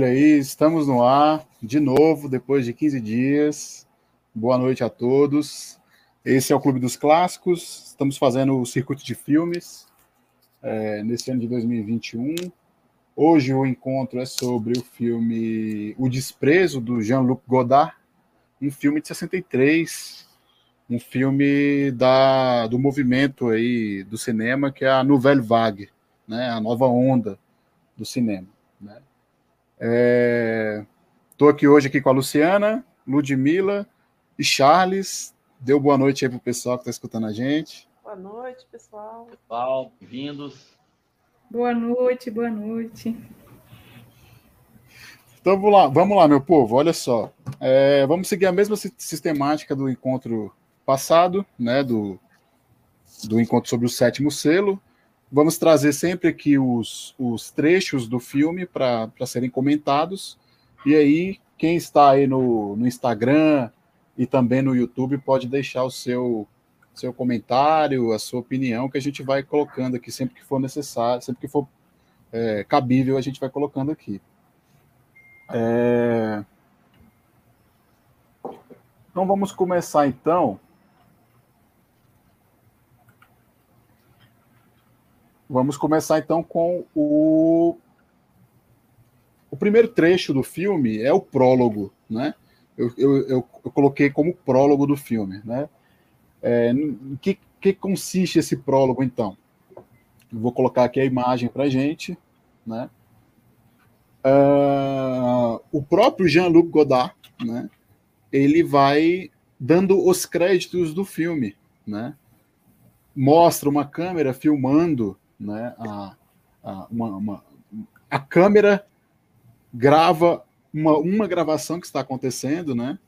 Olha aí, estamos no ar de novo, depois de 15 dias. Boa noite a todos. Esse é o Clube dos Clássicos. Estamos fazendo o circuito de filmes é, nesse ano de 2021. Hoje o encontro é sobre o filme O Desprezo, do Jean-Luc Godard, um filme de 63, um filme da, do movimento aí do cinema, que é a Nouvelle Vague, né, a nova onda do cinema. Estou é, aqui hoje aqui com a Luciana, Ludmilla e Charles. Deu boa noite aí para o pessoal que está escutando a gente. Boa noite, pessoal. Pessoal, bem-vindos. Boa noite, boa noite. Então vamos lá, vamos lá, meu povo. Olha só, é, vamos seguir a mesma sistemática do encontro passado, né? Do, do encontro sobre o sétimo selo. Vamos trazer sempre aqui os, os trechos do filme para serem comentados. E aí, quem está aí no, no Instagram e também no YouTube pode deixar o seu, seu comentário, a sua opinião, que a gente vai colocando aqui sempre que for necessário, sempre que for é, cabível, a gente vai colocando aqui. É... Então vamos começar então Vamos começar então com o o primeiro trecho do filme é o prólogo, né? Eu, eu, eu, eu coloquei como prólogo do filme, né? É, que, que consiste esse prólogo, então? Vou colocar aqui a imagem para gente, né? Uh, o próprio Jean-Luc Godard, né? Ele vai dando os créditos do filme, né? Mostra uma câmera filmando né? A, a, uma, uma, a câmera grava uma, uma gravação que está acontecendo, né?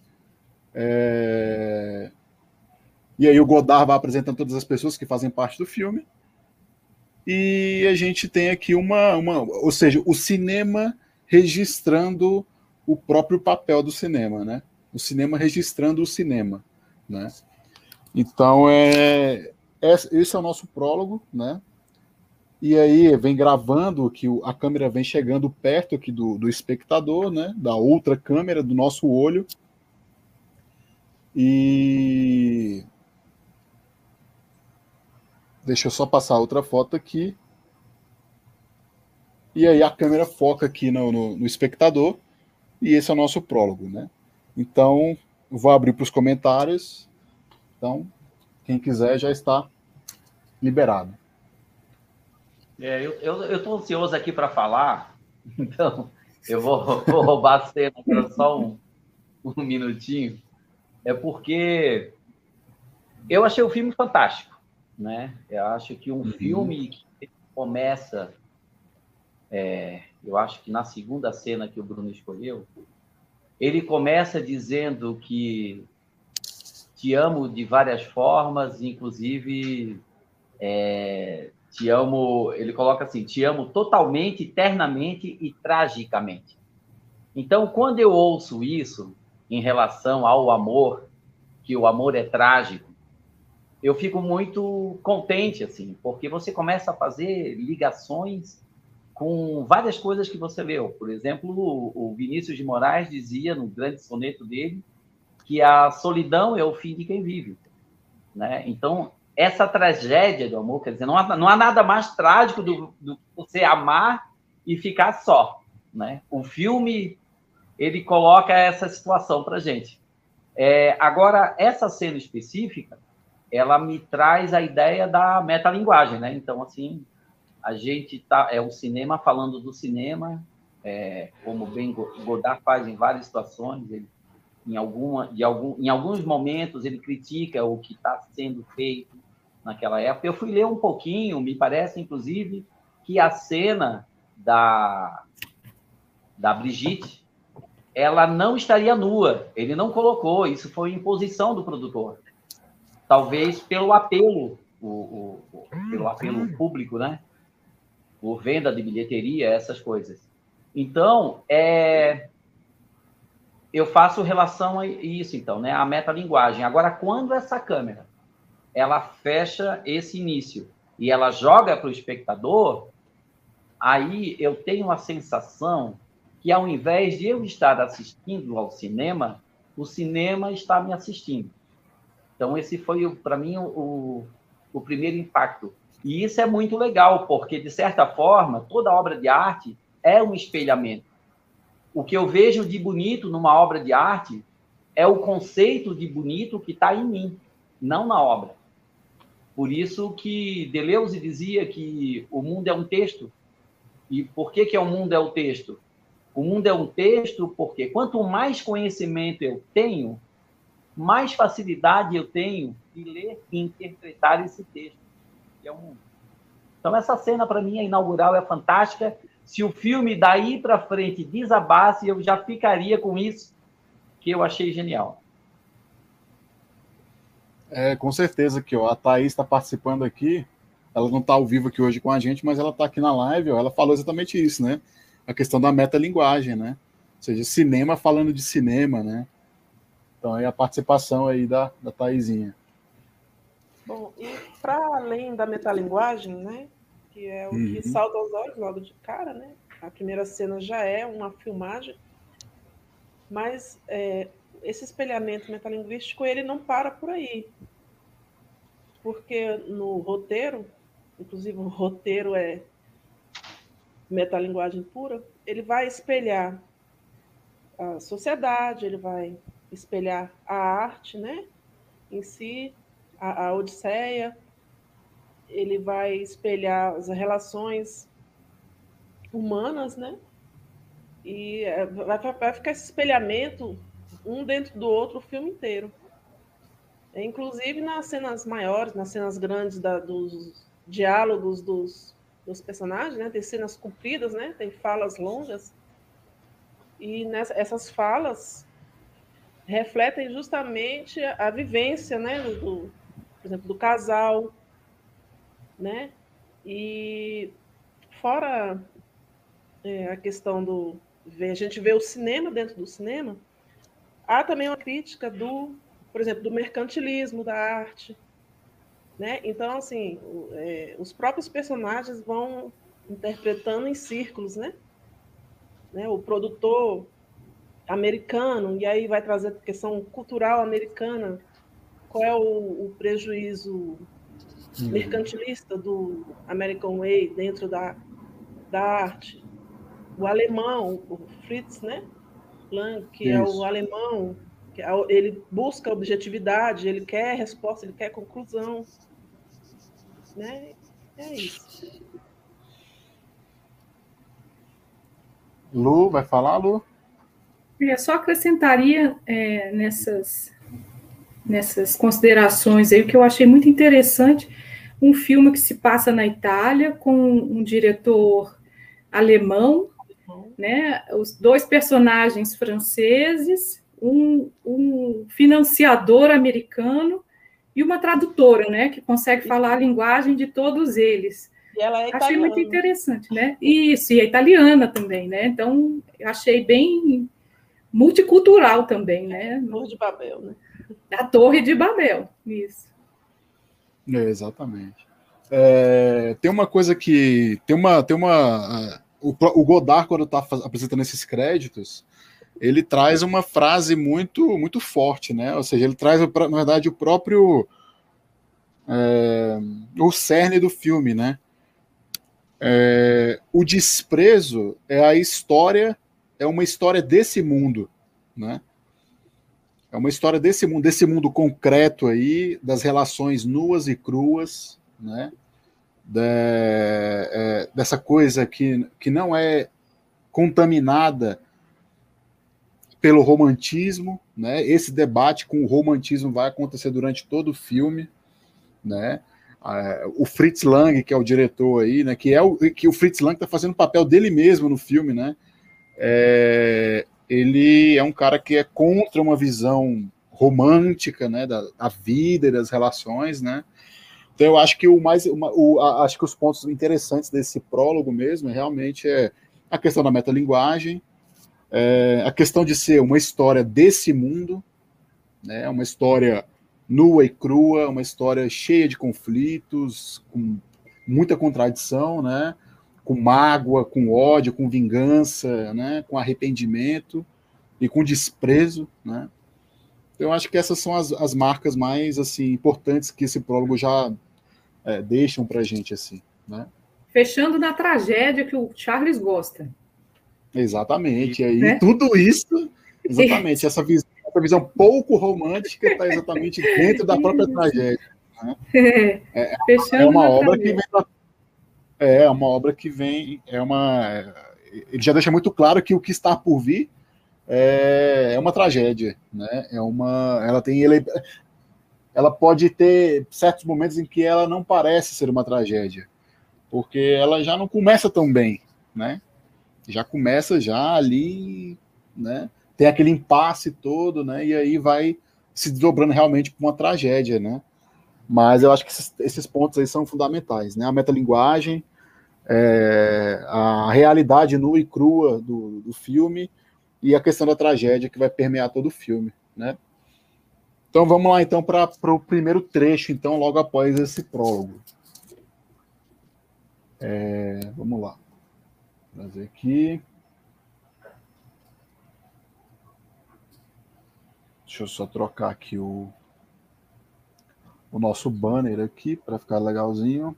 É... E aí o Godard vai apresentando todas as pessoas que fazem parte do filme. E a gente tem aqui uma, uma ou seja, o cinema registrando o próprio papel do cinema, né? O cinema registrando o cinema, né? Então é, é esse é o nosso prólogo, né? E aí vem gravando que a câmera vem chegando perto aqui do, do espectador, né? Da outra câmera do nosso olho. E deixa eu só passar outra foto aqui. E aí a câmera foca aqui no, no, no espectador. E esse é o nosso prólogo, né? Então, vou abrir para os comentários. Então, quem quiser já está liberado. É, eu estou ansioso aqui para falar, então eu vou, vou roubar a cena para só um, um minutinho. É porque eu achei o filme fantástico, né? Eu acho que um uhum. filme que começa, é, eu acho que na segunda cena que o Bruno escolheu, ele começa dizendo que te amo de várias formas, inclusive é, te amo, ele coloca assim: te amo totalmente, eternamente e tragicamente. Então, quando eu ouço isso em relação ao amor, que o amor é trágico, eu fico muito contente, assim, porque você começa a fazer ligações com várias coisas que você leu. Por exemplo, o Vinícius de Moraes dizia no grande soneto dele que a solidão é o fim de quem vive. Né? Então, essa tragédia do amor, quer dizer, não há, não há nada mais trágico do, do você amar e ficar só, né? O filme ele coloca essa situação para gente. É, agora essa cena específica, ela me traz a ideia da metalinguagem, né? Então assim, a gente tá é o cinema falando do cinema, é, como bem Godard faz em várias situações, ele em alguma de algum em alguns momentos ele critica o que está sendo feito naquela época. Eu fui ler um pouquinho, me parece, inclusive, que a cena da, da Brigitte, ela não estaria nua. Ele não colocou, isso foi imposição do produtor. Talvez pelo apelo, o, o, o, pelo apelo público, né? Por venda de bilheteria, essas coisas. Então, é, eu faço relação a isso, então, né? A metalinguagem. Agora, quando essa câmera ela fecha esse início e ela joga para o espectador, aí eu tenho a sensação que ao invés de eu estar assistindo ao cinema, o cinema está me assistindo. Então, esse foi, para mim, o, o primeiro impacto. E isso é muito legal, porque, de certa forma, toda obra de arte é um espelhamento. O que eu vejo de bonito numa obra de arte é o conceito de bonito que está em mim, não na obra. Por isso que Deleuze dizia que o mundo é um texto. E por que, que é o mundo é o texto? O mundo é um texto porque quanto mais conhecimento eu tenho, mais facilidade eu tenho de ler e interpretar esse texto, que é o mundo. Então, essa cena, para mim, a inaugural é fantástica. Se o filme daí para frente desabasse, eu já ficaria com isso, que eu achei genial. É, com certeza que ó, a Thaís está participando aqui. Ela não está ao vivo aqui hoje com a gente, mas ela está aqui na live. Ó, ela falou exatamente isso, né? A questão da metalinguagem, né? Ou seja, cinema falando de cinema, né? Então, aí a participação aí da, da Thaisinha. Bom, e para além da metalinguagem, né? Que é o uhum. que salta aos olhos logo de cara, né? A primeira cena já é uma filmagem, mas é, esse espelhamento metalinguístico ele não para por aí. Porque no roteiro, inclusive o roteiro é metalinguagem pura, ele vai espelhar a sociedade, ele vai espelhar a arte, né, em si, a, a Odisseia, ele vai espelhar as relações humanas, né, e é, vai, vai ficar esse espelhamento um dentro do outro o filme inteiro. Inclusive nas cenas maiores, nas cenas grandes da, dos diálogos dos, dos personagens, né? Tem cenas compridas, né? Tem falas longas. E nessa, essas falas refletem justamente a, a vivência, né? Do, por exemplo, do casal, né? E fora é, a questão do a gente vê o cinema dentro do cinema, Há também uma crítica do, por exemplo, do mercantilismo da arte. Né? Então, assim, é, os próprios personagens vão interpretando em círculos, né? né? O produtor americano, e aí vai trazer a questão cultural americana, qual é o, o prejuízo uhum. mercantilista do American Way dentro da, da arte. O alemão, o Fritz, né? Planck, que Isso. é o alemão, que é ele busca objetividade, ele quer resposta, ele quer conclusão. Né? É isso. Lu, vai falar, Lu? Eu só acrescentaria é, nessas, nessas considerações aí, o que eu achei muito interessante, um filme que se passa na Itália, com um diretor alemão, né? Os dois personagens franceses, um, um financiador americano e uma tradutora, né? Que consegue falar a linguagem de todos eles. E ela é achei muito interessante, né? Isso, e é italiana também, né? Então, achei bem multicultural também, né? Torre de Babel, né? A Torre de Babel, isso. É, exatamente. É, tem uma coisa que tem uma tem uma o, o Godard, quando está apresentando esses créditos, ele traz uma frase muito muito forte, né? Ou seja, ele traz, na verdade, o próprio é, o cerne do filme, né? É, o desprezo é a história, é uma história desse mundo, né? É uma história desse mundo, desse mundo concreto aí, das relações nuas e cruas, né? De, é, dessa coisa que, que não é contaminada pelo romantismo, né? Esse debate com o romantismo vai acontecer durante todo o filme, né? o Fritz Lang, que é o diretor aí, né? Que é o que o Fritz Lang está fazendo o papel dele mesmo no filme, né? É, ele é um cara que é contra uma visão romântica, né? Da, da vida e das relações, né? Então eu acho que o mais, uma, o, a, acho que os pontos interessantes desse prólogo mesmo realmente é a questão da metalinguagem, é, a questão de ser uma história desse mundo, né, uma história nua e crua, uma história cheia de conflitos, com muita contradição, né, com mágoa, com ódio, com vingança, né, com arrependimento e com desprezo, né? Então, eu acho que essas são as, as marcas mais assim importantes que esse prólogo já é, deixam para a gente assim, né? Fechando na tragédia que o Charles gosta. Exatamente. E aí né? tudo isso, exatamente essa visão, essa visão pouco romântica está exatamente dentro da própria tragédia. Né? É, é, uma obra tragédia. que vem é uma obra que vem é uma ele já deixa muito claro que o que está por vir é, é uma tragédia, né? É uma, ela tem ele, ela pode ter certos momentos em que ela não parece ser uma tragédia, porque ela já não começa tão bem, né? Já começa já ali, né? Tem aquele impasse todo, né? E aí vai se desdobrando realmente para uma tragédia, né? Mas eu acho que esses, esses, pontos aí são fundamentais, né? A metalinguagem, é, a realidade nua e crua do, do filme e a questão da tragédia que vai permear todo o filme, né? Então vamos lá então para o primeiro trecho, então logo após esse prólogo. É, vamos lá, trazer aqui. Deixa eu só trocar aqui o, o nosso banner aqui para ficar legalzinho.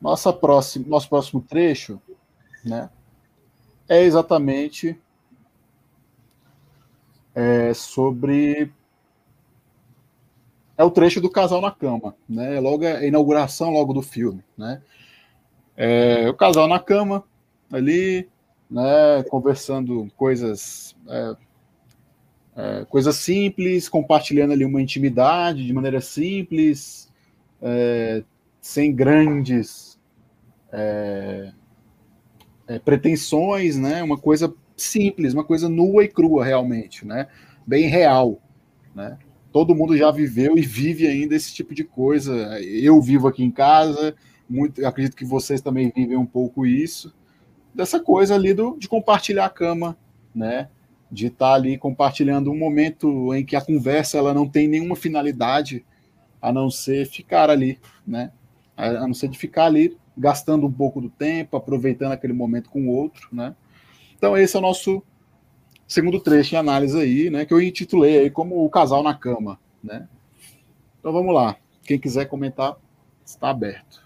Nossa próxima, nosso próximo trecho né, é exatamente é, sobre é o trecho do casal na cama, né? É logo a inauguração logo do filme, né? É, o casal na cama ali, né? Conversando coisas é, é, coisas simples, compartilhando ali uma intimidade de maneira simples, é, sem grandes é, é, pretensões, né? Uma coisa simples, uma coisa nua e crua realmente, né? Bem real, né? Todo mundo já viveu e vive ainda esse tipo de coisa. Eu vivo aqui em casa, muito, acredito que vocês também vivem um pouco isso, dessa coisa ali do, de compartilhar a cama, né? De estar tá ali compartilhando um momento em que a conversa ela não tem nenhuma finalidade a não ser ficar ali, né? A não ser de ficar ali gastando um pouco do tempo, aproveitando aquele momento com o outro, né? Então esse é o nosso segundo trecho em análise aí, né, que eu intitulei aí como o casal na cama, né? Então vamos lá. Quem quiser comentar, está aberto.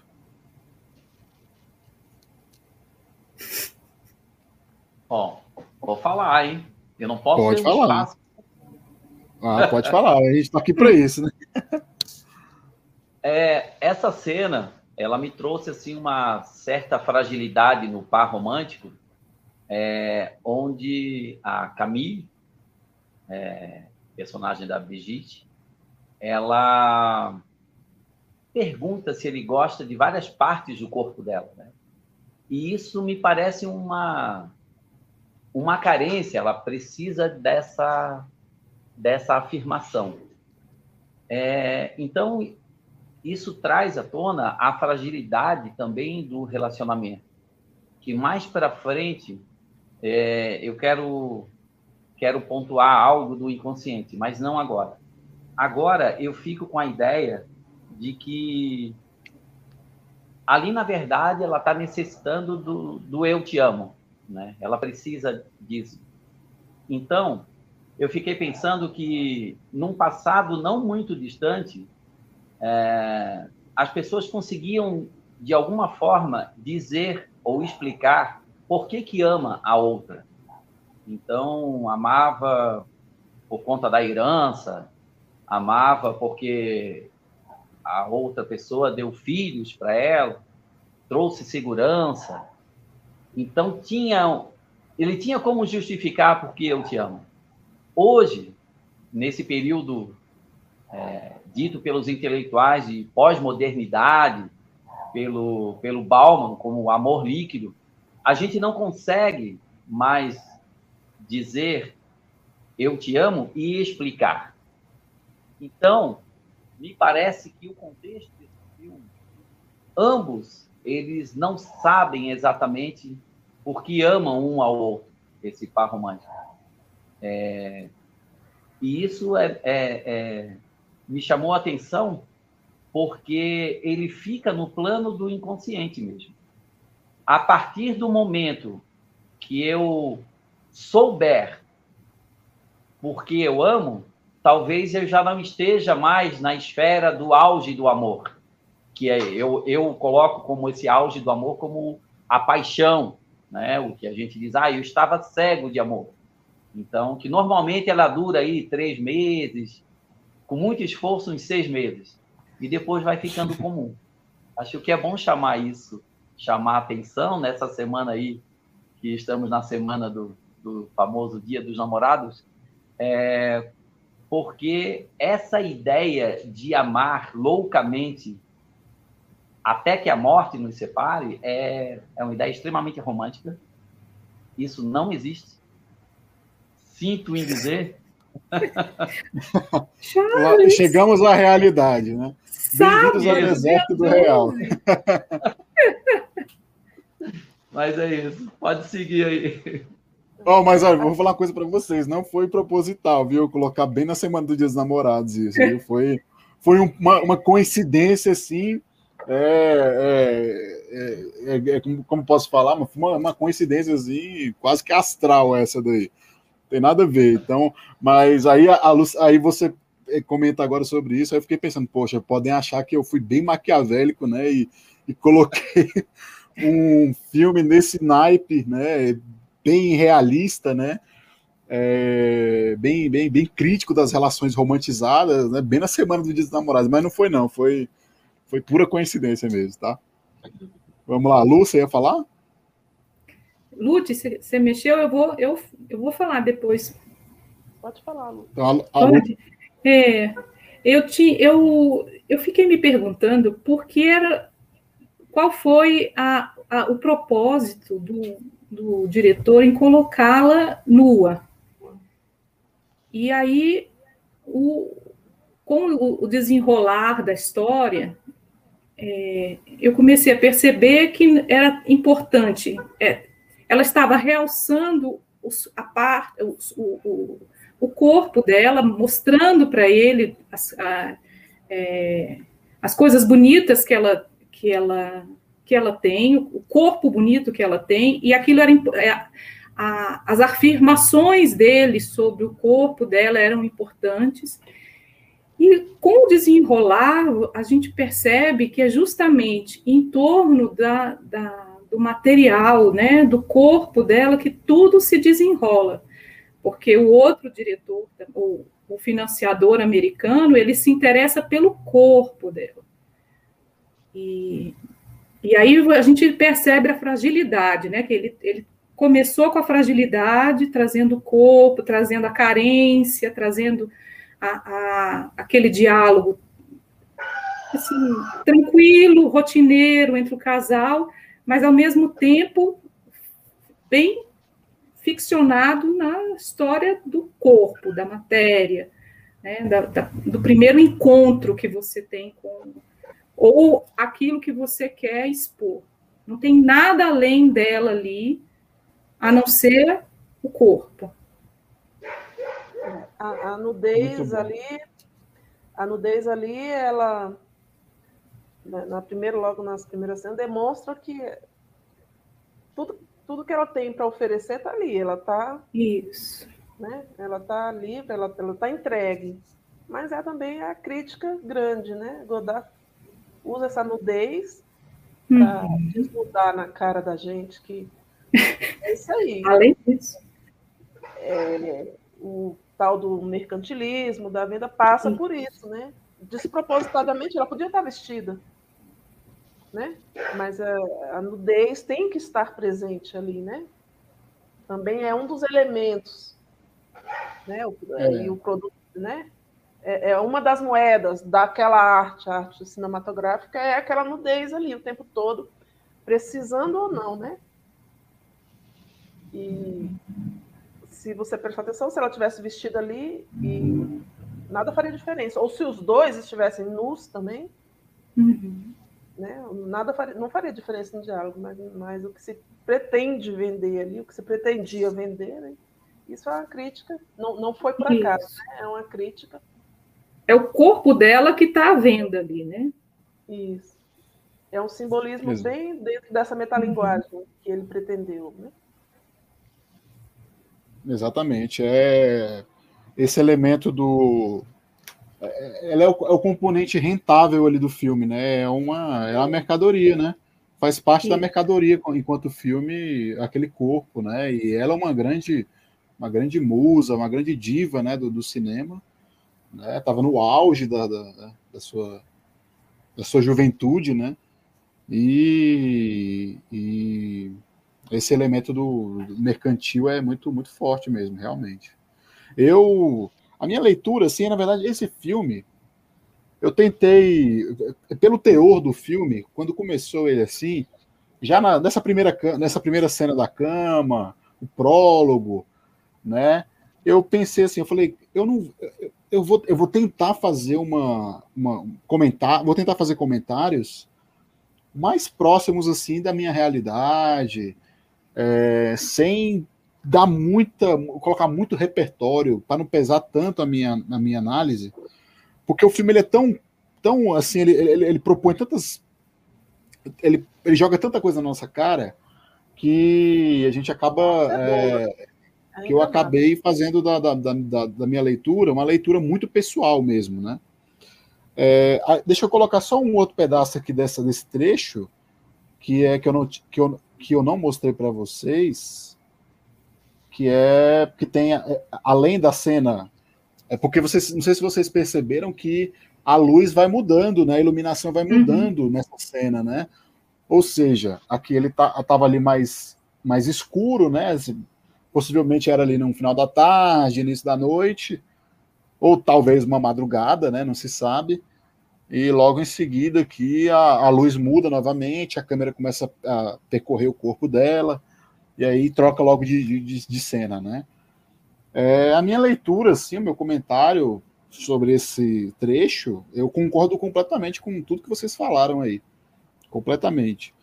Bom, vou falar, hein? Eu não posso pode falar. Ah, pode falar. A gente está aqui para isso, né? É, essa cena ela me trouxe assim uma certa fragilidade no par romântico, é, onde a Camille, é, personagem da Brigitte, ela pergunta se ele gosta de várias partes do corpo dela, né? E isso me parece uma uma carência, ela precisa dessa dessa afirmação. É, então isso traz à tona a fragilidade também do relacionamento. Que mais para frente é, eu quero quero pontuar algo do inconsciente, mas não agora. Agora eu fico com a ideia de que ali na verdade ela está necessitando do, do eu te amo, né? Ela precisa disso. Então eu fiquei pensando que num passado não muito distante é, as pessoas conseguiam, de alguma forma, dizer ou explicar por que, que ama a outra. Então, amava por conta da herança, amava porque a outra pessoa deu filhos para ela, trouxe segurança. Então, tinha, ele tinha como justificar porque eu te amo. Hoje, nesse período é, dito pelos intelectuais de pós-modernidade, pelo, pelo Bauman, como amor líquido, a gente não consegue mais dizer eu te amo e explicar. Então, me parece que o contexto desse filme, ambos, eles não sabem exatamente por que amam um ao outro, esse par romântico. É, e isso é, é, é me chamou a atenção porque ele fica no plano do inconsciente mesmo. A partir do momento que eu souber porque eu amo, talvez eu já não esteja mais na esfera do auge do amor, que é, eu, eu coloco como esse auge do amor como a paixão, né? O que a gente diz, ah, eu estava cego de amor. Então, que normalmente ela dura aí três meses, com muito esforço, uns seis meses, e depois vai ficando comum. Acho que é bom chamar isso, chamar atenção nessa semana aí, que estamos na semana do, do famoso Dia dos Namorados, é, porque essa ideia de amar loucamente até que a morte nos separe é, é uma ideia extremamente romântica. Isso não existe. Sinto em dizer. Chegamos à realidade, né? Bem-vindos ao deserto do real. Mas é isso. Pode seguir aí. Oh, mas olha, vou falar uma coisa para vocês. Não foi proposital, viu? Colocar bem na semana do Dia dos Namorados isso. Viu? Foi, foi uma, uma coincidência, assim. É, é, é, é, como posso falar? Uma, uma coincidência assim, quase que astral essa daí. Tem nada a ver. Então, mas aí, a, a, aí você comenta agora sobre isso. Aí eu fiquei pensando, poxa, podem achar que eu fui bem maquiavélico, né? E, e coloquei um filme nesse naipe, né? bem realista, né? É, bem, bem, bem crítico das relações romantizadas, né? Bem na semana do Dia dos Namorados, mas não foi não, foi, foi pura coincidência mesmo, tá? Vamos lá, Lu, você ia falar? Lute, você mexeu, eu vou, eu, eu vou falar depois. Pode falar, Lu. Então, a, a Lu... É, eu, te, eu, eu fiquei me perguntando por que era, qual foi a, a, o propósito do, do diretor em colocá-la nua. E aí, o, com o desenrolar da história, é, eu comecei a perceber que era importante. É, ela estava realçando os, a parte, o, o, o, corpo dela, mostrando para ele as, a, é, as coisas bonitas que ela, que ela que ela tem, o corpo bonito que ela tem, e aquilo era é, a, as afirmações dele sobre o corpo dela eram importantes. E com o desenrolar, a gente percebe que é justamente em torno da, da, do material, né, do corpo dela, que tudo se desenrola. Porque o outro diretor, o, o financiador americano, ele se interessa pelo corpo dela. E e aí a gente percebe a fragilidade, né? Que ele, ele começou com a fragilidade, trazendo o corpo, trazendo a carência, trazendo a, a, aquele diálogo assim, tranquilo, rotineiro entre o casal, mas ao mesmo tempo bem ficcionado na história do corpo, da matéria, né, da, da, do primeiro encontro que você tem com, ou aquilo que você quer expor. Não tem nada além dela ali, a não ser o corpo. A, a nudez ali, a nudez ali, ela na, na primeira, logo nas primeiras cenas, demonstra que tudo, tudo que ela tem para oferecer está ali. Ela está. Isso. Né? Ela está livre, ela está entregue. Mas é também a crítica grande, né? Godard usa essa nudez para uhum. desnudar na cara da gente que é isso aí. Além disso. É, o tal do mercantilismo, da venda, passa Sim. por isso, né? Despropositadamente, ela podia estar vestida, né? Mas a, a nudez tem que estar presente ali, né? Também é um dos elementos, né? O, é. E o produto, né? É, é uma das moedas daquela arte, arte cinematográfica, é aquela nudez ali o tempo todo, precisando ou não, né? E se você prestar atenção, se ela tivesse vestida ali, e nada faria diferença. Ou se os dois estivessem nus também, uhum. né? Nada faria, não faria diferença no diálogo, mas, mas o que se pretende vender ali, o que se pretendia vender, né? Isso é uma crítica, não, não foi por acaso, né? é uma crítica é o corpo dela que está à venda ali, né? Isso. É um simbolismo Exato. bem dentro dessa metalinguagem que ele pretendeu, né? Exatamente. É esse elemento do é, ela é o, é o, componente rentável ali do filme, né? É uma é a mercadoria, né? Faz parte Sim. da mercadoria enquanto filme aquele corpo, né? E ela é uma grande uma grande musa, uma grande diva, né? Do, do cinema, né? Tava no auge da, da, da sua da sua juventude, né? E, e esse elemento do, do mercantil é muito muito forte mesmo, realmente. Eu a minha leitura, assim, na verdade, esse filme, eu tentei, pelo teor do filme, quando começou ele assim, já na, nessa, primeira, nessa primeira cena da cama, o prólogo, né? Eu pensei assim, eu falei, eu não, eu vou, eu vou tentar fazer uma, uma comentar, vou tentar fazer comentários mais próximos assim da minha realidade, é, sem dar muita, colocar muito repertório para não pesar tanto a minha, a minha análise, porque o filme ele é tão, tão assim, ele, ele, ele propõe tantas, ele, ele joga tanta coisa na nossa cara que a gente acaba é, que eu acabei fazendo da, da, da, da, minha leitura uma leitura muito pessoal mesmo, né? É, deixa eu colocar só um outro pedaço aqui dessa, desse trecho que é que eu não, que eu, que eu não mostrei para vocês que é que tem é, além da cena, é porque vocês não sei se vocês perceberam que a luz vai mudando, né? A iluminação vai uhum. mudando uhum. nessa cena, né? Ou seja, aqui ele tá, tava ali mais mais escuro, né? Possivelmente era ali no final da tarde, início da noite, ou talvez uma madrugada, né? Não se sabe. E logo em seguida aqui a, a luz muda novamente, a câmera começa a percorrer o corpo dela e aí troca logo de, de, de cena, né? É, a minha leitura, assim, o meu comentário sobre esse trecho, eu concordo completamente com tudo que vocês falaram aí. Completamente.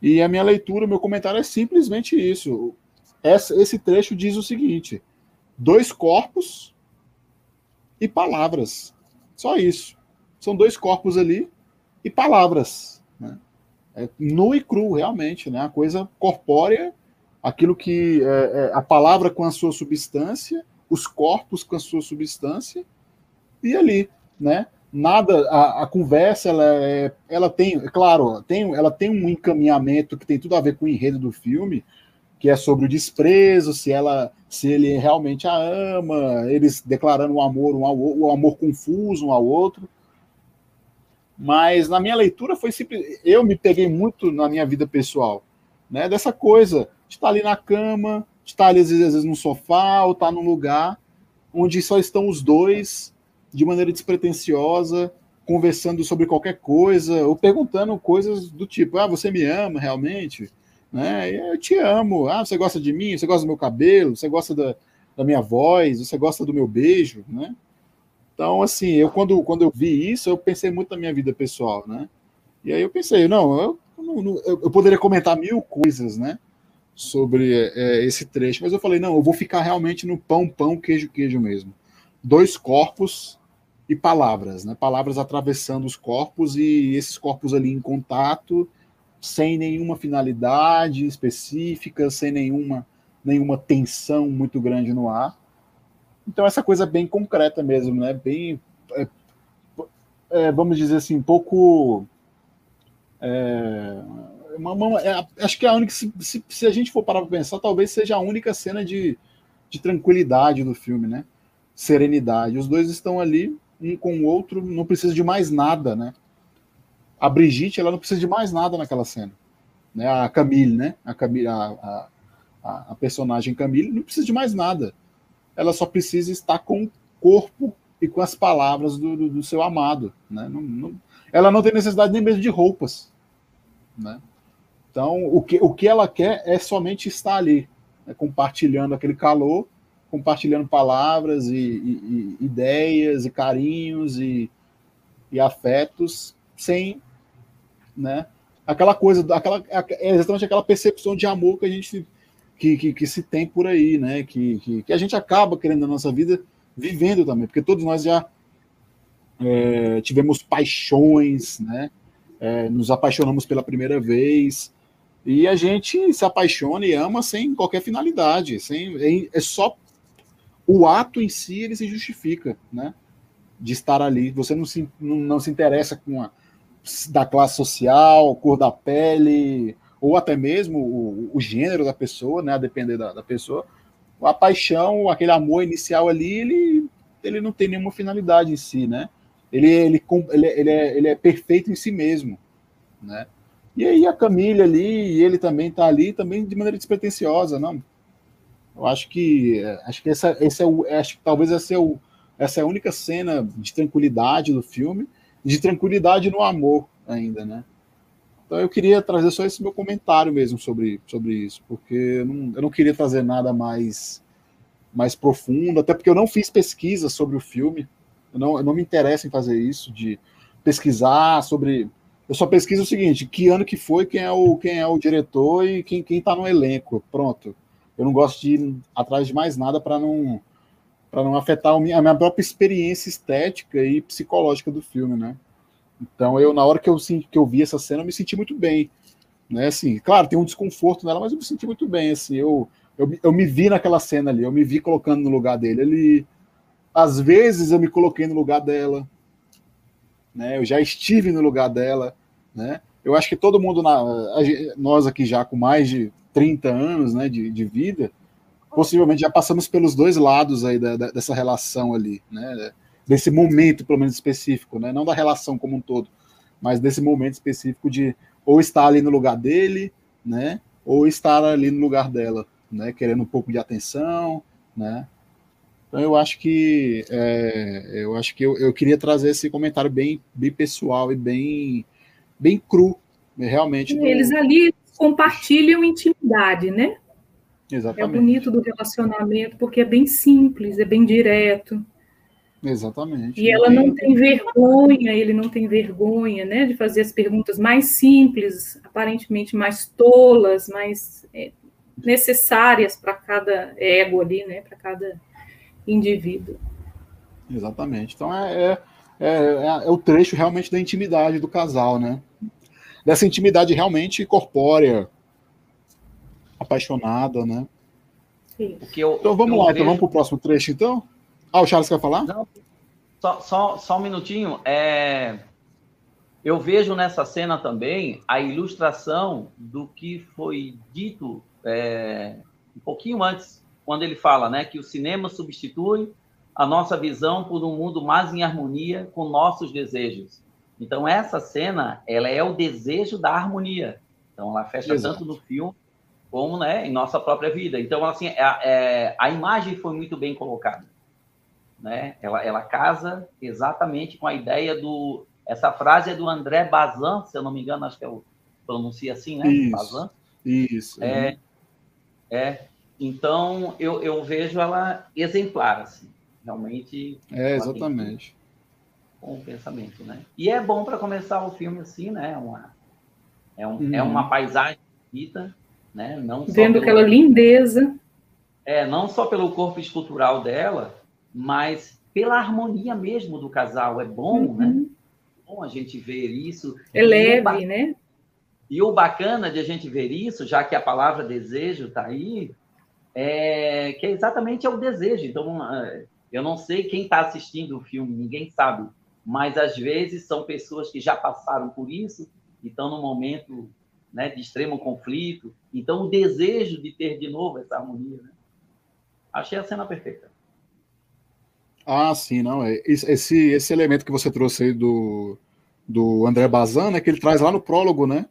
E a minha leitura, meu comentário é simplesmente isso. Essa, esse trecho diz o seguinte: dois corpos e palavras. Só isso. São dois corpos ali e palavras. Né? É nu e cru, realmente, né? A coisa corpórea aquilo que é, é, a palavra com a sua substância, os corpos com a sua substância, e ali, né? Nada, a, a conversa, ela, é, ela tem, é claro, tem, ela tem um encaminhamento que tem tudo a ver com o enredo do filme, que é sobre o desprezo, se ela, se ele realmente a ama, eles declarando o amor um ao o amor confuso um ao outro. Mas na minha leitura foi simples, eu me peguei muito na minha vida pessoal, né? Dessa coisa está ali na cama, está ali às vezes, às vezes no sofá, ou está num lugar onde só estão os dois de maneira despretensiosa, conversando sobre qualquer coisa, ou perguntando coisas do tipo: ah, você me ama realmente? Né? Eu te amo. Ah, você gosta de mim? Você gosta do meu cabelo? Você gosta da, da minha voz? Você gosta do meu beijo? Né? Então, assim, eu quando, quando eu vi isso, eu pensei muito na minha vida pessoal, né? E aí eu pensei, não, eu, eu, eu poderia comentar mil coisas, né? sobre é, esse trecho, mas eu falei, não, eu vou ficar realmente no pão, pão, queijo, queijo mesmo. Dois corpos e palavras, né? Palavras atravessando os corpos e esses corpos ali em contato, sem nenhuma finalidade específica, sem nenhuma, nenhuma tensão muito grande no ar. Então, essa coisa bem concreta mesmo, né? Bem, é, é, vamos dizer assim, um pouco. É, uma, uma, é, acho que é a única. Se, se, se, a gente for parar para pensar, talvez seja a única cena de, de tranquilidade do filme, né? Serenidade. Os dois estão ali, um com o outro, não precisa de mais nada, né? A Brigitte, ela não precisa de mais nada naquela cena. Né? A Camille, né? A, Camille, a, a, a personagem Camille não precisa de mais nada. Ela só precisa estar com o corpo e com as palavras do, do, do seu amado. Né? Não, não, ela não tem necessidade nem mesmo de roupas. Né? Então, o que, o que ela quer é somente estar ali, né, compartilhando aquele calor, compartilhando palavras e, e, e ideias e carinhos e, e, afetos, sem, né, aquela coisa, aquela, é exatamente aquela percepção de amor que a gente que, que, que se tem por aí, né, que, que, que, a gente acaba querendo na nossa vida vivendo também, porque todos nós já é, tivemos paixões, né, é, nos apaixonamos pela primeira vez, e a gente se apaixona e ama sem qualquer finalidade, sem, é, é só o ato em si ele se justifica, né? De estar ali. Você não se, não, não se interessa com a da classe social, cor da pele, ou até mesmo o, o gênero da pessoa, né? A depender da, da pessoa. A paixão, aquele amor inicial ali, ele, ele não tem nenhuma finalidade em si, né? Ele, ele, ele, ele, é, ele é perfeito em si mesmo, né? E aí a Camila ali, e ele também tá ali, também de maneira despretensiosa, não? Eu acho que acho que essa, esse é o, acho que talvez essa é, o, essa é a única cena de tranquilidade do filme, de tranquilidade no amor ainda, né? Então eu queria trazer só esse meu comentário mesmo sobre, sobre isso, porque eu não, eu não queria trazer nada mais mais profundo, até porque eu não fiz pesquisa sobre o filme, eu não, eu não me interesso em fazer isso, de pesquisar sobre. Eu só pesquiso o seguinte: que ano que foi, quem é o, quem é o diretor e quem está no elenco. Pronto. Eu não gosto de ir atrás de mais nada para não para não afetar a minha, própria experiência estética e psicológica do filme, né? Então eu na hora que eu que eu vi essa cena eu me senti muito bem, né? Assim, claro tem um desconforto nela, mas eu me senti muito bem. Assim, eu eu, eu me vi naquela cena ali, eu me vi colocando no lugar dele. Ele às vezes eu me coloquei no lugar dela, né? Eu já estive no lugar dela, né? Eu acho que todo mundo, na, nós aqui já com mais de 30 anos né, de, de vida, possivelmente já passamos pelos dois lados aí da, da, dessa relação ali, né? Desse momento, pelo menos específico, né? Não da relação como um todo, mas desse momento específico de ou estar ali no lugar dele, né? Ou estar ali no lugar dela, né? Querendo um pouco de atenção, né? Então eu acho que é, eu acho que eu, eu queria trazer esse comentário bem, bem pessoal e bem, bem cru, realmente. Do... Eles ali compartilham intimidade, né? Exatamente. É bonito do relacionamento porque é bem simples, é bem direto. Exatamente. E ela não tem vergonha, ele não tem vergonha, né, de fazer as perguntas mais simples, aparentemente mais tolas, mais é, necessárias para cada ego ali, né, para cada indivíduo. Exatamente. Então é, é, é, é, o trecho realmente da intimidade do casal, né? Dessa intimidade realmente corpórea, apaixonada, né? Sim. Eu, então vamos lá, vejo... então vamos para o próximo trecho, então? Ah, o Charles quer falar? Não, só, só, só um minutinho. É... Eu vejo nessa cena também a ilustração do que foi dito é, um pouquinho antes quando ele fala né, que o cinema substitui a nossa visão por um mundo mais em harmonia com nossos desejos. Então, essa cena, ela é o desejo da harmonia. Então, ela fecha Exato. tanto no filme como né, em nossa própria vida. Então, assim, é, é, a imagem foi muito bem colocada. Né? Ela, ela casa exatamente com a ideia do... Essa frase é do André Bazin, se eu não me engano, acho que é o pronuncia assim, né? Isso, Bazin. Isso. É, é, então, eu, eu vejo ela exemplar, assim, realmente. É, exatamente. Com o pensamento, né? E é bom para começar o filme assim, né? Uma, é, um, é uma uhum. paisagem bonita, né? Não Vendo pelo, aquela lindeza. É, não só pelo corpo escultural dela, mas pela harmonia mesmo do casal. É bom, né? uhum. né? É bom a gente ver isso. É leve, né? E o bacana de a gente ver isso, já que a palavra desejo está aí, é, que é exatamente é o desejo. Então, é, eu não sei quem está assistindo o filme, ninguém sabe, mas às vezes são pessoas que já passaram por isso e estão num momento né, de extremo conflito. Então, o desejo de ter de novo essa harmonia. Né? Achei a cena perfeita. Ah, sim, não. É, esse, esse elemento que você trouxe aí do, do André Bazin, né, que ele traz lá no prólogo, né?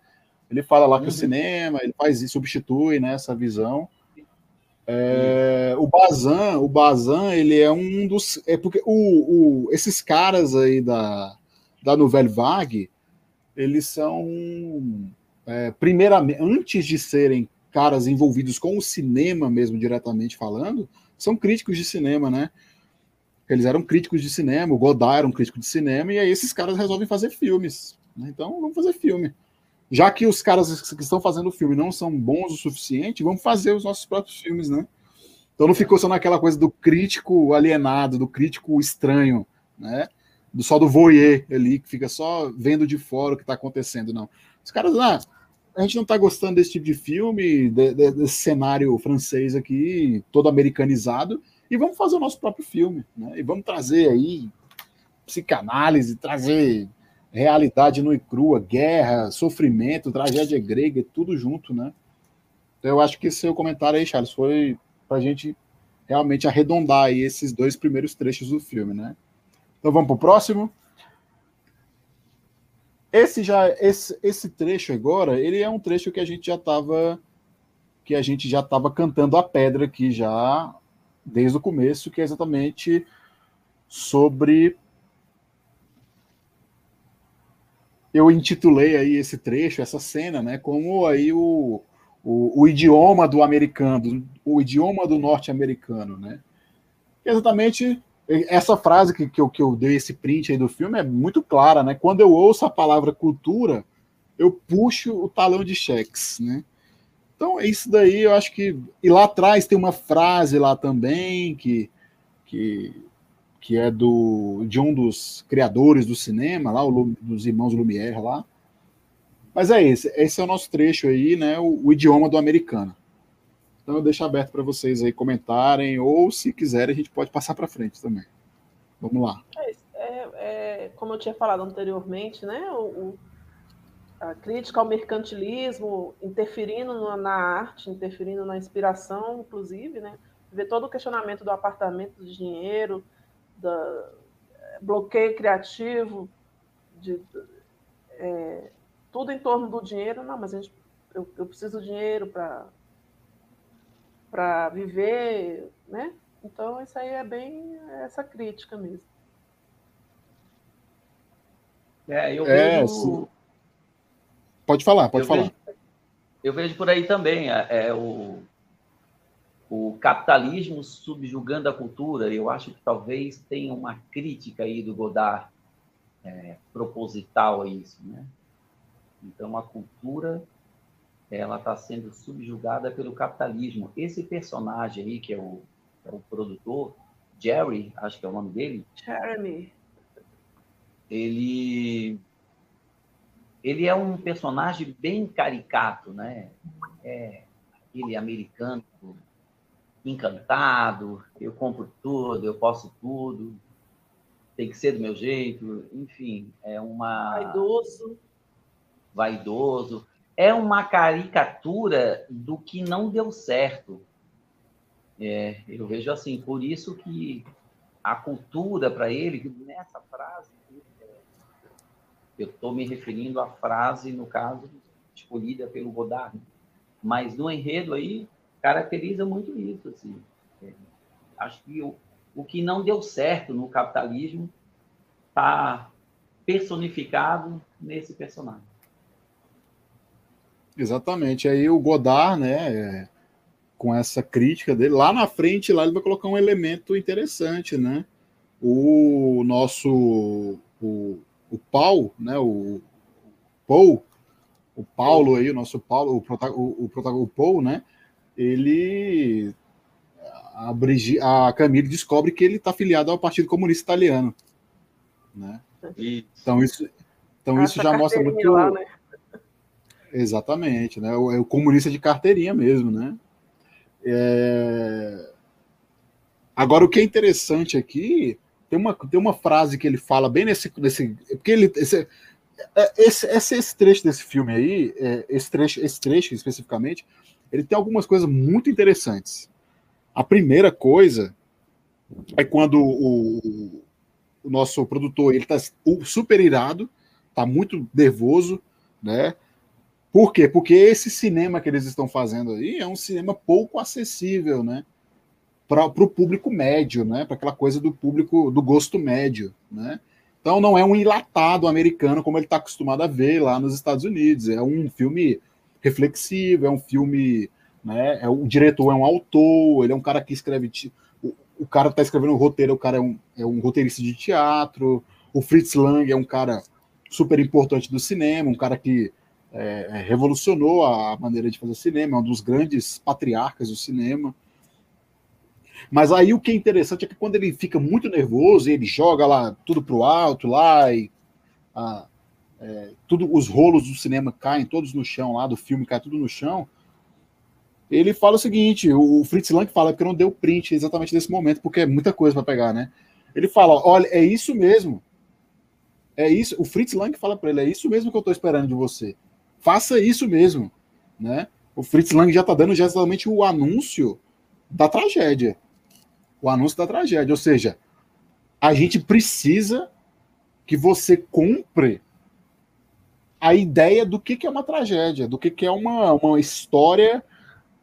Ele fala lá que uhum. o cinema, ele faz isso, substitui né, essa visão. É, o Bazan, o Bazan, ele é um dos. É porque o, o, esses caras aí da, da Nouvelle Vague, eles são. É, primeiramente, antes de serem caras envolvidos com o cinema mesmo, diretamente falando, são críticos de cinema, né? Eles eram críticos de cinema, o Godard era um crítico de cinema, e aí esses caras resolvem fazer filmes. Né? Então, vamos fazer filme já que os caras que estão fazendo o filme não são bons o suficiente, vamos fazer os nossos próprios filmes, né? Então não ficou só naquela coisa do crítico alienado, do crítico estranho, né? do só do voyeur ali, que fica só vendo de fora o que está acontecendo, não. Os caras, ah, a gente não está gostando desse tipo de filme, de, de, desse cenário francês aqui, todo americanizado, e vamos fazer o nosso próprio filme, né? E vamos trazer aí psicanálise, trazer realidade no e crua, guerra, sofrimento, tragédia grega, tudo junto, né? Então eu acho que seu comentário aí, Charles, foi para a gente realmente arredondar aí esses dois primeiros trechos do filme, né? Então vamos para o próximo. Esse já esse, esse trecho agora, ele é um trecho que a gente já estava que a gente já estava cantando a pedra aqui já desde o começo, que é exatamente sobre eu intitulei aí esse trecho, essa cena, né, como aí o, o, o idioma do americano, o idioma do norte-americano, né? Exatamente essa frase que, que, eu, que eu dei esse print aí do filme é muito clara, né? Quando eu ouço a palavra cultura, eu puxo o talão de cheques, né? Então, isso daí eu acho que. E lá atrás tem uma frase lá também que, que, que é do, de um dos criadores do cinema, lá, o, dos irmãos Lumière lá. Mas é esse, esse é o nosso trecho aí, né? O, o idioma do americano. Então eu deixo aberto para vocês aí comentarem, ou se quiserem, a gente pode passar para frente também. Vamos lá. É, é, é, como eu tinha falado anteriormente, né? O, o, a crítica ao mercantilismo interferindo na arte, interferindo na inspiração, inclusive, né? Ver todo o questionamento do apartamento de dinheiro, da bloqueio criativo, de, é, tudo em torno do dinheiro. Não, mas gente, eu, eu preciso de dinheiro para para viver, né? Então isso aí é bem essa crítica mesmo. É, eu é, vejo... Sim. Pode falar, pode eu falar. Vejo, eu vejo por aí também é, é, o, o capitalismo subjugando a cultura. Eu acho que talvez tenha uma crítica aí do Godard é, proposital a isso, né? Então a cultura ela está sendo subjugada pelo capitalismo. Esse personagem aí, que é o, é o produtor, Jerry, acho que é o nome dele. Jeremy. Ele, ele é um personagem bem caricato, né? É aquele americano encantado, eu compro tudo, eu posso tudo, tem que ser do meu jeito, enfim, é uma... Vaidoso. Vaidoso é uma caricatura do que não deu certo. É, eu vejo assim, por isso que a cultura para ele, nessa frase, eu estou me referindo à frase, no caso, escolhida pelo Godard, mas no enredo aí caracteriza muito isso. Assim. É, acho que o, o que não deu certo no capitalismo está personificado nesse personagem. Exatamente. Aí o Godard, né, é, com essa crítica dele, lá na frente, lá ele vai colocar um elemento interessante, né? O nosso o, o Paul, né, o Paul, o Paulo aí, o nosso Paulo, o, o, o, o Paul, né? Ele a, a Camille descobre que ele está afiliado ao Partido Comunista Italiano, né? Então isso, então isso já mostra muito lá, né? Exatamente, né? O, é o comunista de carteirinha mesmo, né? É... Agora, o que é interessante aqui, tem uma, tem uma frase que ele fala bem nesse. nesse porque ele. Esse, é, esse, esse, esse trecho desse filme aí, é, esse, trecho, esse trecho especificamente, ele tem algumas coisas muito interessantes. A primeira coisa é quando o, o nosso produtor ele está super irado, está muito nervoso, né? Por quê? Porque esse cinema que eles estão fazendo aí é um cinema pouco acessível, né? Para o público médio, né? Para aquela coisa do público do gosto médio, né? Então não é um enlatado americano como ele está acostumado a ver lá nos Estados Unidos. É um filme reflexivo, é um filme, né? É, o diretor é um autor, ele é um cara que escreve. O, o cara está escrevendo o roteiro, o cara é um, é um roteirista de teatro. O Fritz Lang é um cara super importante do cinema, um cara que é, é, revolucionou a maneira de fazer cinema, é um dos grandes patriarcas do cinema. Mas aí o que é interessante é que quando ele fica muito nervoso, ele joga lá tudo pro alto lá e a, é, tudo, os rolos do cinema caem todos no chão lá, do filme cai tudo no chão. Ele fala o seguinte: o Fritz Lang fala que não deu print exatamente nesse momento, porque é muita coisa para pegar, né? Ele fala: olha, é isso mesmo. É isso. O Fritz Lang fala para ele: é isso mesmo que eu estou esperando de você. Faça isso mesmo, né? O Fritz Lang já está dando já exatamente o anúncio da tragédia. O anúncio da tragédia. Ou seja, a gente precisa que você compre a ideia do que, que é uma tragédia, do que, que é uma, uma história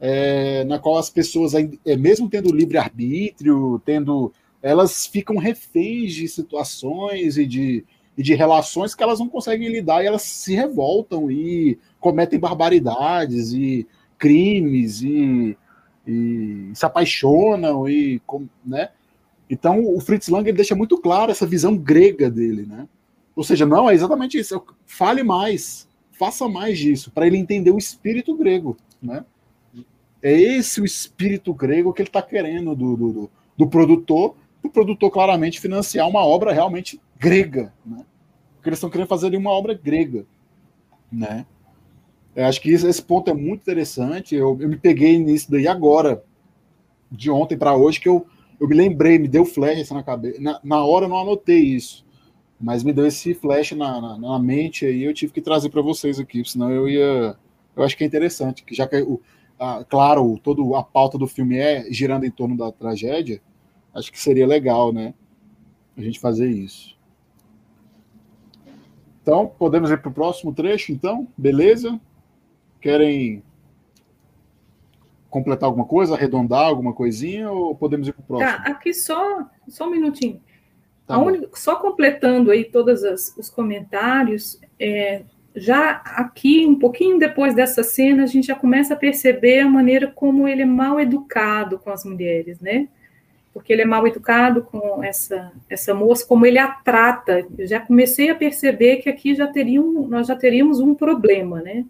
é, na qual as pessoas, é, mesmo tendo livre-arbítrio, tendo. Elas ficam reféns de situações e de, e de relações que elas não conseguem lidar e elas se revoltam e cometem barbaridades e crimes e, e se apaixonam e né? Então o Fritz Lang ele deixa muito claro essa visão grega dele, né? Ou seja, não é exatamente isso. Fale mais, faça mais disso para ele entender o espírito grego, né? É esse o espírito grego que ele está querendo do, do, do produtor, do produtor claramente financiar uma obra realmente grega, né? Porque eles estão querendo fazer ali uma obra grega, né? Eu acho que isso, esse ponto é muito interessante. Eu, eu me peguei nisso daí agora, de ontem para hoje, que eu, eu me lembrei, me deu flash na cabeça. Na, na hora eu não anotei isso, mas me deu esse flash na, na, na mente aí. Eu tive que trazer para vocês aqui, senão eu ia. Eu acho que é interessante, que já que o, a, claro, toda a pauta do filme é girando em torno da tragédia, acho que seria legal, né? A gente fazer isso. Então, podemos ir para o próximo trecho, então? Beleza? Querem completar alguma coisa, arredondar alguma coisinha, ou podemos ir para o próximo? Tá, aqui só, só um minutinho. Tá só completando aí todos os comentários, é, já aqui, um pouquinho depois dessa cena, a gente já começa a perceber a maneira como ele é mal educado com as mulheres, né? Porque ele é mal educado com essa, essa moça, como ele a trata. Eu já comecei a perceber que aqui já teriam, nós já teríamos um problema, né?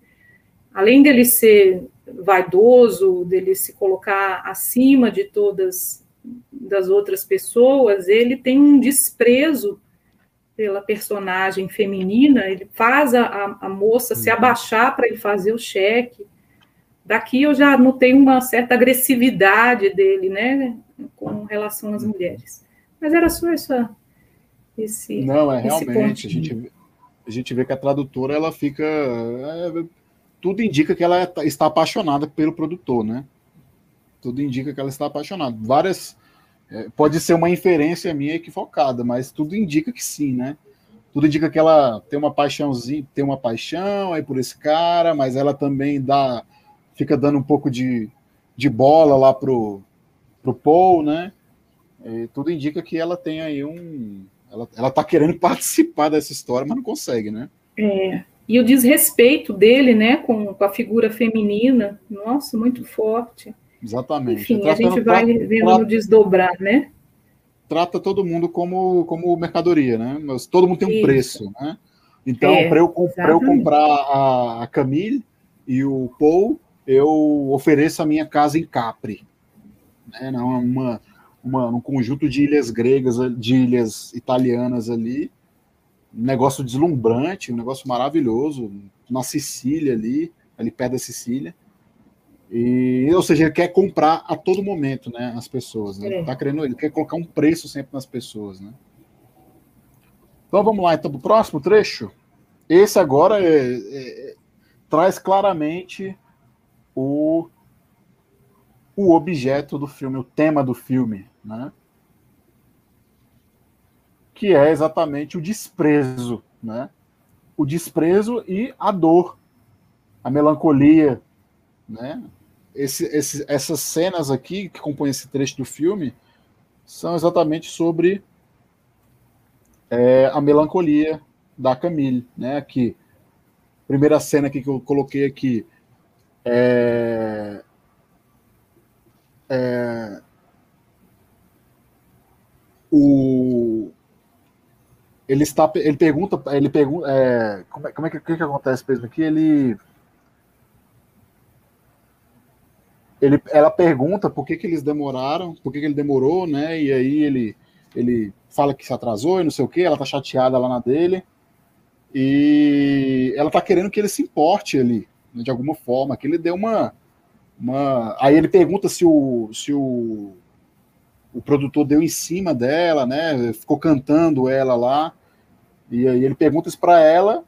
além dele ser vaidoso, dele se colocar acima de todas das outras pessoas, ele tem um desprezo pela personagem feminina, ele faz a, a moça se uhum. abaixar para ele fazer o cheque. Daqui eu já notei uma certa agressividade dele, né, com relação às mulheres. Mas era só essa, esse. Não, é realmente. A gente, a gente vê que a tradutora ela fica. É, tudo indica que ela é, está apaixonada pelo produtor, né? Tudo indica que ela está apaixonada. Várias. É, pode ser uma inferência minha equivocada, mas tudo indica que sim, né? Tudo indica que ela tem uma paixãozinha, tem uma paixão aí por esse cara, mas ela também dá, fica dando um pouco de, de bola lá pro, pro Paul, né? E tudo indica que ela tem aí um. Ela, ela tá querendo participar dessa história, mas não consegue, né? É e o desrespeito dele, né, com, com a figura feminina, nossa, muito forte. Exatamente. Enfim, a gente vai vendo no desdobrar, né? Trata todo mundo como, como mercadoria, né? Mas todo mundo tem um Isso. preço, né? Então, é, para eu, eu comprar a, a Camille e o Paul, eu ofereço a minha casa em Capri. Né? Não, uma, uma, um conjunto de ilhas gregas, de ilhas italianas ali, um negócio deslumbrante, um negócio maravilhoso, na Sicília ali, ali perto da Sicília. E, ou seja, ele quer comprar a todo momento, né, as pessoas, né? É. Tá querendo, ele quer colocar um preço sempre nas pessoas, né? Então vamos lá, então, para o próximo trecho. Esse agora é, é, é, traz claramente o, o objeto do filme, o tema do filme, né? que é exatamente o desprezo, né? O desprezo e a dor, a melancolia, né? Esse, esse, essas cenas aqui que compõem esse trecho do filme são exatamente sobre é, a melancolia da Camille, né? Aqui, primeira cena que eu coloquei aqui é, é o ele está ele pergunta ele pergunta é, como, é, como é que, que, que acontece mesmo aqui ele ele, ela pergunta por que, que eles demoraram, por que, que ele demorou, né? E aí ele, ele fala que se atrasou e não sei o que, ela tá chateada lá na dele. E ela tá querendo que ele se importe ali, né, de alguma forma, que ele dê uma. uma... Aí ele pergunta se o, se o, o produtor deu em cima dela, né? Ficou cantando ela lá. E aí ele pergunta isso para ela.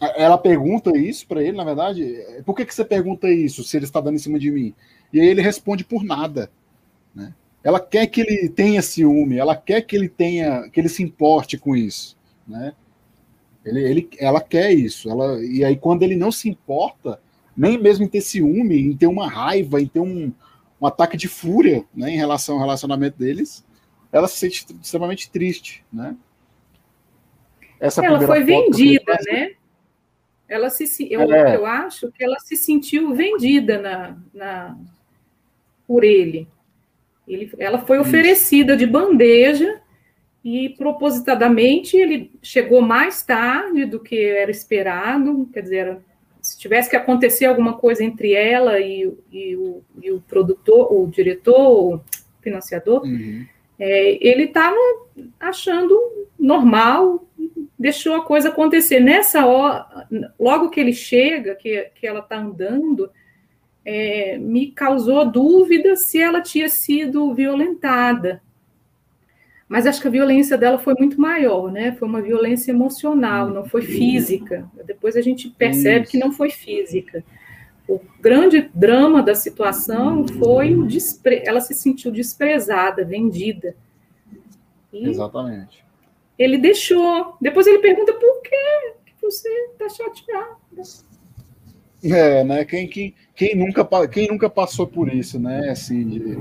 Ela pergunta isso para ele, na verdade. Por que, que você pergunta isso se ele está dando em cima de mim? E aí ele responde por nada. Né? Ela quer que ele tenha ciúme, ela quer que ele tenha, que ele se importe com isso, né? Ele, ele, ela quer isso. Ela, e aí, quando ele não se importa, nem mesmo em ter ciúme, em ter uma raiva, em ter um, um ataque de fúria né, em relação ao relacionamento deles, ela se sente extremamente triste, né? Essa ela foi vendida, né? Ela se, eu, é. eu acho que ela se sentiu vendida na, na por ele. ele ela foi oferecida Isso. de bandeja e propositadamente ele chegou mais tarde do que era esperado, quer dizer, se tivesse que acontecer alguma coisa entre ela e, e, o, e o, produtor, o diretor, o financiador, uhum. é, ele estava achando normal, deixou a coisa acontecer. Nessa hora, logo que ele chega, que, que ela está andando, é, me causou dúvida se ela tinha sido violentada. Mas acho que a violência dela foi muito maior, né? Foi uma violência emocional, não foi física. Depois a gente percebe Isso. que não foi física. O grande drama da situação foi o despre... ela se sentiu desprezada, vendida. E Exatamente. Ele deixou. Depois ele pergunta por que você está chateada. É, né? Quem, quem, quem, nunca, quem nunca passou por isso, né? Assim, de,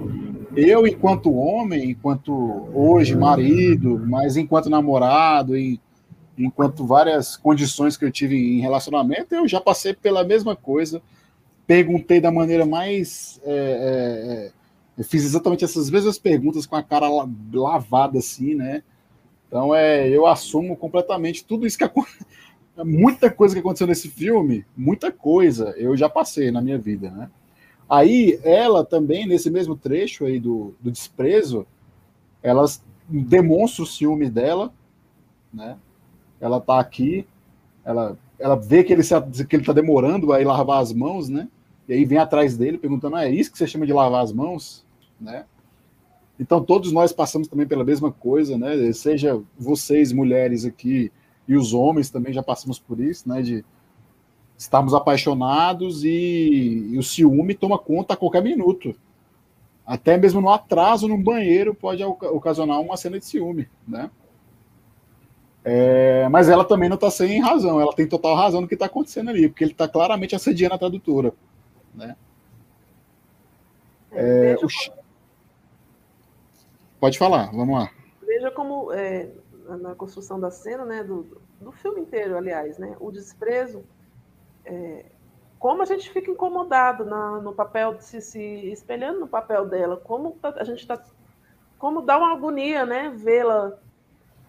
eu, enquanto homem, enquanto hoje marido, mas enquanto namorado, e enquanto várias condições que eu tive em relacionamento, eu já passei pela mesma coisa. Perguntei da maneira mais. É, é, é fiz exatamente essas mesmas perguntas com a cara lavada, assim, né? Então, é, eu assumo completamente tudo isso que aconteceu muita coisa que aconteceu nesse filme, muita coisa eu já passei na minha vida, né? Aí ela também, nesse mesmo trecho aí do, do desprezo, ela demonstra o ciúme dela, né? Ela tá aqui, ela, ela vê que ele, se, que ele tá demorando a ir lavar as mãos, né? E aí vem atrás dele perguntando: ah, é isso que você chama de lavar as mãos? Né? Então todos nós passamos também pela mesma coisa, né? Seja vocês, mulheres aqui, e os homens também já passamos por isso, né? De estarmos apaixonados e, e, o ciúme toma conta a qualquer minuto. Até mesmo no atraso no banheiro pode ocasionar uma cena de ciúme, né? É, mas ela também não está sem razão, ela tem total razão no que está acontecendo ali, porque ele está claramente assediando a tradutora, né? É, o... Pode falar, vamos lá. Veja como é, na construção da cena, né, do, do filme inteiro, aliás, né, o desprezo, é, como a gente fica incomodado na, no papel, se, se espelhando no papel dela, como tá, a gente está, como dá uma agonia, né, vê-la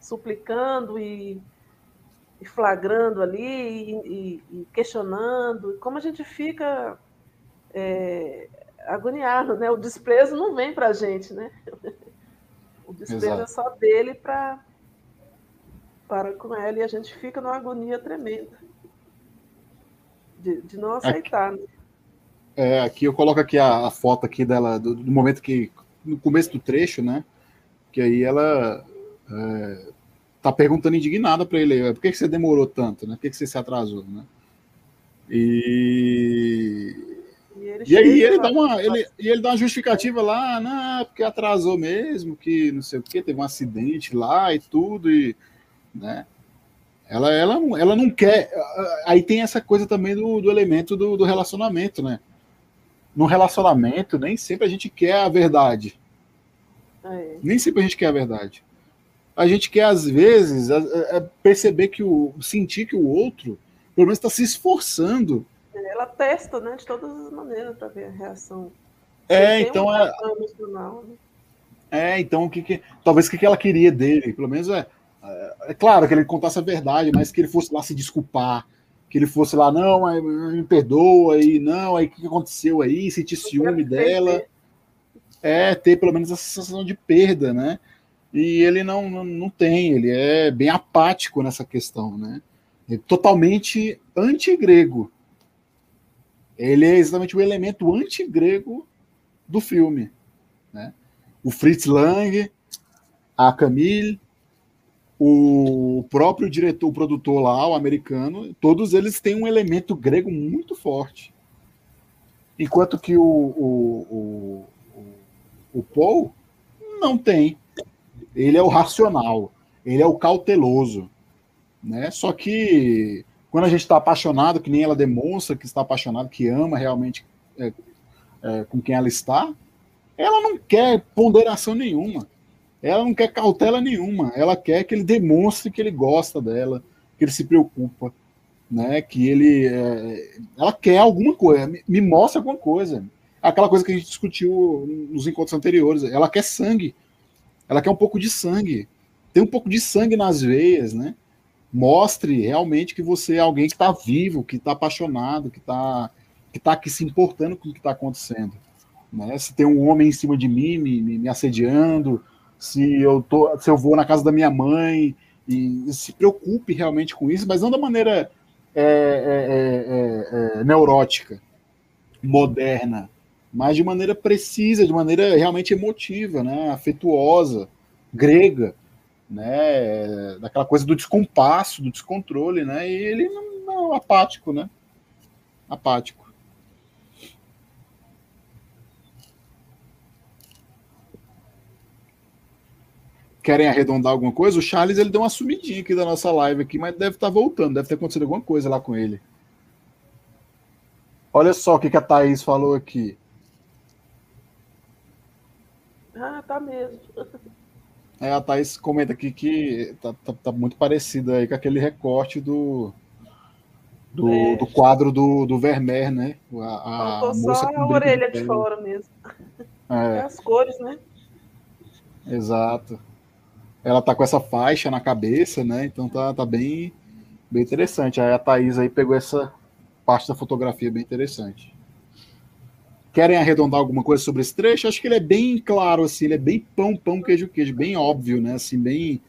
suplicando e, e, flagrando ali e, e, questionando, como a gente fica é, agoniado, né, o desprezo não vem para a gente, né, o desprezo Exato. é só dele para para com ela e a gente fica numa agonia tremenda de, de não aceitar. Aqui, né? é, aqui eu coloco aqui a, a foto aqui dela do, do, momento que no começo do trecho, né? Que aí ela é, tá perguntando indignada para ele, por que, que você demorou tanto, né? Por que, que você se atrasou, né? E e, e aí ele dá, uma, ele, e ele dá uma justificativa lá, não, porque atrasou mesmo, que não sei o que, teve um acidente lá e tudo, e né? Ela, ela, ela não quer. Aí tem essa coisa também do, do elemento do, do relacionamento, né? No relacionamento, nem sempre a gente quer a verdade. É. Nem sempre a gente quer a verdade. A gente quer, às vezes, perceber que o. sentir que o outro, pelo menos, está se esforçando. Ela testa, né? De todas as maneiras para ver a reação. É, então é. Né? É, então o que, que talvez o que, que ela queria dele, pelo menos é é claro que ele contasse a verdade, mas que ele fosse lá se desculpar, que ele fosse lá, não, me perdoa, e não, aí o que aconteceu aí, sentir ciúme dela. É, ter pelo menos essa sensação de perda, né? E ele não, não, não tem, ele é bem apático nessa questão, né? É totalmente anti-grego. Ele é exatamente o elemento anti-grego do filme. Né? O Fritz Lang, a Camille, o próprio diretor, o produtor lá, o americano, todos eles têm um elemento grego muito forte. Enquanto que o, o, o, o Paul não tem. Ele é o racional, ele é o cauteloso. Né? Só que quando a gente está apaixonado, que nem ela demonstra que está apaixonado, que ama realmente é, é, com quem ela está, ela não quer ponderação nenhuma. Ela não quer cautela nenhuma. Ela quer que ele demonstre que ele gosta dela, que ele se preocupa, né? Que ele, é... ela quer alguma coisa, me mostra alguma coisa. Aquela coisa que a gente discutiu nos encontros anteriores. Ela quer sangue. Ela quer um pouco de sangue. Tem um pouco de sangue nas veias, né? Mostre realmente que você é alguém que está vivo, que está apaixonado, que está que tá aqui se importando com o que está acontecendo. Né? Se tem um homem em cima de mim me, me, me assediando, se eu tô, se eu vou na casa da minha mãe e se preocupe realmente com isso, mas não da maneira é, é, é, é, é neurótica, moderna, mas de maneira precisa, de maneira realmente emotiva, né, afetuosa, grega, né, daquela coisa do descompasso, do descontrole, né, e ele não, não apático, né, apático. Querem arredondar alguma coisa, o Charles ele deu uma sumidinha aqui da nossa live aqui, mas deve estar tá voltando, deve ter acontecido alguma coisa lá com ele. Olha só o que, que a Thaís falou aqui. Ah, tá mesmo. É, a Thaís comenta aqui que tá, tá, tá muito parecido aí com aquele recorte do, do, é. do quadro do, do Vermeer, né? A, a só a orelha de fora mesmo. É. as cores, né? Exato ela tá com essa faixa na cabeça, né? Então tá, tá bem, bem interessante. Aí a Thaís aí pegou essa parte da fotografia bem interessante. Querem arredondar alguma coisa sobre esse trecho? Acho que ele é bem claro, assim, ele é bem pão, pão, queijo, queijo, bem óbvio, né? Assim, bem.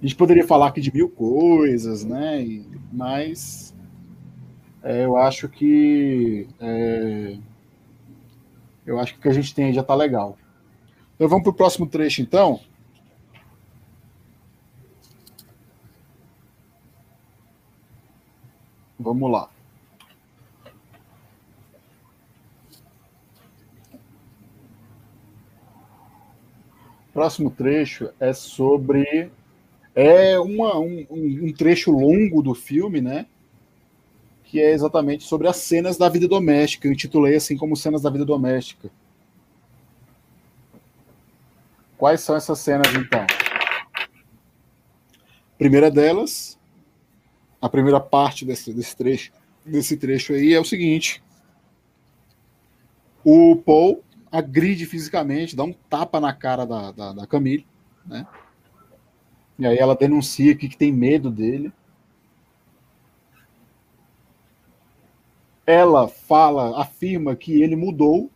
A gente poderia falar aqui de mil coisas, né? Mas é, eu acho que é, eu acho que o que a gente tem aí já tá legal. Então vamos para o próximo trecho, então. Vamos lá. Próximo trecho é sobre. É uma, um, um trecho longo do filme, né? Que é exatamente sobre as cenas da vida doméstica. Eu intitulei assim como cenas da vida doméstica. Quais são essas cenas, então? primeira delas a primeira parte desse, desse trecho, desse trecho aí é o seguinte: o Paul agride fisicamente, dá um tapa na cara da, da, da Camille, né? E aí ela denuncia que, que tem medo dele. Ela fala, afirma que ele mudou.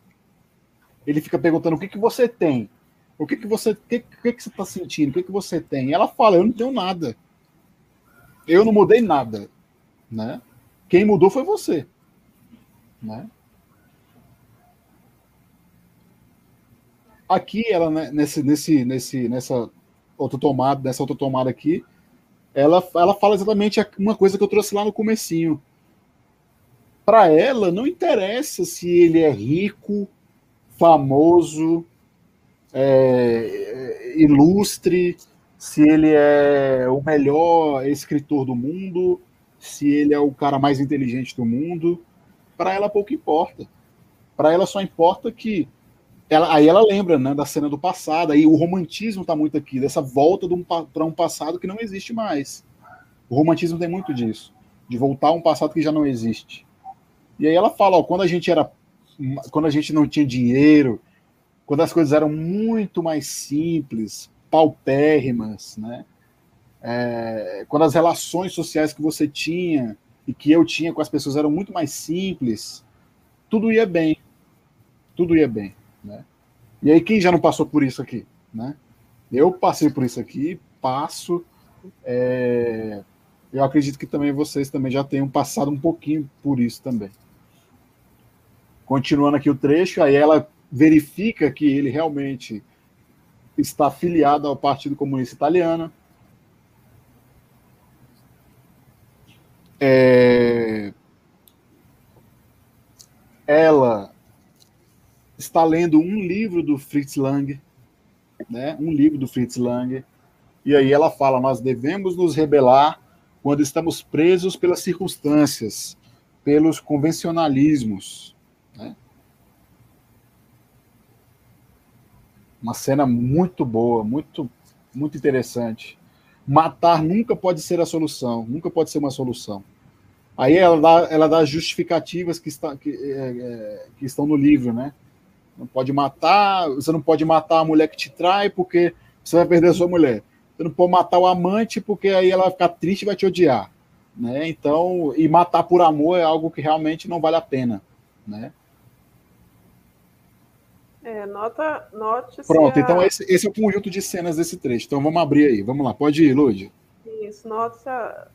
Ele fica perguntando o que, que você tem, o que, que você, o que, que, que você está sentindo, o que, que você tem. Ela fala, eu não tenho nada eu não mudei nada, né? Quem mudou foi você, né? Aqui ela né, nesse nesse nesse nessa outra tomada, nessa outra tomada aqui, ela ela fala exatamente uma coisa que eu trouxe lá no comecinho. Para ela não interessa se ele é rico, famoso, é, ilustre, se ele é o melhor escritor do mundo, se ele é o cara mais inteligente do mundo. Para ela pouco importa. Para ela só importa que ela, aí ela lembra né, da cena do passado, aí o romantismo está muito aqui, dessa volta de um, para um passado que não existe mais. O romantismo tem muito disso, de voltar a um passado que já não existe. E aí ela fala, ó, quando a gente era quando a gente não tinha dinheiro, quando as coisas eram muito mais simples, paupérrimas, né? É, quando as relações sociais que você tinha e que eu tinha com as pessoas eram muito mais simples, tudo ia bem. Tudo ia bem, né? E aí quem já não passou por isso aqui, né? Eu passei por isso aqui, passo. É... Eu acredito que também vocês também já tenham passado um pouquinho por isso também. Continuando aqui o trecho, aí ela verifica que ele realmente está afiliado ao Partido Comunista Italiano. É... Ela está lendo um livro do Fritz Lang, né? Um livro do Fritz Lang. E aí ela fala: nós devemos nos rebelar quando estamos presos pelas circunstâncias, pelos convencionalismos. Uma cena muito boa, muito, muito interessante. Matar nunca pode ser a solução, nunca pode ser uma solução. Aí ela dá, ela dá justificativas que, está, que, é, é, que estão no livro, né? Não pode matar, você não pode matar a mulher que te trai porque você vai perder a sua mulher. Você não pode matar o amante porque aí ela vai ficar triste e vai te odiar, né? Então, e matar por amor é algo que realmente não vale a pena, né? É, nota, note Pronto, a... então esse, esse, é o conjunto de cenas desse trecho. Então vamos abrir aí, vamos lá, pode ir, Lud. Isso, note a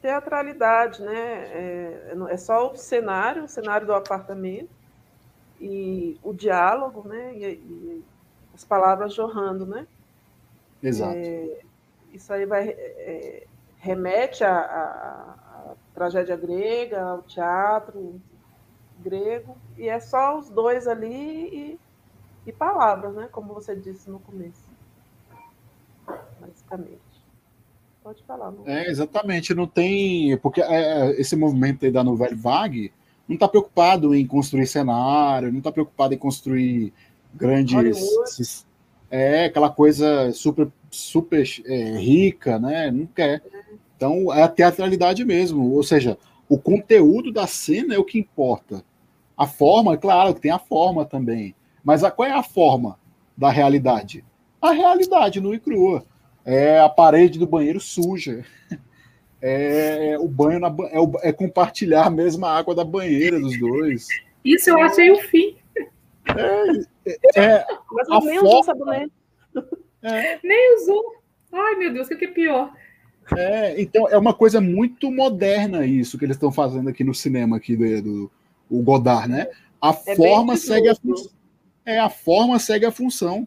teatralidade, né? É, é só o cenário, o cenário do apartamento e o diálogo, né? E, e as palavras jorrando, né? Exato. É, isso aí vai é, remete à, à, à, tragédia grega, ao teatro grego, e é só os dois ali e, e palavras, né? Como você disse no começo. Basicamente. Pode falar. Não. É, exatamente. Não tem. Porque é, esse movimento aí da novela vague não está preocupado em construir cenário, não está preocupado em construir grandes. É aquela coisa super, super é, rica, né? Não quer. Então é a teatralidade mesmo. Ou seja, o conteúdo da cena é o que importa. A forma, claro que tem a forma também. Mas a, qual é a forma da realidade? A realidade nua e crua. É a parede do banheiro suja. É, o banho na, é, o, é compartilhar a mesma água da banheira dos dois. Isso eu achei o fim. É, é, Mas eu nem usou sabonete. É. Nem usou. Ai, meu Deus, o que é pior? É, então é uma coisa muito moderna isso que eles estão fazendo aqui no cinema aqui do, do o Godard, né? A é forma segue a função. É, a forma segue a função.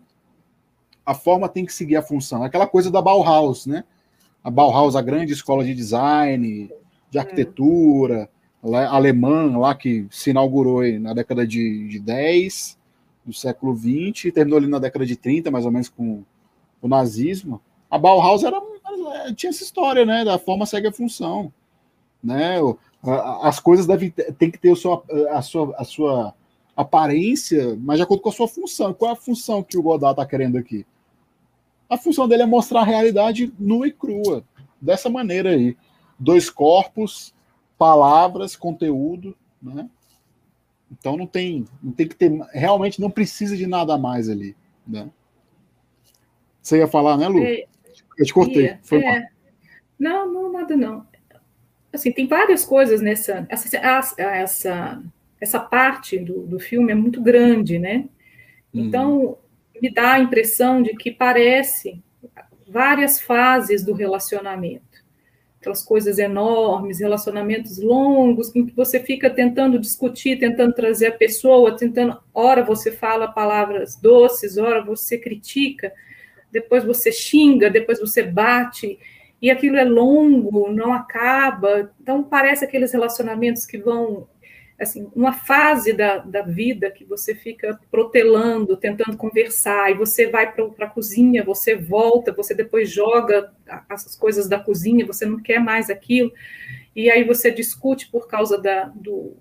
A forma tem que seguir a função. Aquela coisa da Bauhaus, né? A Bauhaus, a grande escola de design, de arquitetura, lá, alemã, lá que se inaugurou na década de, de 10 do século 20 e terminou ali na década de 30, mais ou menos, com o nazismo. A Bauhaus era, tinha essa história, né? Da forma segue a função. Né? As coisas devem tem que ter a sua, a sua, a sua aparência, mas de acordo com a sua função. Qual é a função que o Godard está querendo aqui? A função dele é mostrar a realidade nua e crua, dessa maneira aí. Dois corpos, palavras, conteúdo, né? Então não tem, não tem que ter, realmente não precisa de nada mais ali, né? Você ia falar, né, Lu? É, Eu te cortei. Ia, Foi é. Não, não, nada não. Assim, tem várias coisas nessa, essa, essa, essa parte do, do filme é muito grande, né? Então, hum. me dá a impressão de que parece várias fases do relacionamento aquelas coisas enormes, relacionamentos longos, em que você fica tentando discutir, tentando trazer a pessoa, tentando, ora você fala palavras doces, ora você critica, depois você xinga, depois você bate, e aquilo é longo, não acaba. Então parece aqueles relacionamentos que vão assim, uma fase da, da vida que você fica protelando, tentando conversar, e você vai para a cozinha, você volta, você depois joga as coisas da cozinha, você não quer mais aquilo, e aí você discute por causa da, do,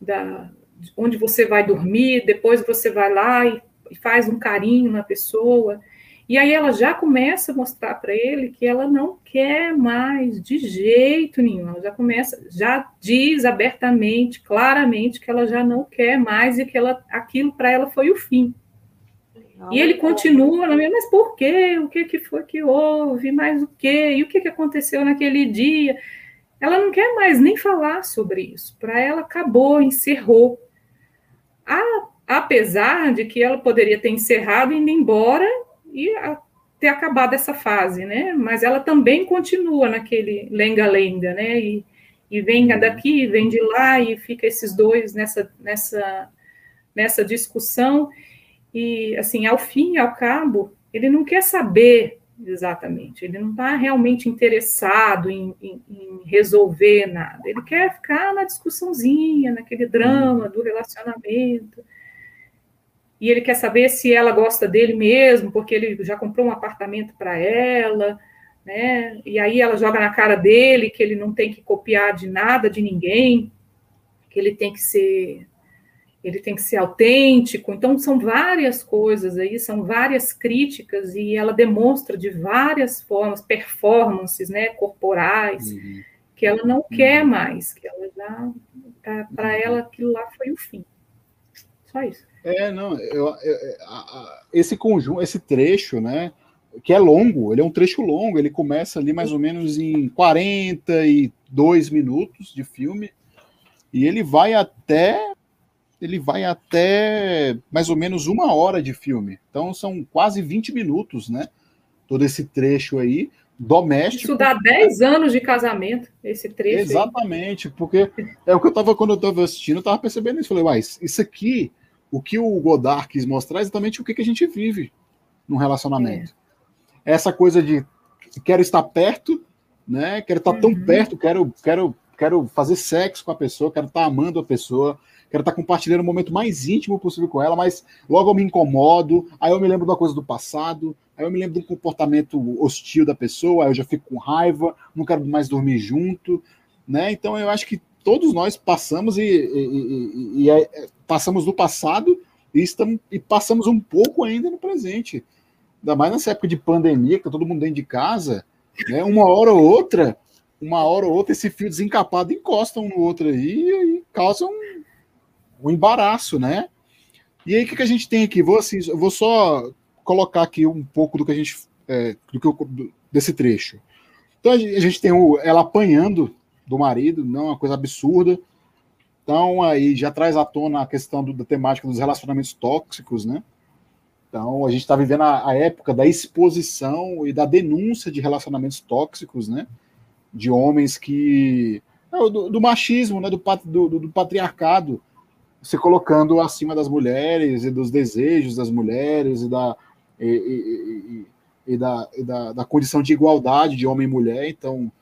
da onde você vai dormir, depois você vai lá e, e faz um carinho na pessoa, e aí ela já começa a mostrar para ele que ela não quer mais de jeito nenhum. Ela já começa, já diz abertamente, claramente que ela já não quer mais e que ela, aquilo para ela foi o fim. E ele continua, mas por quê? O que, que foi que houve? Mais o quê? E o que, que aconteceu naquele dia? ela não quer mais nem falar sobre isso. Para ela, acabou, encerrou. A, apesar de que ela poderia ter encerrado, indo embora e ter acabado essa fase, né? Mas ela também continua naquele lenga-lenga, né? E, e vem daqui, vem de lá, e fica esses dois nessa, nessa, nessa discussão. E, assim, ao fim e ao cabo, ele não quer saber exatamente. Ele não está realmente interessado em, em, em, resolver nada. Ele quer ficar na discussãozinha, naquele drama do relacionamento. E ele quer saber se ela gosta dele mesmo, porque ele já comprou um apartamento para ela, né? E aí ela joga na cara dele que ele não tem que copiar de nada de ninguém, que ele tem que ser ele tem que ser autêntico. Então, são várias coisas aí, são várias críticas, e ela demonstra de várias formas, performances né, corporais, uhum. que ela não uhum. quer mais, que ela já, para uhum. ela, aquilo lá foi o fim. Só isso. É, não, eu, eu, esse conjunto, esse trecho, né, que é longo, ele é um trecho longo, ele começa ali mais ou menos em 42 minutos de filme, e ele vai até ele vai até mais ou menos uma hora de filme. Então são quase 20 minutos, né? Todo esse trecho aí, doméstico. Isso dá 10 anos de casamento, esse trecho. Exatamente, aí. porque é o que eu estava quando eu estava assistindo, eu estava percebendo isso. Falei, mas isso aqui, o que o Godard quis mostrar é exatamente o que, que a gente vive num relacionamento. É. Essa coisa de quero estar perto, né? Quero estar uhum. tão perto, quero, quero, quero fazer sexo com a pessoa, quero estar amando a pessoa, quero estar compartilhando o momento mais íntimo possível com ela, mas logo eu me incomodo, aí eu me lembro de uma coisa do passado, aí eu me lembro de um comportamento hostil da pessoa, aí eu já fico com raiva, não quero mais dormir junto, né? Então eu acho que todos nós passamos e, e, e, e é, passamos do passado e, estamos, e passamos um pouco ainda no presente. Ainda mais nessa época de pandemia, que tá todo mundo dentro de casa, né? Uma hora ou outra, uma hora ou outra, esse fio desencapado encosta um no outro aí e causa um, o embaraço, né? E aí, o que, que a gente tem aqui? Vou, assim, vou só colocar aqui um pouco do que a gente. É, do que eu, desse trecho. Então, a gente tem o, ela apanhando do marido, não é uma coisa absurda. Então, aí já traz à tona a questão do, da temática dos relacionamentos tóxicos, né? Então, a gente está vivendo a, a, época da exposição e da denúncia de relacionamentos tóxicos, né? De homens que. Do, do machismo, né? Do, do, do patriarcado se colocando acima das mulheres e dos desejos das mulheres e da, e, e, e da, da, da, condição de igualdade de homem e mulher. Então,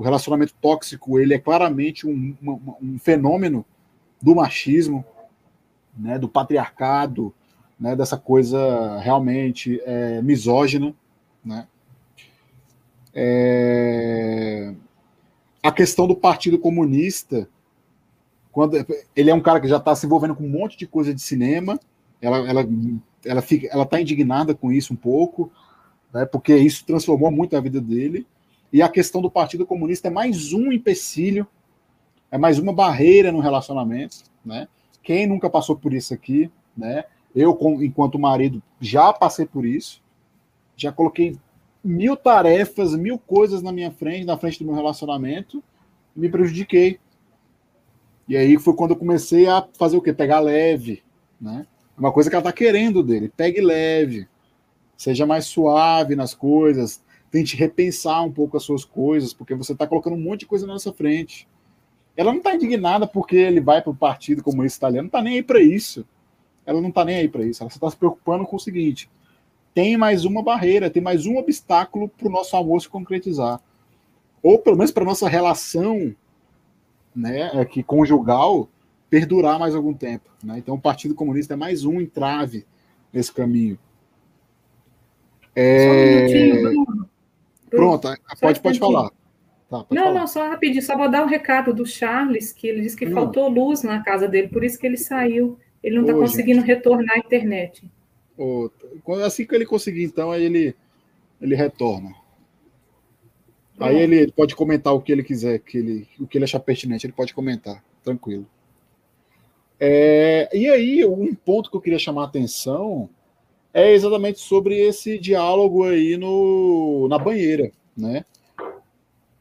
o relacionamento tóxico ele é claramente um, um, um fenômeno do machismo, né, do patriarcado, né, dessa coisa realmente é, misógina. Né? É... A questão do Partido Comunista quando ele é um cara que já está se envolvendo com um monte de coisa de cinema, ela, ela, ela fica, ela está indignada com isso um pouco, né, porque isso transformou muito a vida dele. E a questão do Partido Comunista é mais um empecilho, é mais uma barreira no relacionamento, né? Quem nunca passou por isso aqui, né? Eu, enquanto marido, já passei por isso, já coloquei mil tarefas, mil coisas na minha frente, na frente do meu relacionamento, me prejudiquei e aí foi quando eu comecei a fazer o quê? Pegar leve, né? Uma coisa que ela tá querendo dele, pegue leve, seja mais suave nas coisas, tente repensar um pouco as suas coisas, porque você está colocando um monte de coisa na nossa frente. Ela não está indignada porque ele vai para o Partido Comunista Italiano, não está nem aí para isso. Ela não está nem aí para isso. Ela está se preocupando com o seguinte: tem mais uma barreira, tem mais um obstáculo para o nosso amor se concretizar. Ou pelo menos para nossa relação né, é que conjugal perdurar mais algum tempo. Né? Então, o Partido Comunista é mais um entrave nesse caminho. É... Um Pronto, pode, pode falar. Tá, não, falar. não, só rapidinho, só vou dar um recado do Charles, que ele disse que hum. faltou luz na casa dele, por isso que ele saiu. Ele não está conseguindo gente. retornar à internet. assim que ele conseguir, então, aí ele, ele retorna. Aí ele pode comentar o que ele quiser, que ele, o que ele achar pertinente, ele pode comentar, tranquilo. É, e aí, um ponto que eu queria chamar a atenção é exatamente sobre esse diálogo aí no, na banheira, né?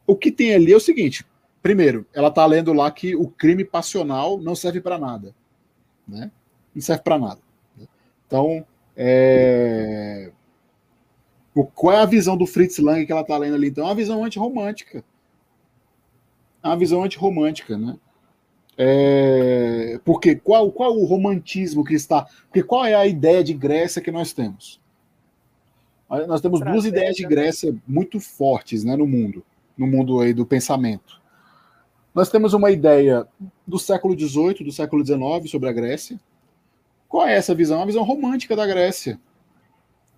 O que tem ali é o seguinte: primeiro, ela está lendo lá que o crime passional não serve para nada, né? Não serve para nada. Então, é... o, qual é a visão do Fritz Lang que ela está lendo ali? Então, é uma visão antirromântica. É uma visão antirromântica, né? É... Porque qual, qual o romantismo que está? Porque qual é a ideia de Grécia que nós temos? Nós temos duas ideias de Grécia muito fortes né, no mundo, no mundo aí do pensamento. Nós temos uma ideia do século XVIII, do século XIX sobre a Grécia. Qual é essa visão? A visão romântica da Grécia.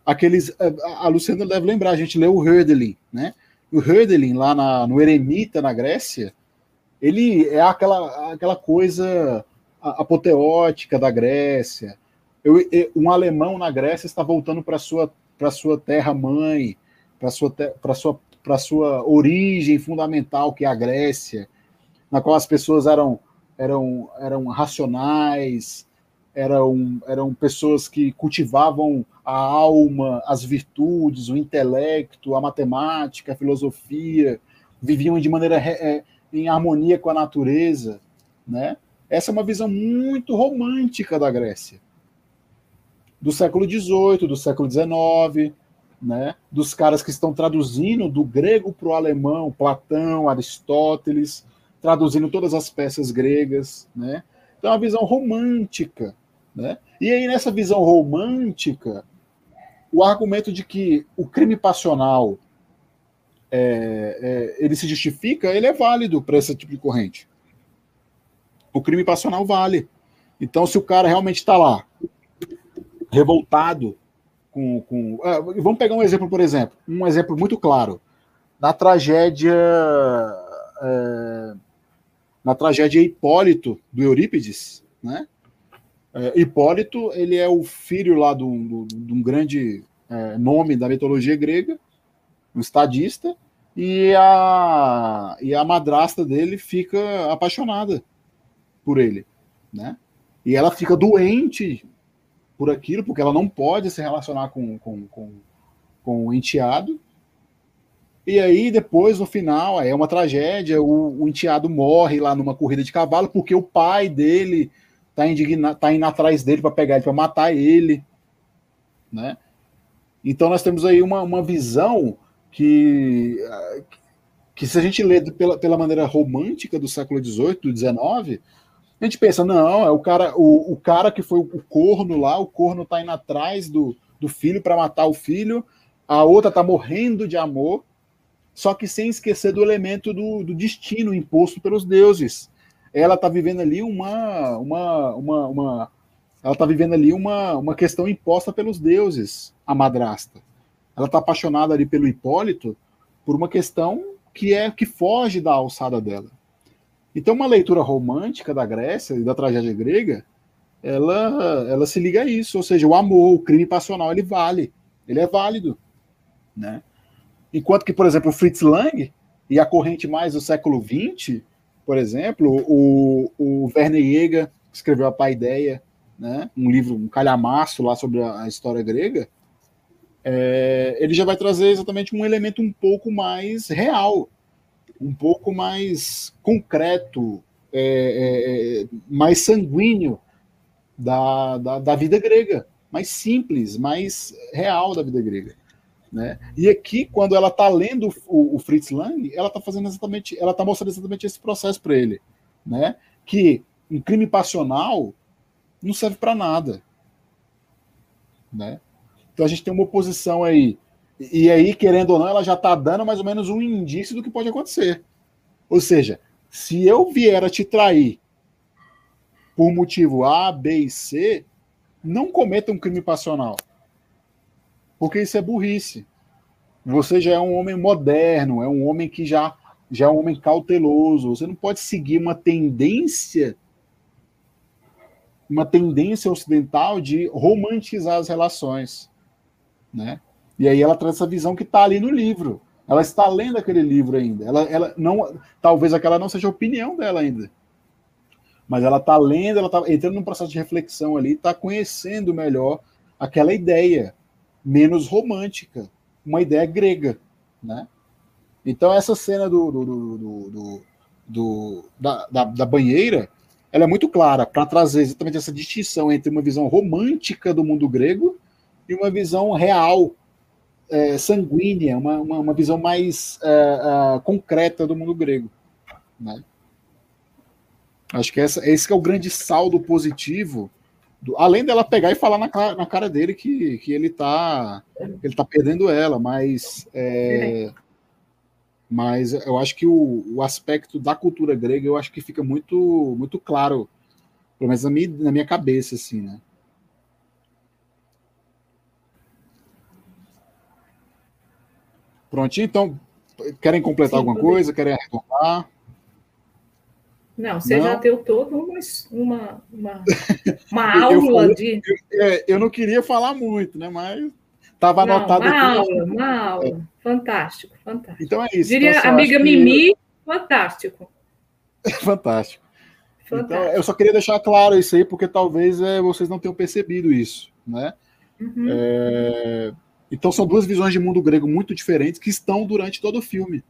Aqueles, a Luciana deve lembrar, a gente leu o Hölderlin, né? O Hölderlin, lá na, no Eremita, na Grécia, ele é aquela, aquela coisa apoteótica da Grécia. Eu, um alemão na Grécia está voltando para sua para sua terra mãe, para sua para sua para sua origem fundamental que é a Grécia, na qual as pessoas eram eram eram racionais, eram eram pessoas que cultivavam a alma, as virtudes, o intelecto, a matemática, a filosofia, viviam de maneira é, em harmonia com a natureza, né? Essa é uma visão muito romântica da Grécia do século XVIII, do século XIX, né, dos caras que estão traduzindo do grego para o alemão, Platão, Aristóteles, traduzindo todas as peças gregas, né? Então é uma visão romântica, né? E aí nessa visão romântica, o argumento de que o crime passional é, é, ele se justifica, ele é válido para esse tipo de corrente. O crime passional vale. Então, se o cara realmente está lá revoltado com. com uh, vamos pegar um exemplo, por exemplo, um exemplo muito claro. Na tragédia. Uh, na tragédia Hipólito, do Eurípides, né? Uh, Hipólito, ele é o filho lá de um, de um grande nome da mitologia grega, um estadista, e a, e a madrasta dele fica apaixonada por ele, né? E ela fica doente por aquilo, porque ela não pode se relacionar com, com, com, com o enteado. E aí, depois, no final, é uma tragédia, o, o enteado morre lá numa corrida de cavalo, porque o pai dele tá, indigna, tá indo atrás dele para pegar ele, para matar ele. Né? Então nós temos aí uma, uma visão que, que se a gente lê pela, pela maneira romântica do século XVIII, do XIX, a gente pensa, não, é o cara, o, o cara que foi o corno lá, o corno tá indo atrás do, do filho para matar o filho, a outra tá morrendo de amor, só que sem esquecer do elemento do, do destino imposto pelos deuses. Ela tá vivendo ali uma, uma, uma, uma ela tá vivendo ali uma, uma questão imposta pelos deuses, a madrasta. Ela tá apaixonada ali pelo Hipólito por uma questão que é que foge da alçada dela. Então, uma leitura romântica da Grécia e da tragédia grega, ela, ela se liga a isso, ou seja, o amor, o crime passional, ele vale, ele é válido, né? Enquanto que, por exemplo, Fritz Lang e a corrente mais do século XX, por exemplo, o, o Werner Jäger escreveu a Paideia, né? Um livro, um calhamaço lá sobre a, a história grega. É, ele já vai trazer exatamente um elemento um pouco mais real, um pouco mais concreto, é, é, é, mais sanguíneo da, da, da, vida grega, mais simples, mais real da vida grega. Né? E aqui, quando ela está lendo o, o, Fritz Lang, ela está fazendo exatamente, ela está mostrando exatamente esse processo para ele, né? Que um crime passional não serve para nada, né? Então a gente tem uma oposição aí e aí, querendo ou não, ela já está dando mais ou menos um indício do que pode acontecer. Ou seja, se eu vier a te trair por motivo A, B e C, não cometa um crime passional. Porque isso é burrice. Você já é um homem moderno, é um homem que já, já é um homem cauteloso. Você não pode seguir uma tendência uma tendência ocidental de romantizar as relações, né? E aí ela traz essa visão que está ali no livro. Ela está lendo aquele livro ainda. Ela, ela não, talvez aquela não seja a opinião dela ainda. Mas ela está lendo, ela está entrando num processo de reflexão ali, está conhecendo melhor aquela ideia menos romântica, uma ideia grega, né? Então essa cena do, do, do, do, do, da, da, da banheira, ela é muito clara para trazer exatamente essa distinção entre uma visão romântica do mundo grego e uma visão real, é, sanguínea, uma, uma, uma, visão mais é, é, concreta do mundo grego. Né? Acho que essa, esse que é o grande saldo positivo, do, além dela pegar e falar na, na cara dele que, que ele está ele tá perdendo ela, mas é, mas eu acho que o, o, aspecto da cultura grega eu acho que fica muito muito claro, pelo menos na minha, na minha cabeça, assim, né? Prontinho, então, querem completar Sim, alguma coisa? Querem arredondar? Não, você não. já deu toda uma, uma, uma, uma aula eu, de. Eu, é, eu, não queria falar muito, né? Mas Estava anotado uma aqui. Aula, uma aula. É. Fantástico, fantástico. Então é isso. Diria então, amiga que... Mimi, fantástico. fantástico. Fantástico. Então, eu só queria deixar claro isso aí, porque talvez é, vocês não tenham percebido isso, né? Uhum. É... Então são duas visões de mundo grego muito diferentes que estão durante todo o filme.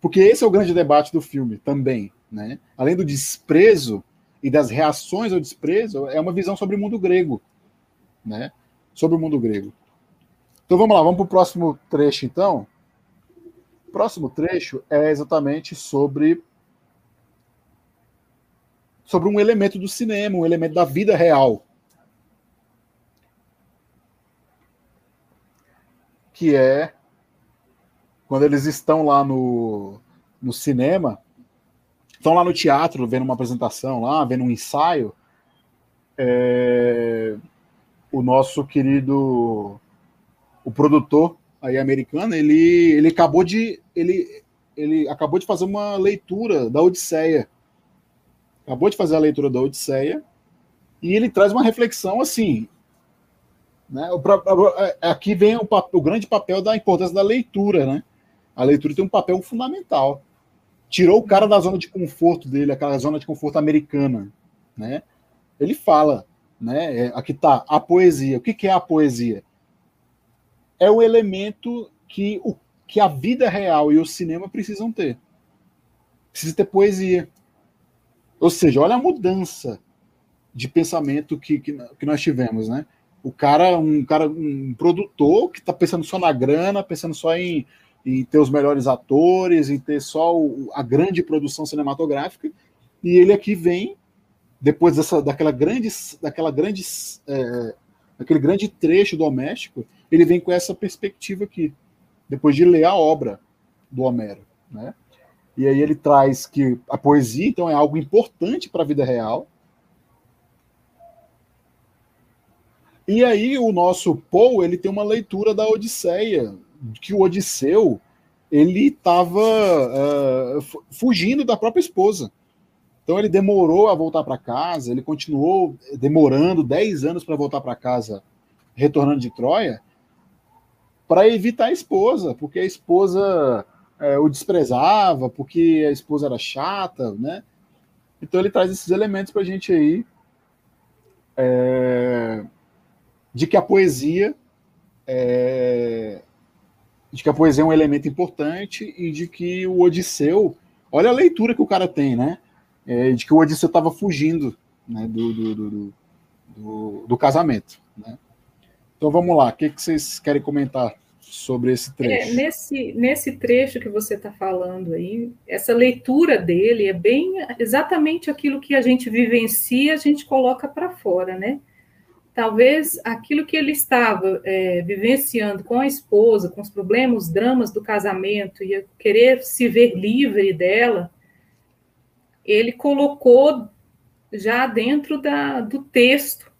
Porque esse é o grande debate do filme também, né? Além do desprezo e das reações ao desprezo, é uma visão sobre o mundo grego, né? Sobre o mundo grego. Então vamos lá, vamos para o próximo trecho, então. O próximo trecho é exatamente sobre sobre um elemento do cinema, um elemento da vida real. Que é quando eles estão lá no, no cinema, estão lá no teatro vendo uma apresentação lá, vendo um ensaio, é, o nosso querido o produtor aí americano, ele, ele acabou de ele, ele acabou de fazer uma leitura da Odisseia. Acabou de fazer a leitura da Odisseia e ele traz uma reflexão assim, né? É, aqui vem o, o grande papel da importância da leitura, né? A leitura tem um papel fundamental. Tirou o cara da zona de conforto dele, aquela zona de conforto americana, né? Ele fala, né? É, aqui tá a poesia. O que, que é a poesia? é o elemento que, o, que a vida real e o cinema precisam ter. Precisa ter poesia. Ou seja, olha a mudança de pensamento que, que, que nós tivemos, né? O cara, um cara, um produtor que está pensando só na grana, pensando só em, em ter os melhores atores, em ter só o, a grande produção cinematográfica, e ele aqui vem depois dessa, daquela grande, daquela grande, é, aquele grande trecho doméstico, ele vem com essa perspectiva aqui, depois de ler a obra do Homero, né? E aí ele traz que a poesia, então, é algo importante para a vida real. E aí o nosso Paul, ele tem uma leitura da Odisseia, que o Odisseu, ele estava uh, eh, fugindo da própria esposa. Então ele demorou a voltar para casa, ele continuou demorando 10 anos para voltar para casa, retornando de Troia, para evitar a esposa, porque a esposa é, o desprezava, porque a esposa era chata, né? Então ele traz esses elementos para a gente aí é, de que a poesia é, de que a poesia é um elemento importante e de que o Odisseu, olha a leitura que o cara tem, né? É, de que o Odisseu estava fugindo né, do, do, do, do, do casamento, né? Então vamos lá, o que, que vocês querem comentar sobre esse trecho? É, nesse, nesse trecho que você está falando aí, essa leitura dele é bem exatamente aquilo que a gente vivencia, a gente coloca para fora, né? Talvez aquilo que ele estava é, vivenciando com a esposa, com os problemas, os dramas do casamento e querer se ver livre dela, ele colocou já dentro da, do texto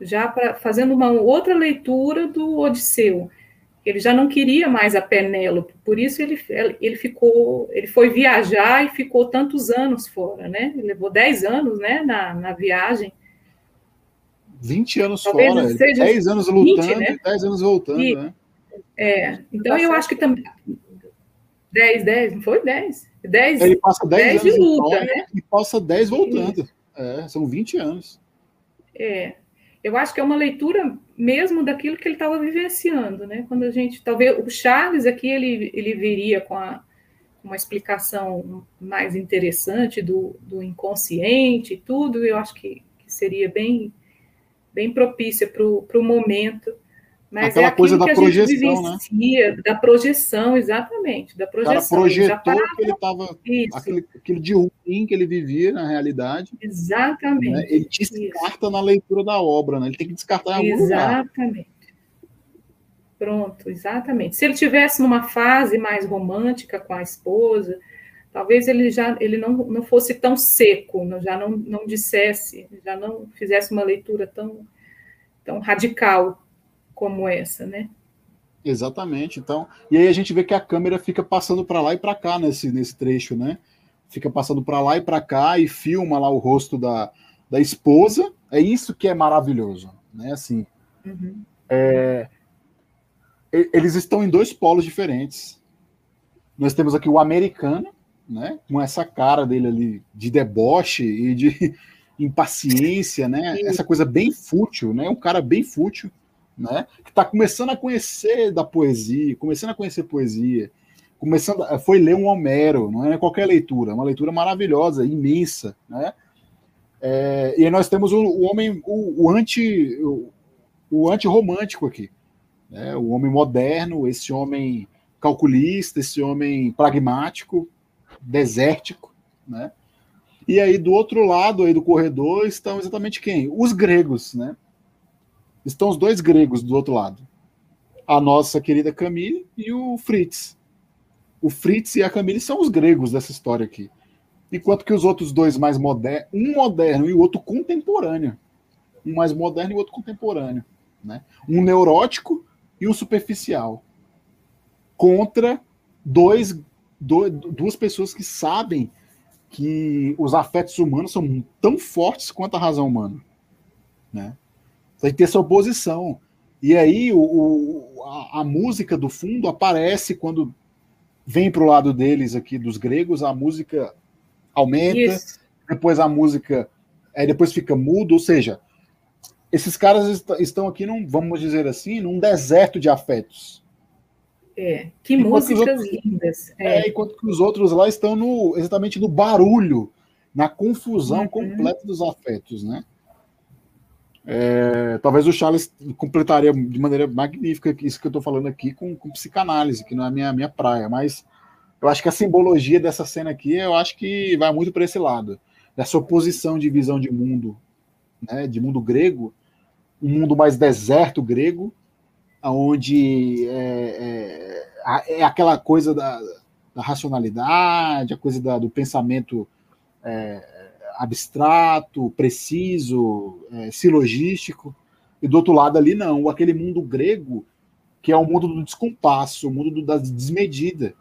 já pra, fazendo uma outra leitura do Odisseu. Ele já não queria mais a Penélope, por isso ele, ele ficou, ele foi viajar e ficou tantos anos fora, né? Ele levou 10 anos, né, na, na viagem. 20 anos Talvez fora, seja 10 anos lutando 20, né? e 10 anos voltando, e, né? É, então tá eu acho que também 10, 10, não foi 10? 10 ele passa 10, 10 anos de luta, né? E passa 10 voltando. É, são 20 anos. É, eu acho que é uma leitura mesmo daquilo que ele estava vivenciando, né? Quando a gente, talvez o Charles aqui ele, ele viria com a, uma explicação mais interessante do, do inconsciente e tudo, eu acho que, que seria bem, bem propícia para o momento. Mas Aquela é coisa da projeção, né? Da projeção, exatamente, da O cara projeção. projetou Eles que ele estava. Isso, Aquele, aquilo de ruim que ele vivia na realidade. exatamente. né? Ele descarta na leitura da obra, né? Ele tem que descartar em algum lugar. Exatamente. Pronto, exatamente. Se ele tivesse numa fase mais romântica com a esposa, talvez ele já ele não, não fosse tão seco, já não, não dissesse, já não fizesse uma leitura tão, tão radical como essa, né? Exatamente. Então, e aí a gente vê que a câmera fica passando para lá e para cá nesse, nesse trecho, né? Fica passando para lá e para cá e filma lá o rosto da, da esposa. É isso que é maravilhoso, né? Assim, Uhum. e- eles estão em dois polos diferentes. Nós temos aqui o americano, né? Com essa cara dele ali de deboche e de impaciência, né? Sim. Essa coisa bem fútil, né? Um cara bem fútil, né? Que está começando a conhecer da poesia, começando a conhecer poesia, começando, a- foi ler um Homero, não é qualquer leitura, é uma leitura maravilhosa, imensa, né? É, e aí nós temos o, o homem, o, o anti, o, o anti-romântico aqui, né? O homem moderno, esse homem calculista, esse homem pragmático, desértico, né? E aí do outro lado aí do corredor estão exatamente quem? Os gregos, né? Estão os dois gregos do outro lado. A nossa querida Camille e o Fritz. O Fritz e a Camille são os gregos dessa história aqui. Enquanto que os outros dois mais modernos, um moderno e o outro contemporâneo. Um mais moderno e o outro contemporâneo, né? Um neurótico e um superficial. Contra dois, do- duas pessoas que sabem que os afetos humanos são tão fortes quanto a razão humana. Né? Tem que ter essa oposição. E aí o, o- a, a música do fundo aparece quando vem para o lado deles aqui, dos gregos, a música aumenta, Isso. depois a música aí depois fica mudo, ou seja, esses caras est- estão aqui num, vamos dizer assim, num deserto de afetos. É. Que Enquanto que os músicas lindas. É, É. enquanto que os outros lá estão no, exatamente no barulho, na confusão Uhum. completa dos afetos, né? É, talvez o Charles completaria de maneira magnífica isso que eu estou falando aqui com, com psicanálise, que não é a minha, minha praia, mas eu acho que a simbologia dessa cena aqui, eu acho que vai muito para esse lado, dessa oposição de visão de mundo, né, de mundo grego, um mundo mais deserto grego, onde é, é, é aquela coisa da, da racionalidade, a coisa da- do pensamento é, abstrato, preciso, é, silogístico, e do outro lado ali não, aquele mundo grego que é o mundo do descompasso, o mundo do- da desmedida,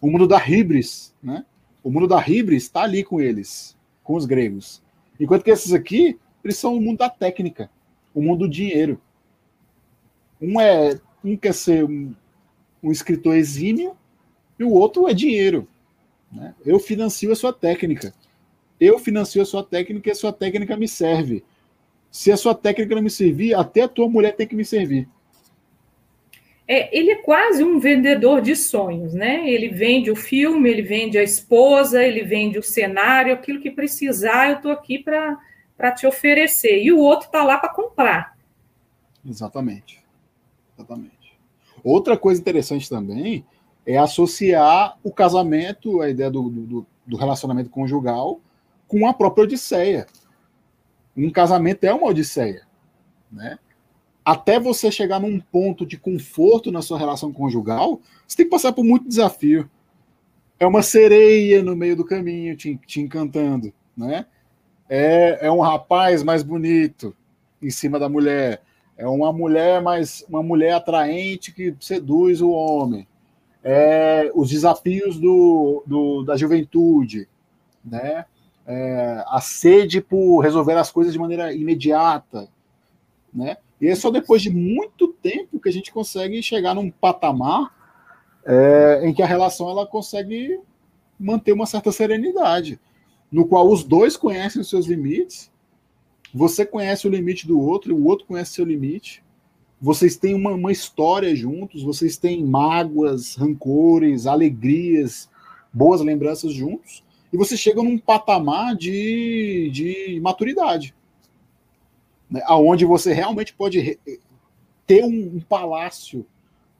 o mundo da hibris, né? O mundo da hibris está ali com eles, com os gregos. Enquanto que esses aqui, eles são o mundo da técnica, o mundo do dinheiro. Um é um quer ser um, um escritor exímio e o outro é dinheiro. né? Eu financio a sua técnica. Eu financio a sua técnica e a sua técnica me serve. Se a sua técnica não me servir, até a tua mulher tem que me servir. É, ele é quase um vendedor de sonhos, né? Ele vende o filme, ele vende a esposa, ele vende o cenário, aquilo que precisar, eu estou aqui para te oferecer. E o outro está lá para comprar. Exatamente. Exatamente. Outra coisa interessante também é associar o casamento, a ideia do, do, do relacionamento conjugal, com a própria Odisseia. Um casamento é uma Odisseia. Né? Até você chegar num ponto de conforto na sua relação conjugal, você tem que passar por muito desafio. É uma sereia no meio do caminho te, te encantando. Né? É, é um rapaz mais bonito em cima da mulher é uma mulher mais uma mulher atraente que seduz o homem. É, os desafios do, do, da juventude né? É, a sede por resolver as coisas de maneira imediata né? E é só depois de muito tempo que a gente consegue chegar num patamar é, em que a relação ela consegue manter uma certa serenidade no qual os dois conhecem os seus limites você conhece o limite do outro, o outro conhece seu limite. Vocês têm uma, uma história juntos, vocês têm mágoas, rancores, alegrias, boas lembranças juntos, e você chega num patamar de, de maturidade, né, aonde você realmente pode ter um, um, palácio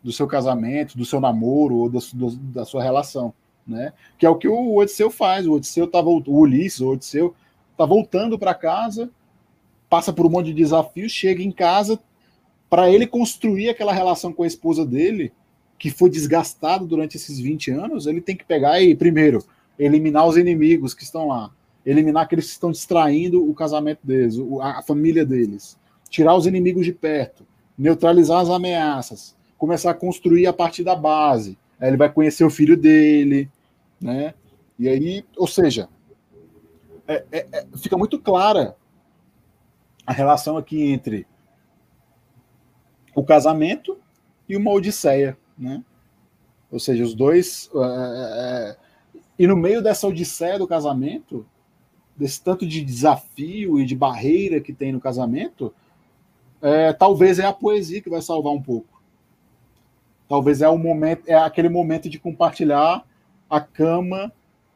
do seu casamento, do seu namoro ou da, do, da sua relação, né? Que é o que o Odisseu faz. O Odisseu tá o Ulisses, o Odisseu tá voltando para casa, passa por um monte de desafios, chega em casa para ele construir aquela relação com a esposa dele, que foi desgastada durante esses 20 anos, ele tem que pegar e primeiro eliminar os inimigos que estão lá, eliminar aqueles que estão distraindo o casamento deles, a família deles, tirar os inimigos de perto, neutralizar as ameaças, começar a construir a partir da base. Aí ele vai conhecer o filho dele, né? E aí, ou seja, é, é, é, fica muito clara a relação aqui entre o casamento e uma odisseia, né? Ou seja, os dois é, é, é e no meio dessa odisseia do casamento, desse tanto de desafio e de barreira que tem no casamento, é, talvez é a poesia que vai salvar um pouco. Talvez é o momento, é aquele momento de compartilhar a cama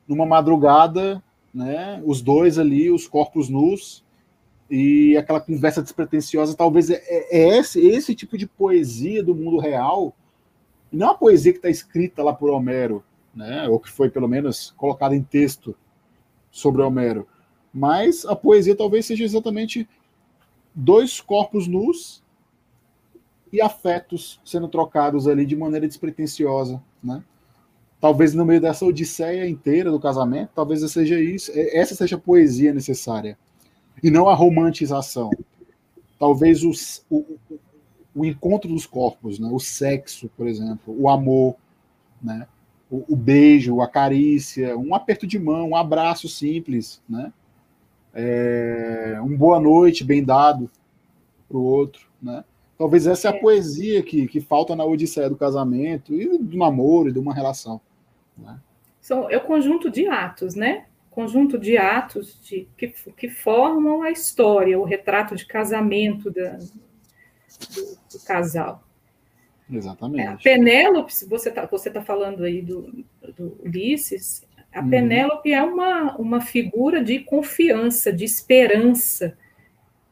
numa madrugada, né? Os dois ali, os corpos nus e aquela conversa despretensiosa. Talvez é, é, é esse, esse tipo de poesia do mundo real, e não a poesia que está escrita lá por Homero, né? Ou que foi pelo menos colocada em texto sobre Homero. Mas a poesia talvez seja exatamente dois corpos nus e afetos sendo trocados ali de maneira despretensiosa, né? Talvez no meio dessa odisseia inteira do casamento, talvez seja isso, é, essa seja a poesia necessária e não a romantização. Talvez os, o, o encontro dos corpos, né? O sexo, por exemplo, o amor, né? o, o, beijo, a carícia, um aperto de mão, um abraço simples, né? É, um boa noite bem dado para o outro, né? Talvez essa é a é. poesia que, que falta na odisseia do casamento e do namoro e de uma relação. Né? São, é o conjunto de atos, né? Conjunto de atos de, que, que formam a história, o retrato de casamento da, do, do casal. Exatamente. A Penélope, você está você tá falando aí do, do Ulisses, a uhum. Penélope é uma, uma figura de confiança, de esperança,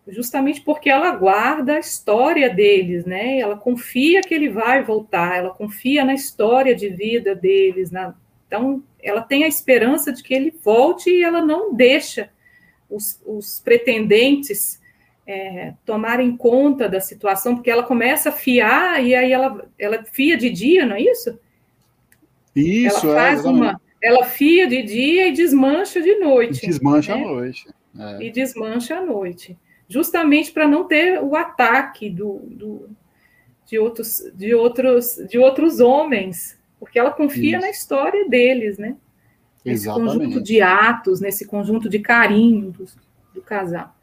justamente porque ela guarda a história deles, né? Ela confia que ele vai voltar, ela confia na história de vida deles, na... então ela tem a esperança de que ele volte e ela não deixa os, os pretendentes é, tomarem conta da situação, porque ela começa a fiar e aí ela, ela fia de dia, não é isso? Isso, ela faz é, uma, ela fia de dia e desmancha de noite. E desmancha né? à noite. É. E desmancha à noite. Justamente para não ter o ataque do, do, de, outros, de, outros, de outros homens, porque ela confia Isso. na história deles, né? Nesse Exatamente. conjunto de atos, nesse conjunto de carinho do, do casal.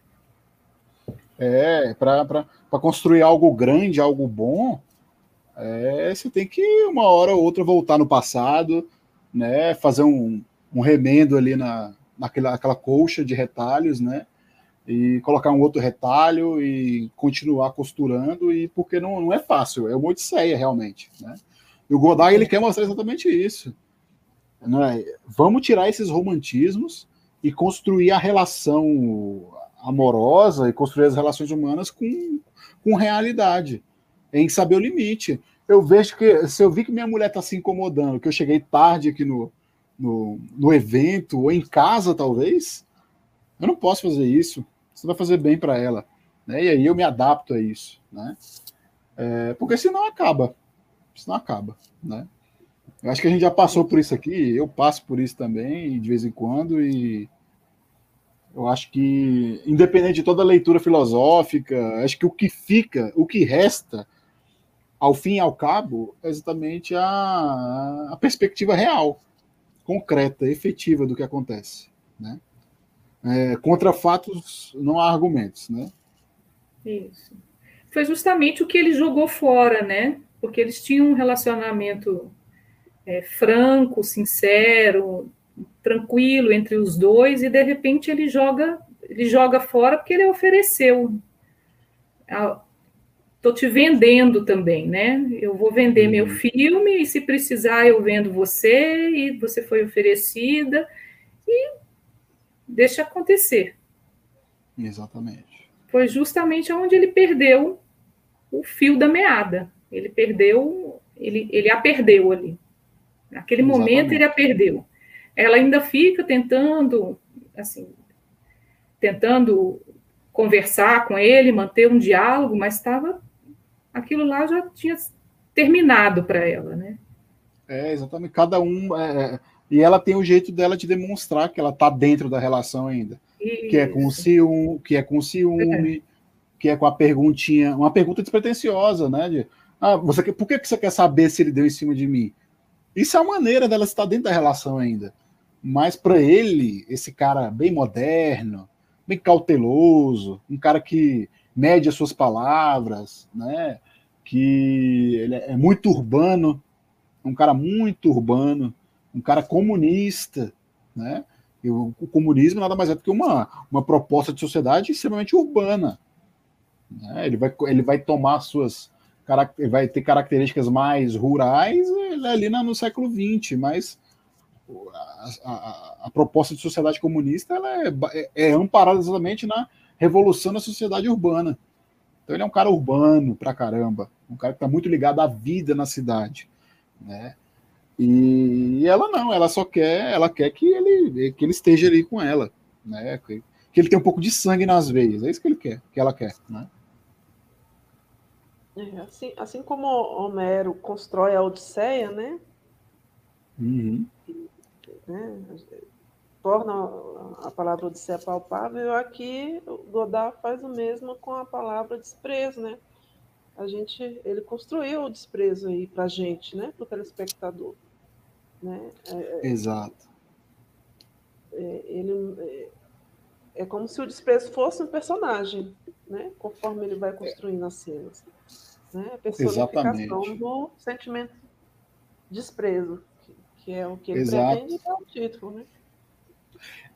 É, para construir algo grande, algo bom, é, você tem que uma hora ou outra voltar no passado, né? Fazer um, um remendo ali na, naquela aquela colcha de retalhos, né? E colocar um outro retalho e continuar costurando, e porque não, não é fácil, é uma odisseia realmente, né? E o Godard ele quer mostrar exatamente isso. Né? Vamos tirar esses romantismos e construir a relação, amorosa e construir as relações humanas com, com realidade, em saber o limite. Eu vejo que, se eu vi que minha mulher está se incomodando, que eu cheguei tarde aqui no, no, no evento, ou em casa talvez, eu não posso fazer isso. Isso vai fazer bem para ela. Né? E aí eu me adapto a isso. Né? É, porque senão acaba. Senão acaba. Né? Eu acho que a gente já passou por isso aqui, eu passo por isso também, de vez em quando, e eu acho que, independente de toda leitura filosófica, acho que o que fica, o que resta, ao fim e ao cabo, é exatamente a, a perspectiva real, concreta, efetiva do que acontece. Né? É, contra fatos não há argumentos. Né? Isso. Foi justamente o que ele jogou fora, né? Porque eles tinham um relacionamento é, franco, sincero, tranquilo entre os dois e de repente ele joga ele joga fora porque ele ofereceu tô te vendendo também, né? Eu vou vender meu uhum. filme e se precisar eu vendo você e você foi oferecida e deixa acontecer. Exatamente. Foi justamente onde ele perdeu o fio da meada. Ele perdeu, ele, ele a perdeu ali. Naquele Exatamente. momento ele a perdeu. Ela ainda fica tentando, assim, tentando conversar com ele, manter um diálogo, mas estava aquilo lá já tinha terminado para ela, né? É, exatamente. Cada um. É, é, e ela tem o jeito dela de demonstrar que ela está dentro da relação ainda. Isso. Que é com ciúme, que é com ciúme, é. que é com a perguntinha, uma pergunta despretensiosa, né? De, ah, você, por que você quer saber se ele deu em cima de mim? Isso é a maneira dela estar dentro da relação ainda. Mas para ele, esse cara bem moderno, bem cauteloso, um cara que mede as suas palavras, né? Que ele é muito urbano, um cara muito urbano, um cara comunista, né? E o comunismo nada mais é do que uma, uma proposta de sociedade extremamente urbana. Né? Ele, vai, ele vai tomar suas vai ter características mais rurais é ali no século XX, mas a, a, a, proposta de sociedade comunista ela é, é, é amparada exatamente na revolução da sociedade urbana. Então ele é um cara urbano pra caramba, um cara que está muito ligado à vida na cidade, né? E ela não, ela só quer, ela quer que ele que ele esteja ali com ela, né? Que, ele tenha um pouco de sangue nas veias, é isso que ele quer, que ela quer, né? É, assim, assim como Homero constrói a Odisseia, né? Uhum. né? torna a palavra Odisseia palpável, aqui Godard faz o mesmo com a palavra desprezo, né? A gente, ele construiu o desprezo aí para a gente, né? Para o telespectador, né? É, é, Exato. É, ele é, é, como se o desprezo fosse um personagem, né? Conforme ele vai construindo as cenas, né? A personificação Exatamente. do sentimento desprezo, que, que é o que ele Exato. pretende dar o título, né?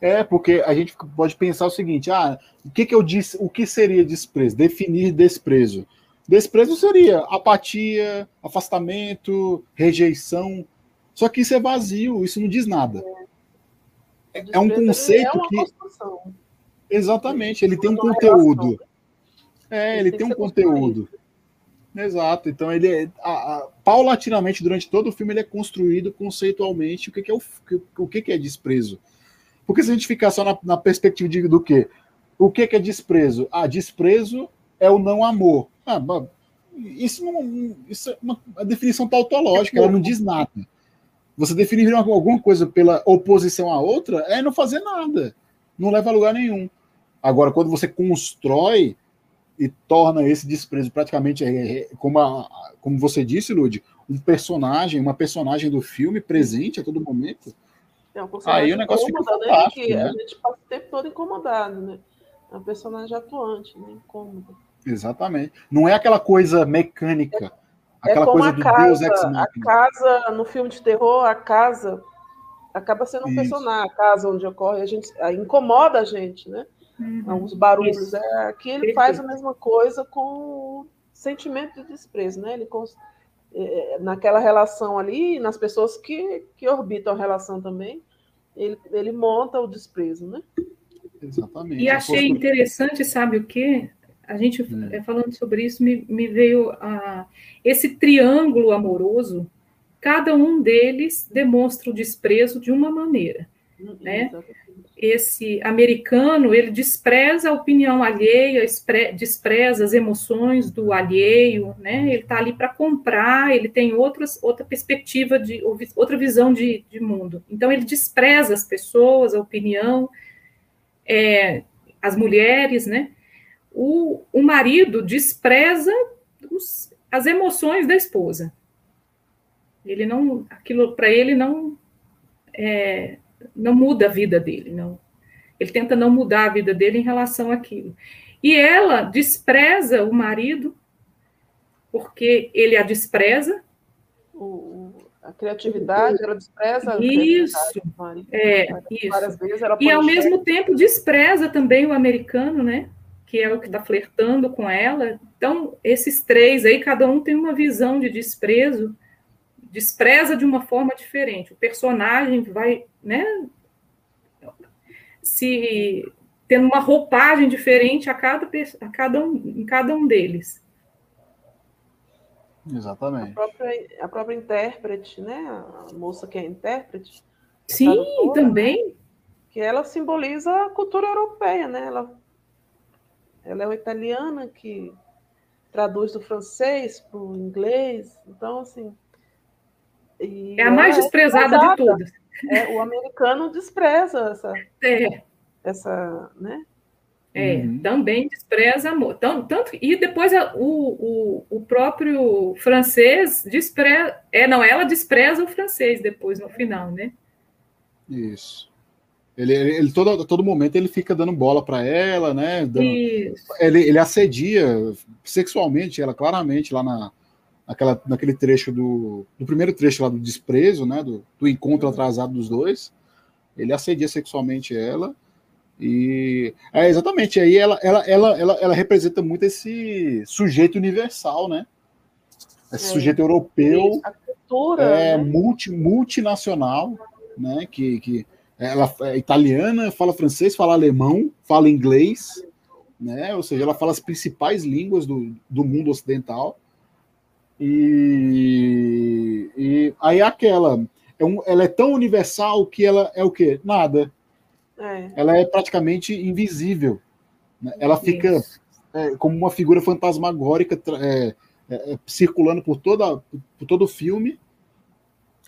É, porque a gente pode pensar o seguinte: ah, o que, que eu disse, o que seria desprezo? Definir desprezo. Desprezo seria apatia, afastamento, rejeição. Só que isso é vazio, isso não diz nada. É, é um conceito é que. Exatamente, ele tem um conteúdo. É, ele tem um conteúdo. Exato. Então ele é, a, a, paulatinamente durante todo o filme ele é construído conceitualmente o que, que é o, o que, que é desprezo. Porque se a gente ficar só na, na perspectiva de, do quê? O que, que é desprezo? Ah, desprezo é o não amor. Ah, isso, não, isso é uma, uma definição tautológica, ela não diz nada. Você definir alguma coisa pela oposição a outra é não fazer nada. Não leva a lugar nenhum. Agora, quando você constrói e torna esse desprezo praticamente, é, é, como, a, como você disse, Lud, um personagem, uma personagem do filme presente a todo momento, é um Aí o negócio fica né? fantástico, que né? a gente passa o tempo todo incomodado, né? É um personagem atuante, né? Incômodo. Exatamente. Não é aquela coisa mecânica, é aquela coisa do casa, Deus ex machina. A casa, no filme de terror, a casa acaba sendo um Isso. personagem, a casa onde ocorre, a gente a, incomoda a gente, né? Uhum. Os barulhos. É, aqui ele faz a mesma coisa com o sentimento de desprezo, né? Ele é, naquela relação ali, nas pessoas que, que orbitam a relação também, ele, ele monta o desprezo, né? Exatamente. E achei interessante, sabe o que? A gente hum. falando sobre isso, me, me veio a, esse triângulo amoroso, cada um deles demonstra o desprezo de uma maneira. Hum, né? Esse americano, ele despreza a opinião alheia, despreza as emoções do alheio, né? Ele está ali para comprar, ele tem outras, outra perspectiva, de, outra visão de, de mundo. Então, ele despreza as pessoas, a opinião, é, as mulheres, né? O, o marido despreza os, as emoções da esposa. Ele não, aquilo para ele não é, não muda a vida dele, não. Ele tenta não mudar a vida dele em relação àquilo. E ela despreza o marido porque ele a despreza. O, a criatividade, ela despreza. Isso. É, isso. Vezes, e ao mesmo tempo despreza também o americano, né? que é o que está flertando com ela. Então, esses três aí, cada um tem uma visão de desprezo, despreza de uma forma diferente. O personagem vai, né, se tendo uma roupagem diferente a cada, a cada um, em cada um deles. Exatamente. A própria, a própria intérprete, né? A moça que é intérprete. Sim, também. Né? Que ela simboliza a cultura europeia, né? Ela, ela é uma italiana que traduz do francês para o inglês. Então, assim. É a mais é desprezada é de todas. É, o americano despreza essa. É. Essa, né? É, uhum. também despreza amor. Tanto, tanto, e depois o, o, o próprio francês despreza. É, não, ela despreza o francês depois, no final, né? Isso. Ele, ele, ele todo, todo momento ele fica dando bola para ela, né? Dando, Isso. Ele, ele assedia sexualmente ela, claramente, lá na, naquela, naquele trecho do, do primeiro trecho lá do desprezo, né? Do, do encontro uhum. atrasado dos dois. Ele assedia sexualmente ela. E é exatamente aí ela, ela, ela, ela, ela representa muito esse sujeito universal, né? Esse é. sujeito europeu, cultura, é, né? multi, multinacional, né? Que, que ela é italiana, fala francês, fala alemão, fala inglês, né? Ou seja, ela fala as principais línguas do, do mundo ocidental. E, e aí aquela, é um, ela é tão universal que ela é o quê? Nada é. Ela é praticamente invisível. Né? Ela fica é, como uma figura fantasmagórica é, é, é, circulando por, toda, por todo o filme,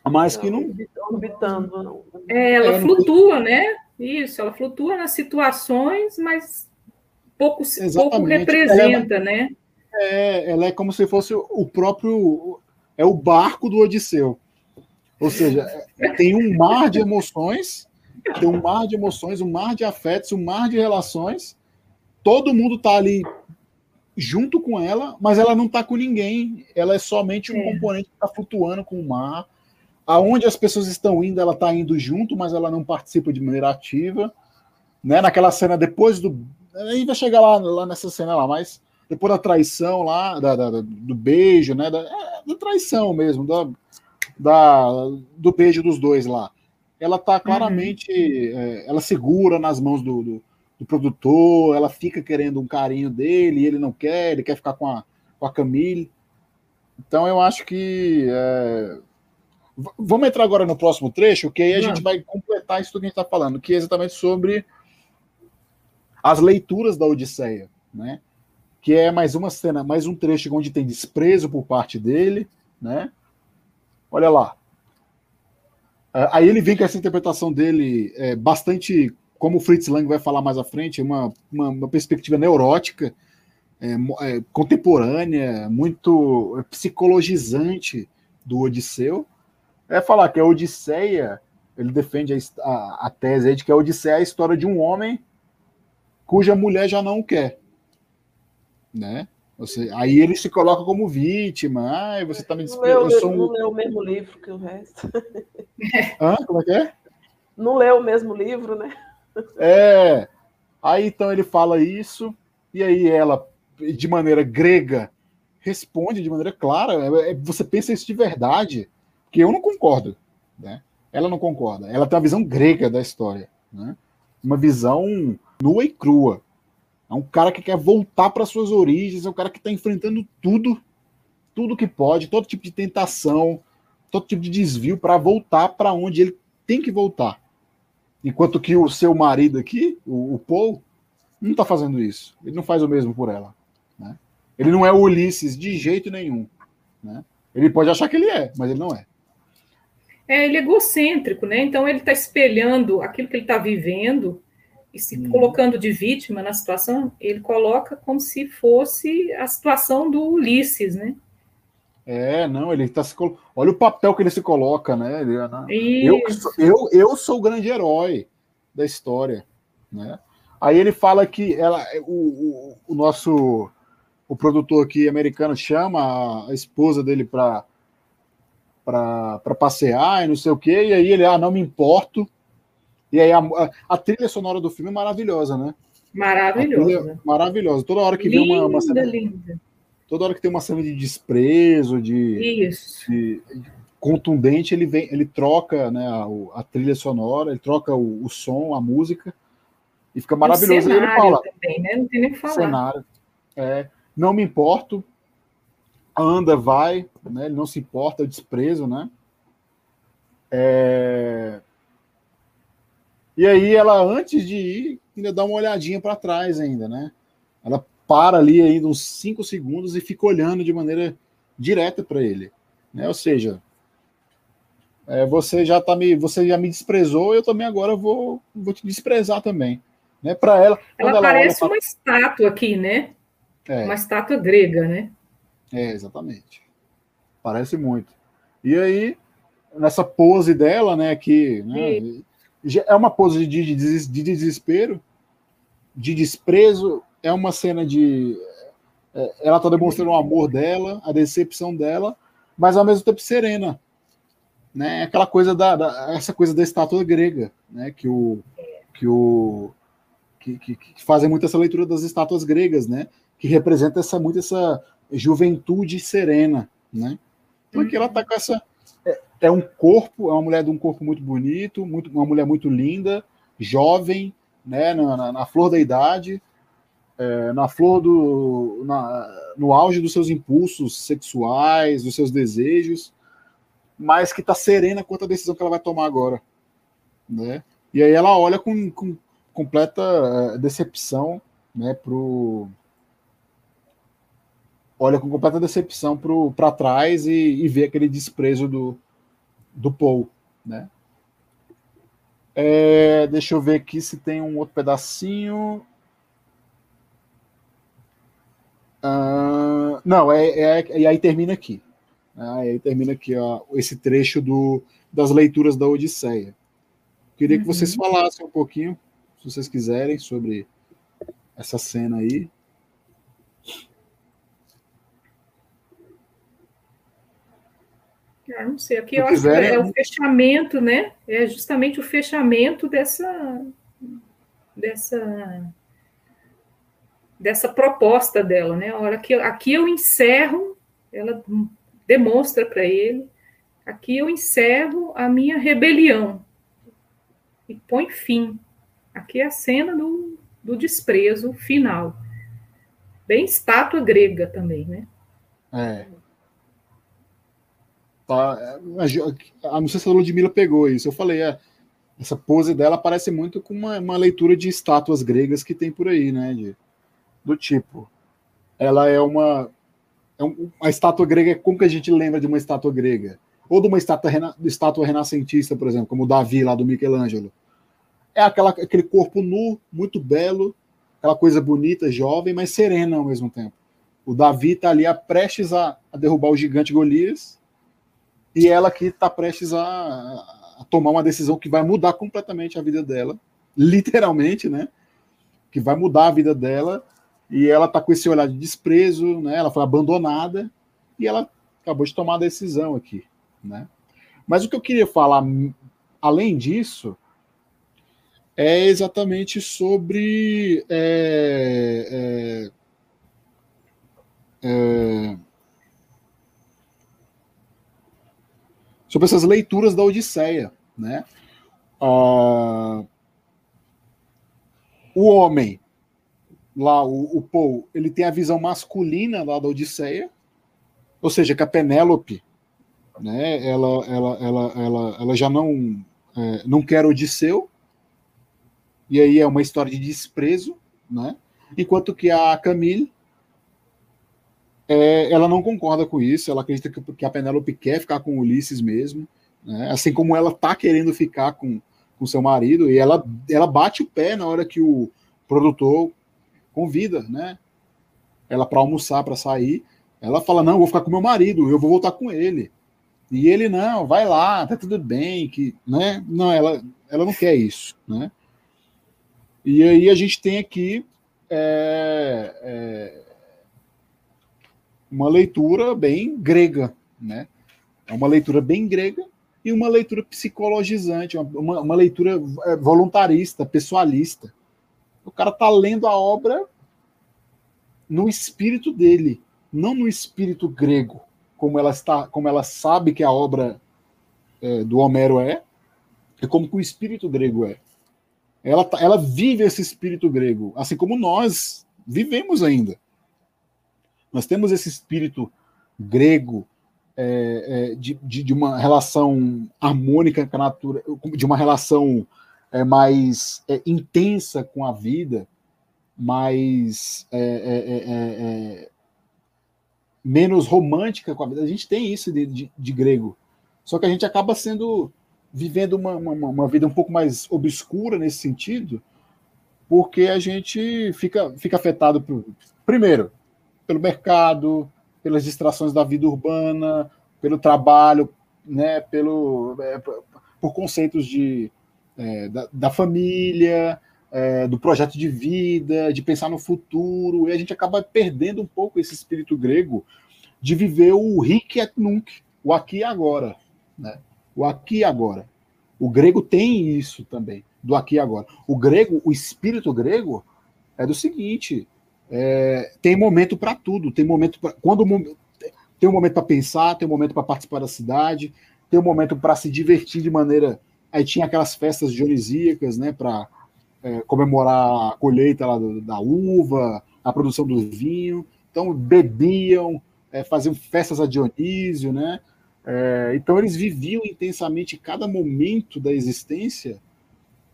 mas que não. Orbitando. É, ela flutua, né? Isso, ela flutua nas situações, mas pouco, pouco representa, ela né? É, ela é como se fosse o próprio. É o barco do Odisseu. Ou seja, tem um mar de emoções tem um mar de emoções, um mar de afetos, um mar de relações. Todo mundo está ali junto com ela, mas ela não está com ninguém. Ela é somente um é. componente que está flutuando com o mar. Aonde as pessoas estão indo, ela está indo junto, mas ela não participa de maneira ativa. Né? Naquela cena depois do. Aí vai chegar lá, lá nessa cena lá, mas depois da traição lá, da, da do beijo, né? Da, é, da traição mesmo, da, da, do beijo dos dois lá ela tá claramente, uhum. é, ela segura nas mãos do, do, do, produtor, ela fica querendo um carinho dele, e ele não quer, ele quer ficar com a, com a Camille. Então eu acho que é... vamos entrar agora no próximo trecho, que aí a uhum. gente vai completar isso que a gente está falando, que é exatamente sobre as leituras da Odisseia, né? Que é mais uma cena, mais um trecho onde tem desprezo por parte dele, né? Olha lá. É, aí ele vem com essa interpretação dele é, bastante, como o Fritz Lang vai falar mais à frente, uma, uma, uma perspectiva neurótica, é, é, contemporânea, muito psicologizante do Odisseu. É falar que a Odisseia, ele defende a, a, a tese de que a Odisseia é a história de um homem cuja mulher já não quer, né? Você, aí ele se coloca como vítima. Ah, você está me desprezando. Não, um... não leu o mesmo livro que o resto. Hã? Como é que é? Não leu o mesmo livro, né? É. Aí então ele fala isso, e aí ela, de maneira grega, responde de maneira clara. É, é, você pensa isso de verdade, que eu não concordo. Né? Ela não concorda. Ela tem uma visão grega da história. Né? Uma visão nua e crua. É um cara que quer voltar para suas origens, é um cara que está enfrentando tudo, tudo que pode, todo tipo de tentação, todo tipo de desvio para voltar para onde ele tem que voltar. Enquanto que o seu marido aqui, o, o Paul, não está fazendo isso. Ele não faz o mesmo por ela. Né? Ele não é Ulisses de jeito nenhum. Né? Ele pode achar que ele é, mas ele não é. É, ele é egocêntrico, né? Então ele está espelhando aquilo que ele está vivendo e se hum. colocando de vítima na situação, ele coloca como se fosse a situação do Ulisses, né? É, não, ele está se col... Olha o papel que ele se coloca, né? Ele, né? eu, eu, eu sou o grande herói da história, né? Aí ele fala que ela, o, o, o nosso o produtor aqui americano chama a esposa dele para para passear e não sei o quê, e aí ele, ah, não me importo, e aí a, a, a, trilha sonora do filme é maravilhosa, né? Maravilhosa. Maravilhosa. Toda hora que linda, vem uma, uma cena, linda. Toda hora que tem uma cena de desprezo, de, de contundente, ele vem, ele troca né, a, a trilha sonora, ele troca o, o, som, a música, e fica maravilhoso. O ele fala. Também, né? Não tem nem o que falar. Cenário. É, não me importo, anda, vai, né? Ele não se importa, é o desprezo, né? É... E aí ela, antes de ir, ainda dá uma olhadinha para trás ainda, né? Ela para ali ainda uns cinco segundos e fica olhando de maneira direta para ele, né? Ou seja, é, você já tá me, você já me desprezou, eu também agora vou, vou te desprezar também, né? Para ela, ela, ela parece pra... uma estátua aqui, né? É. Uma estátua grega, né? É, exatamente. Parece muito. E aí, nessa pose dela, né, que né, é uma pose de, de, de, desespero, de desprezo, é uma cena de. É, ela está demonstrando o amor dela, a decepção dela, mas ao mesmo tempo serena. Né? Aquela coisa da, da essa coisa da estátua grega, né? Que o que o que, que, que, fazem muito essa leitura das estátuas gregas, né? Que representa essa muito essa juventude serena, né? Então aqui ela está com essa é, é, um corpo, é uma mulher de um corpo muito bonito, muito, uma mulher muito linda, jovem, né? Na, na, na flor da idade, é, na flor do. Na, no auge dos seus impulsos sexuais, dos seus desejos, mas que está serena quanto à decisão que ela vai tomar agora. Né? E aí ela olha com, com completa é, decepção né, pro. Olha com completa decepção para trás e, e vê aquele desprezo do, do Paul. Né? É, deixa eu ver aqui se tem um outro pedacinho. Uh, não, é, é, e aí termina aqui. Ah, aí termina aqui ó, esse trecho do, das leituras da Odisseia. Queria uhum. que vocês falassem um pouquinho, se vocês quiserem, sobre essa cena aí. Ah, não sei, aqui eu acho que é o fechamento, né? É justamente o fechamento dessa dessa dessa proposta dela, né? A hora que aqui eu encerro, ela demonstra para ele, aqui eu encerro a minha rebelião e põe fim. Aqui é a cena do, do desprezo final. Bem estátua grega também, né? É. Tá, a, não sei se a Ludmilla pegou isso. Eu falei, é, essa pose dela parece muito com uma, uma leitura de estátuas gregas que tem por aí, né? De, do tipo. Ela é uma. É um, a estátua grega, como que a gente lembra de uma estátua grega? Ou de uma estátua, rena, estátua renascentista, por exemplo, como o Davi lá do Michelangelo. É aquela, aquele corpo nu, muito belo, aquela coisa bonita, jovem, mas serena ao mesmo tempo. O Davi está ali a, prestes a, a, derrubar o gigante Golias, e ela aqui está prestes a, a tomar uma decisão que vai mudar completamente a vida dela, literalmente, né? Que vai mudar a vida dela e ela está com esse olhar de desprezo, né? Ela foi abandonada e ela acabou de tomar a decisão aqui, né? Mas o que eu queria falar, além disso, é exatamente sobre é, é, é, sobre essas leituras da Odisseia, né? Ah, o homem lá o, o Paul, ele tem a visão masculina lá da Odisseia, ou seja, que a Penélope, né, ela, ela, ela, ela, ela já não, é, não quer Odisseu, e aí é uma história de desprezo, né, enquanto que a Camille, é, ela não concorda com isso, ela acredita que, que a Penélope quer ficar com Ulisses mesmo, né, assim como ela tá querendo ficar com, com seu marido, e ela, ela bate o pé na hora que o produtor convida, né? Ela para almoçar, para sair. Ela fala: Não, vou ficar com meu marido, eu vou voltar com ele. E ele: Não, vai lá, tá tudo bem. que né? Não, ela, ela não quer isso, né? E aí a gente tem aqui é, é, uma leitura bem grega, né? É uma leitura bem grega e uma leitura psicologizante, uma, uma leitura é, voluntarista, pessoalista, O cara tá lendo a obra no espírito dele, não no espírito grego, como ela está, como ela sabe que a obra é, do Homero é, e como que o espírito grego é. Ela, tá, ela vive esse espírito grego, assim como nós vivemos ainda. Nós temos esse espírito grego é, é, de, de, de, uma relação harmônica com a natureza, de uma relação é, mais é, intensa com a vida, mais é, é, menos romântica com a vida. A gente tem isso de, de, de grego. Só que a gente acaba sendo vivendo uma, uma, uma, vida um pouco mais obscura nesse sentido, porque a gente fica, fica afetado por, primeiro pelo mercado, pelas distrações da vida urbana, pelo trabalho, né, pelo, é, por conceitos de, é, da, da, família, é, do projeto de vida, de pensar no futuro, e a gente acaba perdendo um pouco esse espírito grego de viver o hic et nunc, o aqui e agora. Né? O aqui e agora. O grego tem isso também, do aqui e agora. O grego, o espírito grego, é do seguinte: é, tem momento para tudo. Tem momento pra, quando tem um momento para pensar, tem um momento para participar da cidade, tem um momento para se divertir de maneira. Aí tinha aquelas festas dionisíacas, né, para é, comemorar a colheita lá do, da uva, a produção do vinho. Então bebiam, é, faziam festas a Dionísio, né? É, então eles viviam intensamente cada momento da existência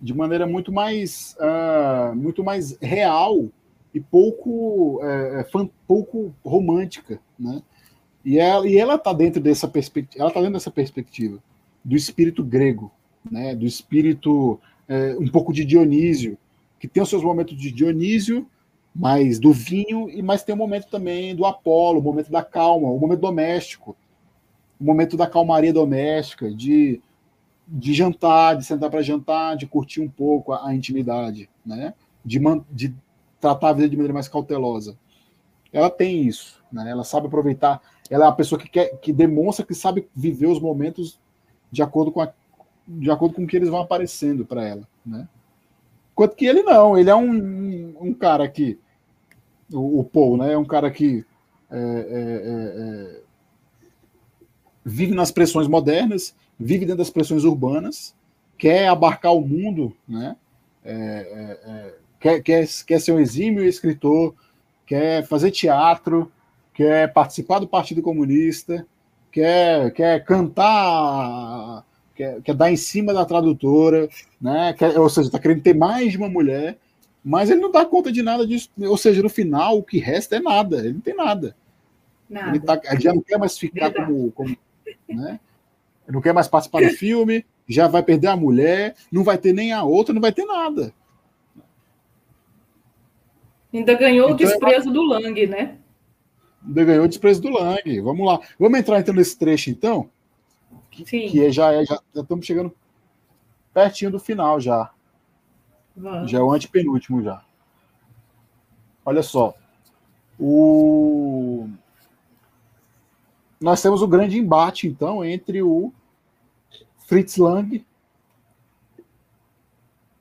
de maneira muito mais, uh, muito mais real e pouco, é, é pouco romântica, né? E ela, e ela está dentro dessa perspectiva, ela tá dentro dessa perspectiva do espírito grego, né? Do espírito é, um pouco de Dionísio, que tem os seus momentos de Dionísio, mas do vinho e mais tem o um momento também do Apolo, o momento da calma, o momento doméstico, o momento da calmaria doméstica, de, de jantar, de sentar para jantar, de curtir um pouco a, a intimidade, né? De, de tratar a vida de maneira mais cautelosa. Ela tem isso, né? Ela sabe aproveitar. Ela é a pessoa que quer, que demonstra que sabe viver os momentos de acordo com a, de acordo com o que eles vão aparecendo para ela, né? Enquanto que ele não, ele é um, um, um cara que o, o, Paul, né? É um cara que é, é, é, é vive nas pressões modernas, vive dentro das pressões urbanas, quer abarcar o mundo, né? É, é, é, quer, quer, quer ser um exímio escritor, quer fazer teatro, quer participar do Partido Comunista, quer, quer cantar, quer, quer dar em cima da tradutora, né? Quer, ou seja, está querendo ter mais de uma mulher, mas ele não dá conta de nada disso. Ou seja, no final, o que resta é nada, ele não tem nada. nada. Ele, tá, ele já não quer mais ficar como, como né? Não quer mais participar do filme, já vai perder a mulher, não vai ter nem a outra, não vai ter nada. Ainda ganhou então, o desprezo do Lang, né? Ainda ganhou o desprezo do Lang. Vamos lá. Vamos entrar então nesse trecho, então? Que, Sim. que é, já, é, já, já estamos chegando pertinho do final já. Vamos. Já é o antepenúltimo já. Olha só. O nós temos o grande embate, então, entre o Fritz Lang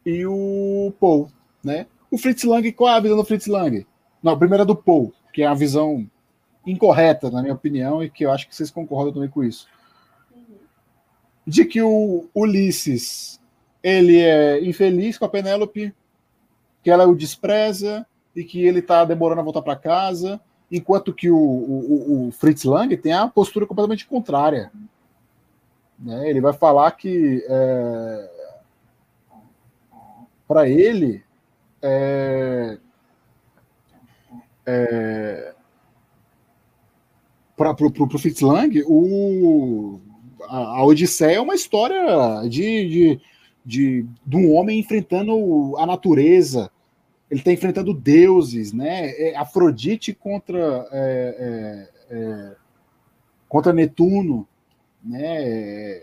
e o Paul, né? O Fritz Lang, qual é a visão do Fritz Lang? Não, a primeira é do Paul, que é a visão incorreta, na minha opinião, e que eu acho que vocês concordam também com isso. De que o Ulisses ele é infeliz com a Penélope, que ela o despreza e que ele está demorando a voltar para casa enquanto que o, o, o, Fritz Lang tem a postura completamente contrária. Né? Ele vai falar que é, para ele é, é, para o Fritz Lang o, a, a Odisseia é uma história de, de, de, de um homem enfrentando a natureza, ele está enfrentando deuses, né? É Afrodite contra é, é, é, contra Netuno, né?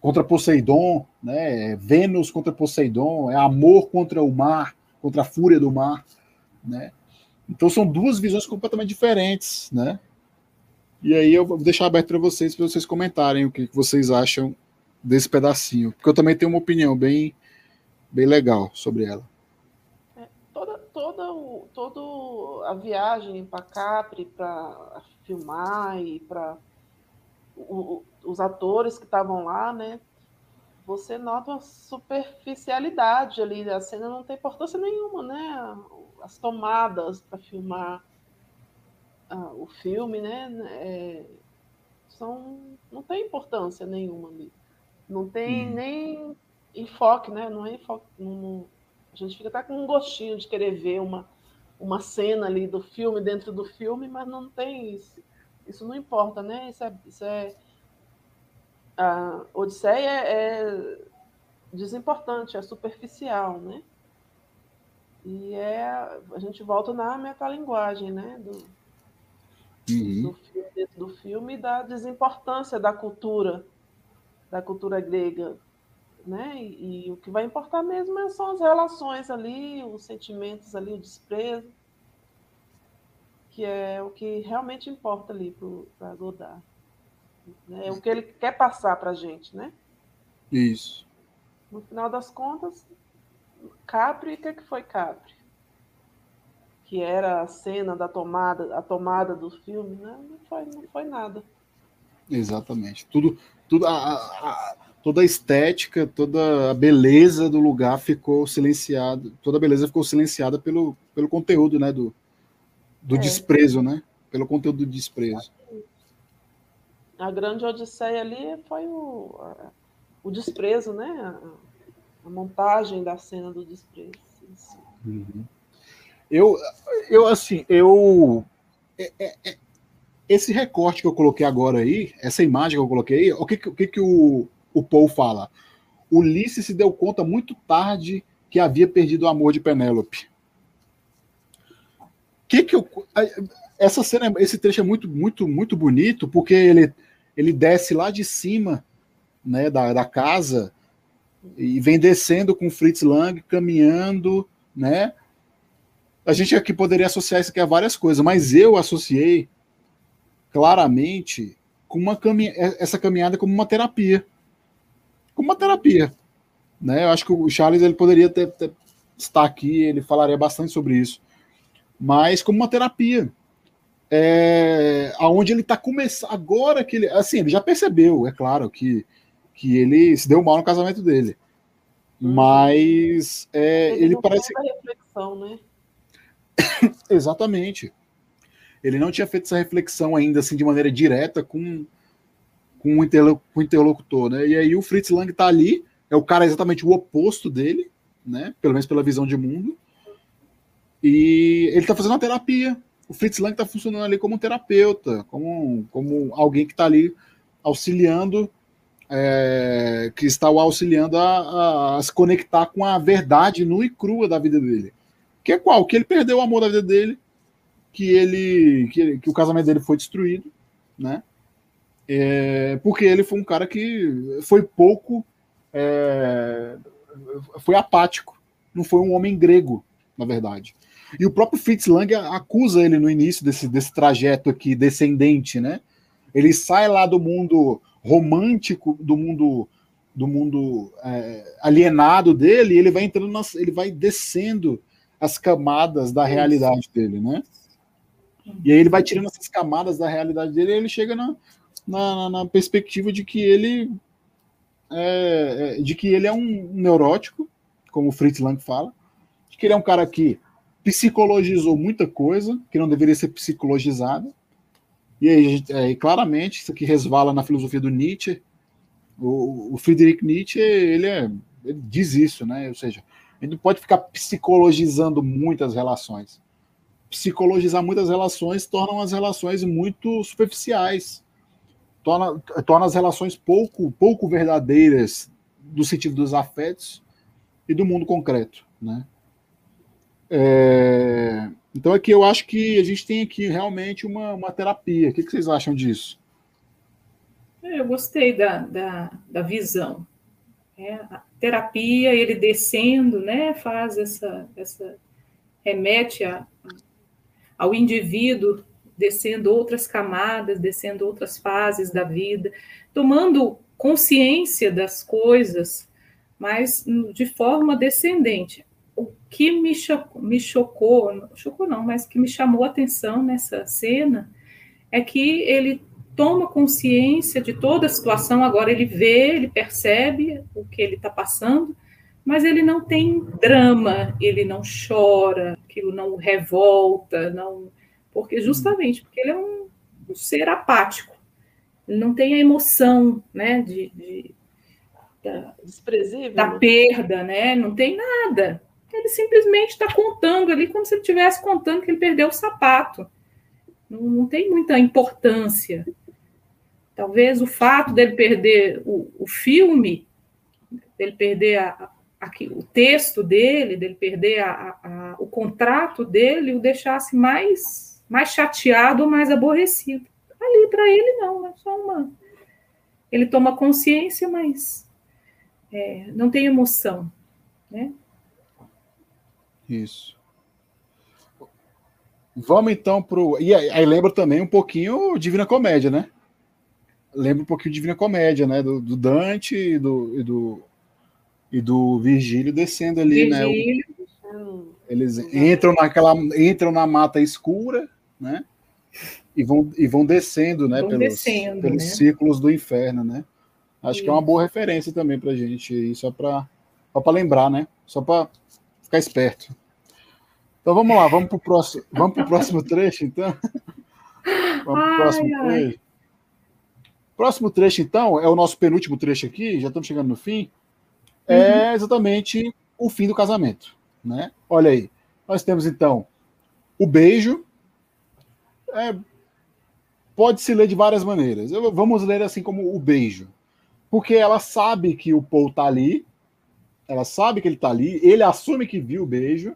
Contra Poseidon, né? Vênus contra Poseidon, é amor contra o mar, contra a fúria do mar, né? Então são duas visões completamente diferentes, né? E aí eu vou deixar aberto para vocês, para vocês comentarem o que vocês acham desse pedacinho, porque eu também tenho uma opinião bem, bem legal sobre ela. toda, o, todo a viagem para Capri para filmar e para os atores que estavam lá, né? Você nota uma superficialidade ali, a cena não tem importância nenhuma, né? As tomadas para filmar uh, o filme, né? É, são, não tem importância nenhuma ali. Não tem hum. nem enfoque, né? Não é enfoque. Não, a gente fica até com um gostinho de querer ver uma, uma cena ali do filme dentro do filme, mas não tem isso. Isso não importa, né? Isso é, isso é a Odisseia é desimportante, é superficial, né? E é, a gente volta na metalinguagem, né? Do, uhum. do, filme, do filme da desimportância da cultura, da cultura grega, né? E, e, o que vai importar mesmo é são as relações ali, os sentimentos ali, o desprezo, que é o que realmente importa ali para Godard. Né? É o que ele quer passar para a gente, né? Isso. No final das contas, Capri, o que, que foi Capri? Que era a cena da tomada, a tomada do filme, né? Não foi, não foi nada. Exatamente. Tudo, tudo a, a, toda a estética, toda a beleza do lugar ficou silenciada, toda a beleza ficou silenciada pelo, pelo conteúdo, né? Do, do é. desprezo, né? Pelo conteúdo do desprezo. A grande odisseia ali foi o, o desprezo, né? A, a, montagem da cena do desprezo. Uhum. Eu, eu, assim, eu. É, é, é, esse recorte que eu coloquei agora aí, essa imagem que eu coloquei o que, o que, que o, o Paul fala? Ulisses se deu conta muito tarde que havia perdido o amor de Penélope. Que que eu, essa cena, esse trecho é muito, muito, muito bonito porque ele ele desce lá de cima né, da, da casa e vem descendo com Fritz Lang, caminhando, né? A gente aqui poderia associar isso aqui a várias coisas, mas eu associei claramente com uma caminha essa caminhada como uma terapia. Como uma terapia. Né? Eu acho que o Charles ele poderia ter, ter, estar aqui, ele falaria bastante sobre isso. Mas como uma terapia é, aonde ele está começando agora que ele, assim, ele já percebeu, é claro que que ele se deu mal no casamento dele, uhum. mas é, ele, ele parece reflexão, né? Exatamente. Ele não tinha feito essa reflexão ainda assim de maneira direta com com o, interlocutor, com o interlocutor, né? E aí o Fritz Lang está ali, é o cara exatamente o oposto dele, né? Pelo menos pela visão de mundo. E ele está fazendo uma terapia, o Fritz Lang está funcionando ali como um terapeuta, como, como alguém que está ali auxiliando, é, que está o auxiliando a, a, a, se conectar com a verdade nua e crua da vida dele. Que é qual? Que ele perdeu o amor da vida dele, que ele que, que o casamento dele foi destruído, né? É, porque ele foi um cara que foi pouco, é, foi apático, não foi um homem grego, na verdade. E o próprio Fritz Lang acusa ele no início desse, desse trajeto aqui descendente, né? Ele sai lá do mundo romântico, do mundo do mundo é, alienado dele, e ele vai entrando, nas, ele vai descendo as camadas da realidade dele, né? E aí ele vai tirando essas camadas da realidade dele, e ele chega na, na, na perspectiva de que ele é, é, de que ele é um neurótico, como o Fritz Lang fala, de que ele é um cara que psicologizou muita coisa que não deveria ser psicologizada. E aí, claramente, isso aqui resvala na filosofia do Nietzsche. O, o Friedrich Nietzsche, ele, é, ele diz isso, né? Ou seja, não pode ficar psicologizando muitas relações. Psicologizar muitas relações torna as relações muito superficiais, torna, torna as relações pouco, pouco verdadeiras do sentido dos afetos e do mundo concreto, né? É, então aqui eu acho que a gente tem aqui realmente uma, uma terapia. O que, que vocês acham disso? É, eu gostei da, da, da visão. É, a terapia, ele descendo, né, faz essa, essa remete a, ao indivíduo descendo outras camadas, descendo outras fases da vida, tomando consciência das coisas, mas de forma descendente o que me chocou, me chocou, chocou não, mas que me chamou a atenção nessa cena é que ele toma consciência de toda a situação, agora ele vê, ele percebe o que ele está passando, mas ele não tem drama, ele não chora, aquilo não revolta, não, porque justamente porque ele é um, um ser apático, ele não tem a emoção, né, de, de da, desprezível, da né? perda, né, não tem nada. Ele simplesmente está contando ali como se ele estivesse contando que ele perdeu o sapato. Não, não tem muita importância. Talvez o fato dele perder o, o filme, dele perder a, a, o texto dele, dele perder a, o contrato dele, o deixasse mais, mais chateado ou mais aborrecido. Ali, para ele, não, é só uma. Ele toma consciência, mas é, não tem emoção. Né? Isso. Vamos então para o. E aí, aí lembra também um pouquinho Divina Comédia, né? lembra um pouquinho de Divina Comédia, né? Do, do Dante e do, e do, e do Virgílio descendo ali, Virgílio. né? O, eles entram naquela, entram na mata escura, né? E vão, e vão descendo, né? Vão pelos, descendo, pelos né? círculos do inferno, né? Acho Isso. que é uma boa referência também para gente, aí, só para só lembrar, né? Só para ficar esperto. Então vamos lá, vamos para o próximo, vamos pro próximo trecho, então. Vamos para o próximo ai, trecho. Ai. Próximo trecho, então, é o nosso penúltimo trecho aqui, já estamos chegando no fim, é uhum. é exatamente o fim do casamento. Né? Olha aí, nós temos então o beijo. É, pode se ler de várias maneiras. Vamos ler assim como o beijo. Porque ela sabe que o Paul está ali, ela sabe que ele está ali, ele assume que viu o beijo,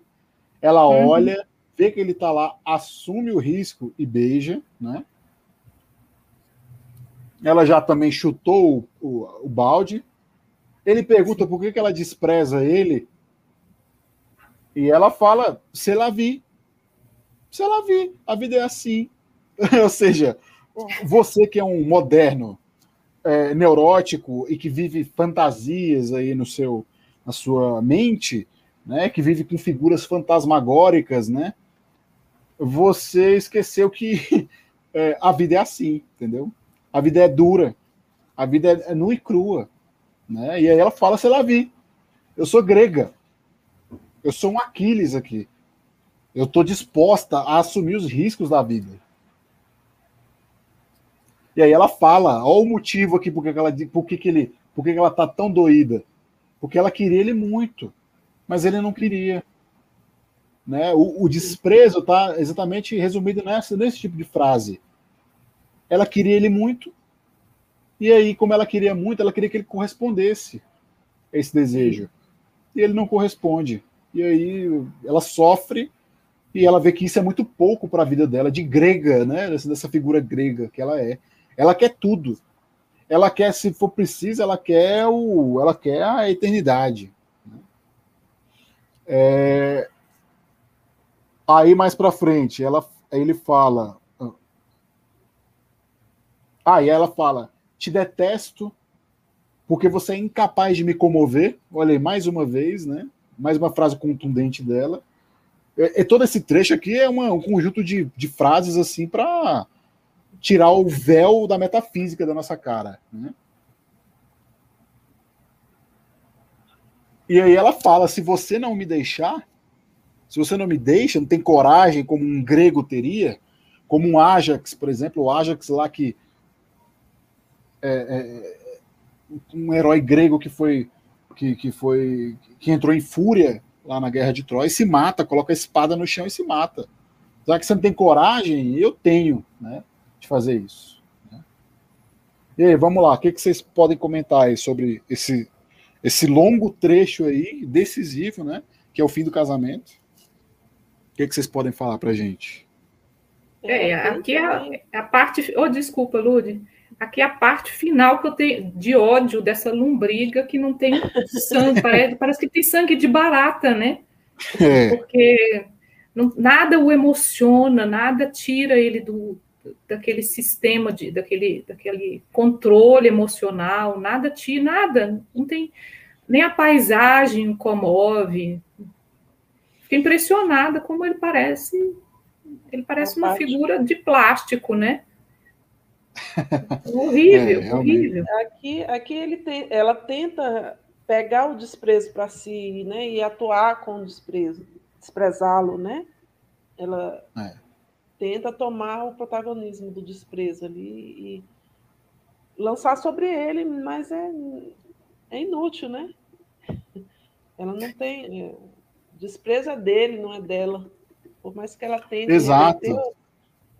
ela uhum. olha, vê que ele está lá, assume o risco e beija, né? Ela já também chutou o, o, o balde. Ele pergunta por que, que ela despreza ele. E ela fala: se la vi. Se la vi. A vida é assim. Ou seja, você que é um moderno, é, neurótico e que vive fantasias aí no seu, na sua mente, né, que vive com figuras fantasmagóricas, né? Você esqueceu que é, a vida é assim, entendeu? A vida é dura, a vida é, é nua e crua. Né? E aí ela fala, sei lá, vi. Eu sou grega. Eu sou um Aquiles aqui. Eu estou disposta a assumir os riscos da vida. E aí ela fala, olha o motivo aqui porque ela, por que ele, por que ela tá tão doída. Porque ela queria ele muito, mas ele não queria. Né? O, o desprezo está exatamente resumido nessa, nesse tipo de frase. Ela queria ele muito, e aí, como ela queria muito, ela queria que ele correspondesse a esse desejo. E ele não corresponde. E aí ela sofre e ela vê que isso é muito pouco para a vida dela, de grega, né? Dessa, dessa, figura grega que ela é. Ela quer tudo. Ela quer, se for preciso, ela quer o, ela quer a eternidade. Né? É... Aí mais para frente, ela, aí ele fala, ah, e ela fala: Te detesto porque você é incapaz de me comover. Olha aí, mais uma vez, né? Mais uma frase contundente dela. É, é todo esse trecho aqui é uma, um conjunto de, de frases assim para tirar o véu da metafísica da nossa cara. Né? E aí ela fala: se você não me deixar, se você não me deixa, não tem coragem como um grego teria, como um Ajax, por exemplo, o Ajax lá que é, é, um herói grego que foi que, que foi que entrou em fúria lá na guerra de Troia e se mata, coloca a espada no chão e se mata. Já que você não tem coragem, eu tenho, né, de fazer isso. Né? E aí, vamos lá, o que, que vocês podem comentar aí sobre esse esse longo trecho aí decisivo, né, que é o fim do casamento? O que, que vocês podem falar para gente? É, aqui é a, a parte. Oh, desculpa, Lude. Aqui é a parte final que eu tenho de ódio dessa lombriga que não tem sangue, parece, parece que tem sangue de barata, né? É. Porque não, nada o emociona, nada tira ele do daquele sistema de daquele, daquele controle emocional, nada tira, nada, não tem nem a paisagem comove, fiquei impressionada como ele parece. Ele parece uma figura de plástico, né? horrível, é, horrível. Aqui, aqui ele tem, ela tenta pegar o desprezo para si, né, e atuar com o desprezo, desprezá-lo, né? Ela é. Tenta tomar o protagonismo do desprezo ali e lançar sobre ele, mas é, é inútil, né? Ela não tem. É, desprezo é dele, não é dela. Por mais que ela tente. Reverter,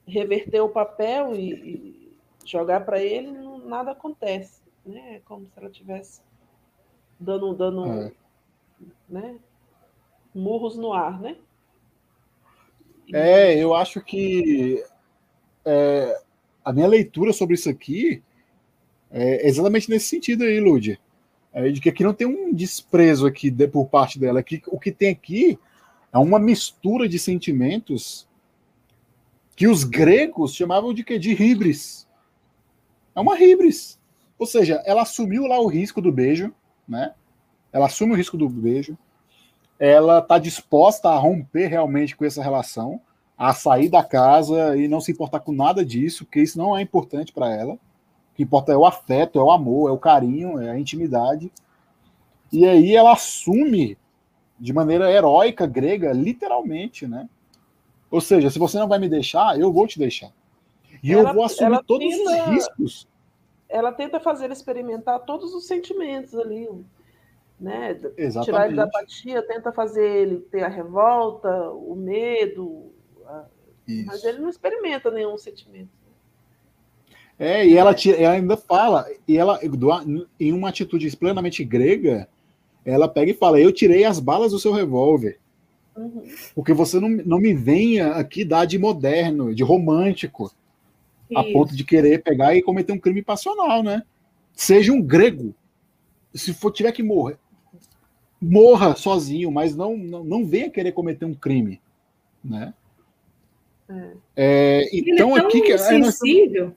reverter o papel e, e jogar para ele, não, nada acontece. Né? É como se ela tivesse dando, dando é. né? murros no ar, né? É, eu acho que é, a minha leitura sobre isso aqui é exatamente nesse sentido aí, Lud. É de que aqui não tem um desprezo aqui de, por parte dela. Aqui, o que tem aqui é uma mistura de sentimentos que os gregos chamavam de que de hibris. É uma hibris. Ou seja, ela assumiu lá o risco do beijo, né? Ela assume o risco do beijo. Ela está disposta a romper realmente com essa relação, a sair da casa e não se importar com nada disso, porque isso não é importante para ela. O que importa é o afeto, é o amor, é o carinho, é a intimidade. E aí ela assume de maneira heróica, grega, literalmente, né? Ou seja, se você não vai me deixar, eu vou te deixar. E ela, eu vou assumir todos tenta, os riscos. Ela tenta fazer experimentar todos os sentimentos ali, né? Exatamente. Tirar ele da apatia, tenta fazer ele ter a revolta, o medo, a... mas ele não experimenta nenhum sentimento. É, e ela, ela ainda fala, e ela, em uma atitude plenamente grega, ela pega e fala: Eu tirei as balas do seu revólver. Uhum. Porque você não, não me venha aqui dar de moderno, de romântico, Isso. a ponto de querer pegar e cometer um crime passional, né? Seja um grego. Se for tiver que morrer, morra sozinho, mas não, não, não venha querer cometer um crime, né? É. É, então é aqui que insensível.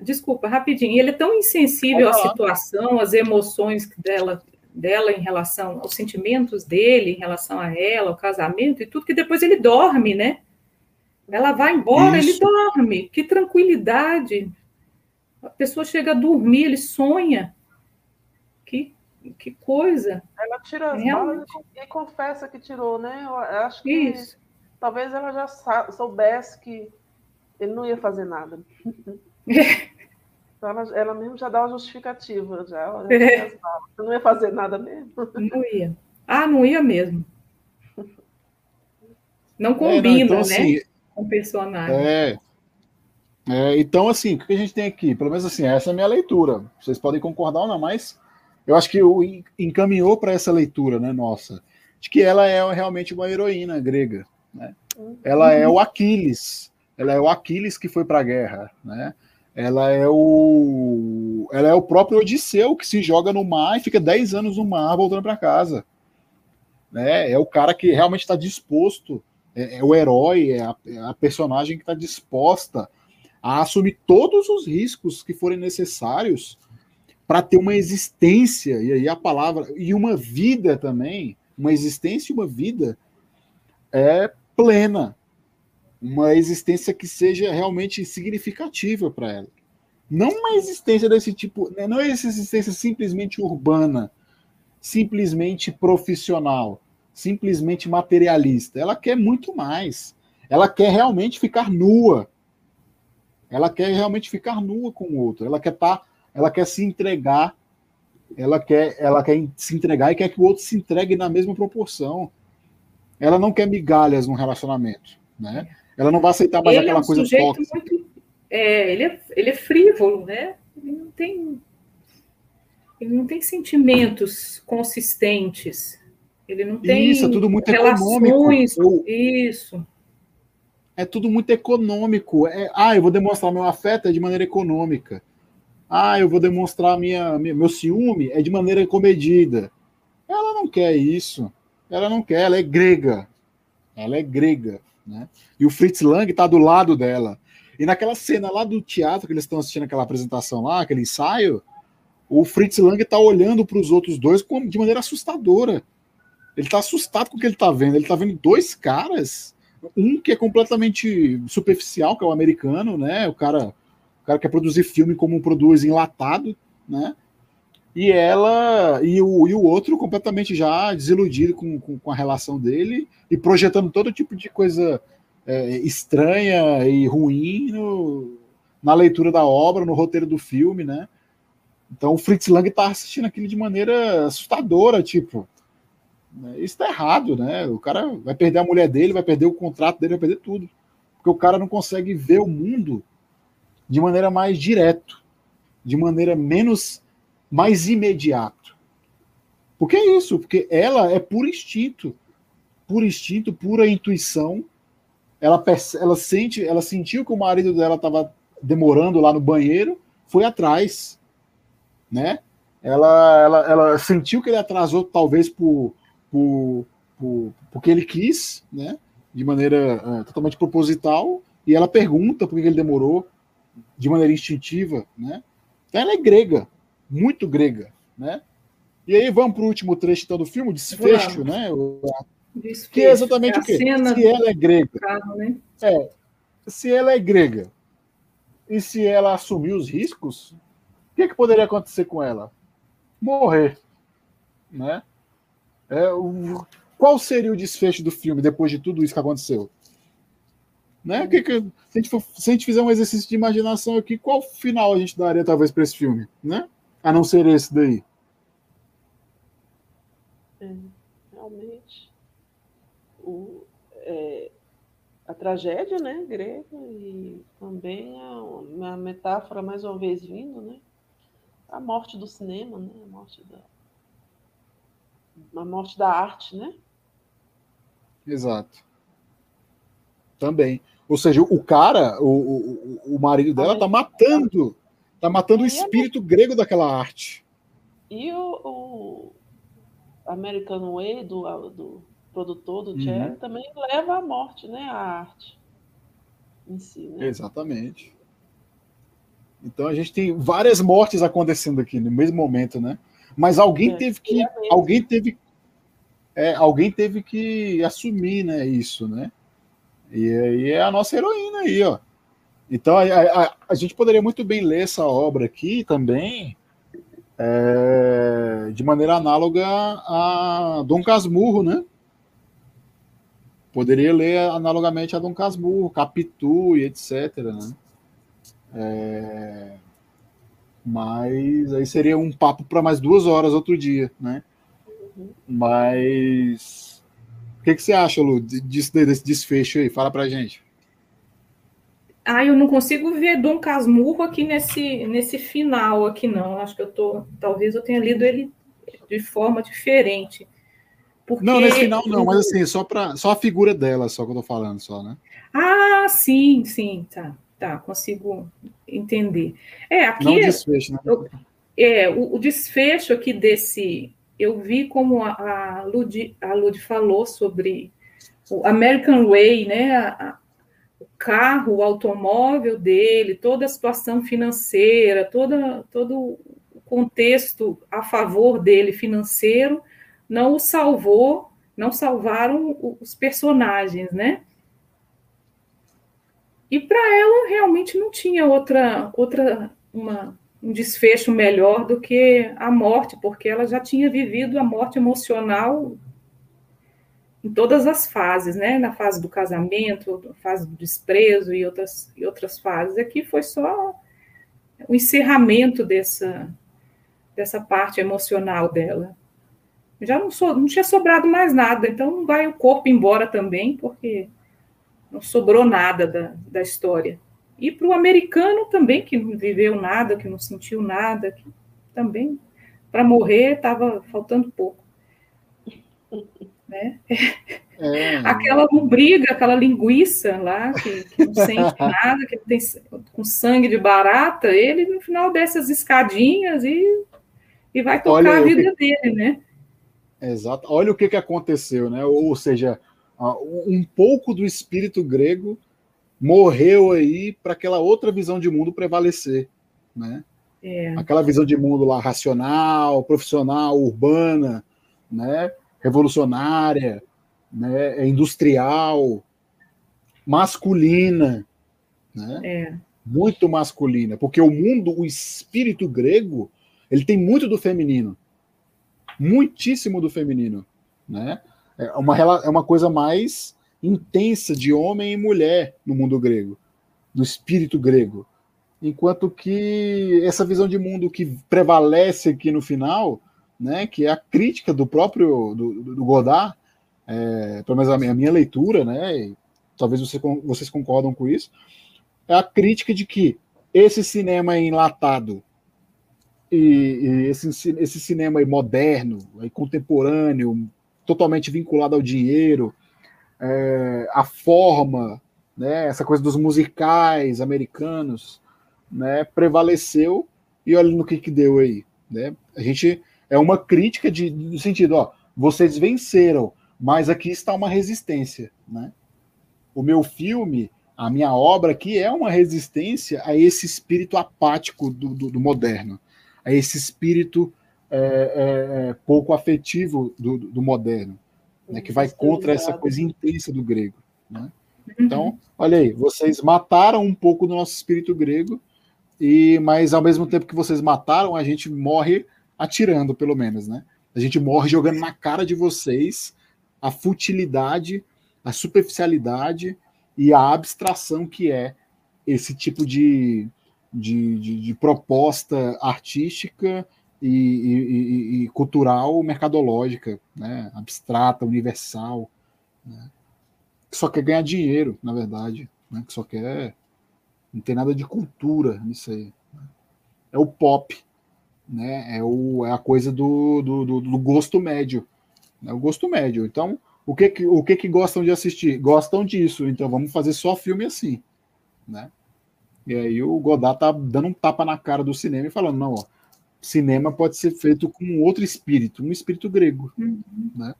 Desculpa, rapidinho. Ele é tão insensível à situação, às emoções dela dela em relação aos sentimentos dele, em relação a ela, ao casamento e tudo, que depois ele dorme, né? Ela vai embora, Isso. ele dorme. Que tranquilidade. A pessoa chega a dormir, ele sonha. Que, que coisa. Ela tira as Realmente. balas e confessa que tirou, né? Eu acho que Isso. talvez ela já soubesse que ele não ia fazer nada. Então ela, ela mesmo já dá uma justificativa. Já, é. Você não ia fazer nada mesmo? Não ia. Ah, não ia mesmo. Não combina, é, não, então, né? Assim, com o personagem. É, é, então, assim, o que a gente tem aqui? Pelo menos assim, essa é a minha leitura. Vocês podem concordar ou não, mas eu acho que o encaminhou para essa leitura, né, nossa, de que ela é realmente uma heroína grega, né? Ela é o Aquiles, ela é o Aquiles que foi para a guerra, né? ela é o ela é o próprio Odisseu que se joga no mar e fica 10 anos no mar voltando para casa. Né? É o cara que realmente está disposto, é, é, o herói, é a, é a personagem que está disposta a assumir todos os riscos que forem necessários para ter uma existência, e aí a palavra, e uma vida também, uma existência e uma vida é plena, uma existência que seja realmente significativa para ela. Não uma existência desse tipo, né, não é essa existência simplesmente urbana, simplesmente profissional, simplesmente materialista. Ela quer muito mais. Ela quer realmente ficar nua. Ela quer realmente ficar nua com o outro. Ela quer estar, tá, ela quer se entregar. Ela quer, ela quer se entregar e quer que o outro se entregue na mesma proporção. Ela não quer migalhas no relacionamento, né? Ela não vai aceitar mais ele aquela é um coisa tóxica. Muito, é, ele, é, ele é frívolo, né? Ele não tem. Ele não tem sentimentos consistentes. Ele não tem. Isso, é tudo muito econômico. Eu, isso. É tudo muito econômico. É, ah, eu vou demonstrar meu afeto é de maneira econômica. Ah, eu vou demonstrar minha, meu ciúme é de maneira comedida. Ela não quer isso. Ela não quer, ela é grega. Ela é grega. Né? E o Fritz Lang está do lado dela. E naquela cena lá do teatro que eles estão assistindo aquela apresentação lá, aquele ensaio, o Fritz Lang está olhando para os outros dois de maneira assustadora. Ele tá assustado com o que ele tá vendo. Ele tá vendo dois caras, um que é completamente superficial, que é o americano, né? O cara, o cara quer produzir filme como produz enlatado, né? E ela e o, e o outro completamente já desiludido com, com, com a relação dele e projetando todo tipo de coisa é, estranha e ruim no, na leitura da obra, no roteiro do filme, né? Então o Fritz Lang tá assistindo aquilo de maneira assustadora, tipo, né? isso tá errado, né? O cara vai perder a mulher dele, vai perder o contrato dele, vai perder tudo. Porque o cara não consegue ver o mundo de maneira mais direto, de maneira menos mais imediato. Porque é isso, porque ela é puro instinto, puro instinto, pura intuição. Ela, ela sente, ela sentiu que o marido dela estava demorando lá no banheiro, foi atrás, né? Ela, ela, ela sentiu que ele atrasou talvez por, por, por porque ele quis, né? De maneira uh, totalmente proposital, e ela pergunta por que ele demorou de maneira instintiva, né? Então ela é grega, muito grega, né? E aí vamos para o último trecho então, do filme, o desfecho, né? O, desfecho. Que é exatamente é o quê? Se ela é grega. Carro, né? É, se ela é grega e se ela assumir os riscos, o que, que poderia acontecer com ela? Morrer, né? É, o, qual seria o desfecho do filme depois de tudo isso que aconteceu? Né? Que, que, se, a gente for, se a gente fizer um exercício de imaginação aqui, qual final a gente daria talvez para esse filme? Né? a não ser esse daí? É, realmente, o, é, a tragédia, né, grega, e também a, uma metáfora mais uma vez vindo, né, a morte do cinema, né, a morte da, a morte da arte, né? Exato. Também. Ou seja, o cara, o, o, o marido dela, tá matando Tá matando o espírito grego daquela arte. E o, o American Way do, do produtor, do uhum. Jerry, também leva à morte, né? A arte em si, né? Exatamente. Então a gente tem várias mortes acontecendo aqui no mesmo momento, né? Mas alguém é, teve que. Alguém teve. É, alguém teve que assumir né, isso, né? E aí é a nossa heroína aí, ó. Então, a, a, a, gente poderia muito bem ler essa obra aqui também é, de maneira análoga a Dom Casmurro, né? Poderia ler analogamente a Dom Casmurro, Capitu e etc. Né? É, mas aí seria um papo para mais duas horas outro dia, né? Mas o que, que você acha, Lu, desse, desse desfecho aí? Fala pra gente. Ah, eu não consigo ver Dom Casmurro aqui nesse, nesse final aqui, não. Acho que eu tô. Talvez eu tenha lido ele de forma diferente. Porque... Não, nesse final não, mas assim, só, pra, só a figura dela, só que eu tô falando, só, né? Ah, sim, sim, tá, tá, consigo entender. É, aqui. Não o desfecho, né? Eu, é, o, o, desfecho aqui desse. Eu vi como a, a, Lud, a Lud falou sobre o American Way, né? A, carro, o automóvel dele, toda a situação financeira, toda, todo o contexto a favor dele financeiro, não o salvou, não salvaram os personagens, né? E para ela realmente não tinha outra, outra uma, um desfecho melhor do que a morte, porque ela já tinha vivido a morte emocional em todas as fases, né? Na fase do casamento, na fase do desprezo e outras, e outras fases. Aqui foi só o encerramento dessa, dessa parte emocional dela. Já não, sou, não tinha sobrado mais nada, então vai o corpo embora também, porque não sobrou nada da, da história. E para o americano também, que não viveu nada, que não sentiu nada, que também, para morrer, estava faltando pouco né? É. Aquela lombriga, aquela linguiça lá, que, que não sente nada, que tem com sangue de barata, ele no final dessas escadinhas e, e vai tocar Olha, a vida que... dele, né? Exato. Olha o que, que aconteceu, né? Ou seja, um pouco do espírito grego morreu aí para aquela outra visão de mundo prevalecer, né? É. Aquela visão de mundo lá racional, profissional, urbana, né? revolucionária, né, é industrial, masculina, né? É. Muito masculina, porque o mundo, o espírito grego, ele tem muito do feminino, muitíssimo do feminino, né? É uma, é uma coisa mais intensa de homem e mulher no mundo grego, no espírito grego. Enquanto que essa visão de mundo que prevalece aqui no final, né, que é a crítica do próprio do, do Godard, é, pelo menos a minha, a minha leitura, né, talvez você, vocês concordam com isso, é a crítica de que esse cinema enlatado e, e esse, esse cinema moderno, contemporâneo, totalmente vinculado ao dinheiro, é, a forma, né, essa coisa dos musicais americanos, né, prevaleceu e olha no que, que deu aí. Né? A gente é uma crítica de, no sentido, ó, vocês venceram, mas aqui está uma resistência. Né? O meu filme, a minha obra aqui é uma resistência a esse espírito apático do, do, do moderno, a esse espírito é, é, é pouco afetivo do, do moderno né, que vai contra essa coisa intensa do grego. Né? Então, uhum. olha aí, vocês mataram um pouco do nosso espírito grego, e mas ao mesmo tempo que vocês mataram, a gente morre atirando, pelo menos, né? A gente morre jogando na cara de vocês a futilidade, a superficialidade e a abstração que é esse tipo de, de, de, de proposta artística e, e, e, cultural mercadológica, né? abstrata, universal, né? que só quer ganhar dinheiro, na verdade, né? que só quer. Não tem nada de cultura nisso aí. Né? É o pop, né? é, o, é a coisa do, do, do, do gosto médio. Né? O gosto médio. Então, o que, que, o que, que gostam de assistir? Gostam disso, então vamos fazer só filme assim. Né? E aí o Godard tá dando um tapa na cara do cinema e falando, não, ó, cinema pode ser feito com outro espírito, um espírito grego. Uhum. Né?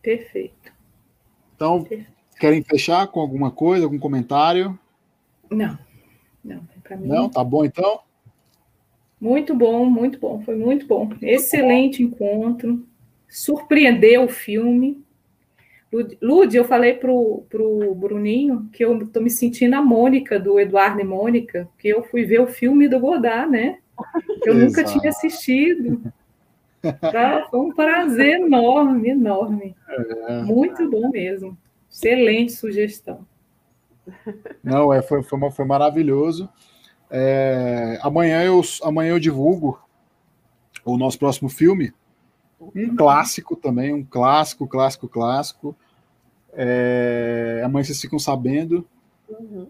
Perfeito. Então, Perfeito. querem fechar com alguma coisa, algum comentário? Não. Não, mim... não tá bom então? Muito bom, muito bom. Foi muito bom. Excelente encontro. Surpreendeu o filme. Lud, eu falei pro, pro Bruninho que eu tô me sentindo a Mônica do Eduardo e Mônica, que eu fui ver o filme do Godard, né? Eu nunca tinha assistido. Tá? Foi um prazer enorme, enorme. É. Muito bom mesmo. Excelente sugestão. Não, é, foi, foi, foi maravilhoso. É, amanhã, eu, amanhã eu divulgo o nosso próximo filme. Um clássico também, um clássico, clássico, clássico. É, amanhã vocês ficam sabendo. Uhum.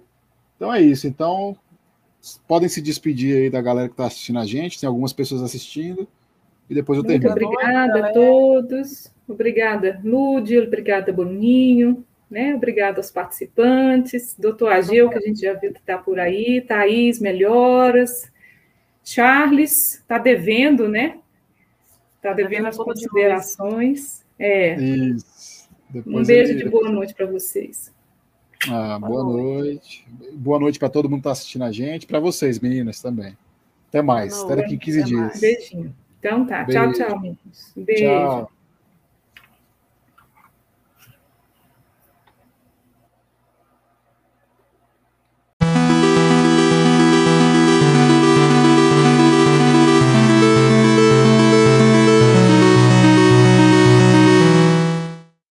Então é isso. Então, podem se despedir aí da galera que está assistindo a gente. Tem algumas pessoas assistindo. E depois eu termino. Muito obrigada a todos. Obrigada, Lúdio. Obrigada, Boninho. Né? Obrigada aos participantes. Doutor Ageu, que a gente já viu que está por aí. Thaís, melhoras. Charles, está devendo, né? Está devendo as considerações. É. Isso. Depois um beijo ele... de boa noite para vocês. Ah, boa, boa noite. noite. Boa noite para todo mundo que está assistindo a gente, para vocês, meninas, também. Até mais. Até daqui 15 dias. Beijinho. Então tá. Beijo. Tchau, tchau, meninos. Beijo. Tchau.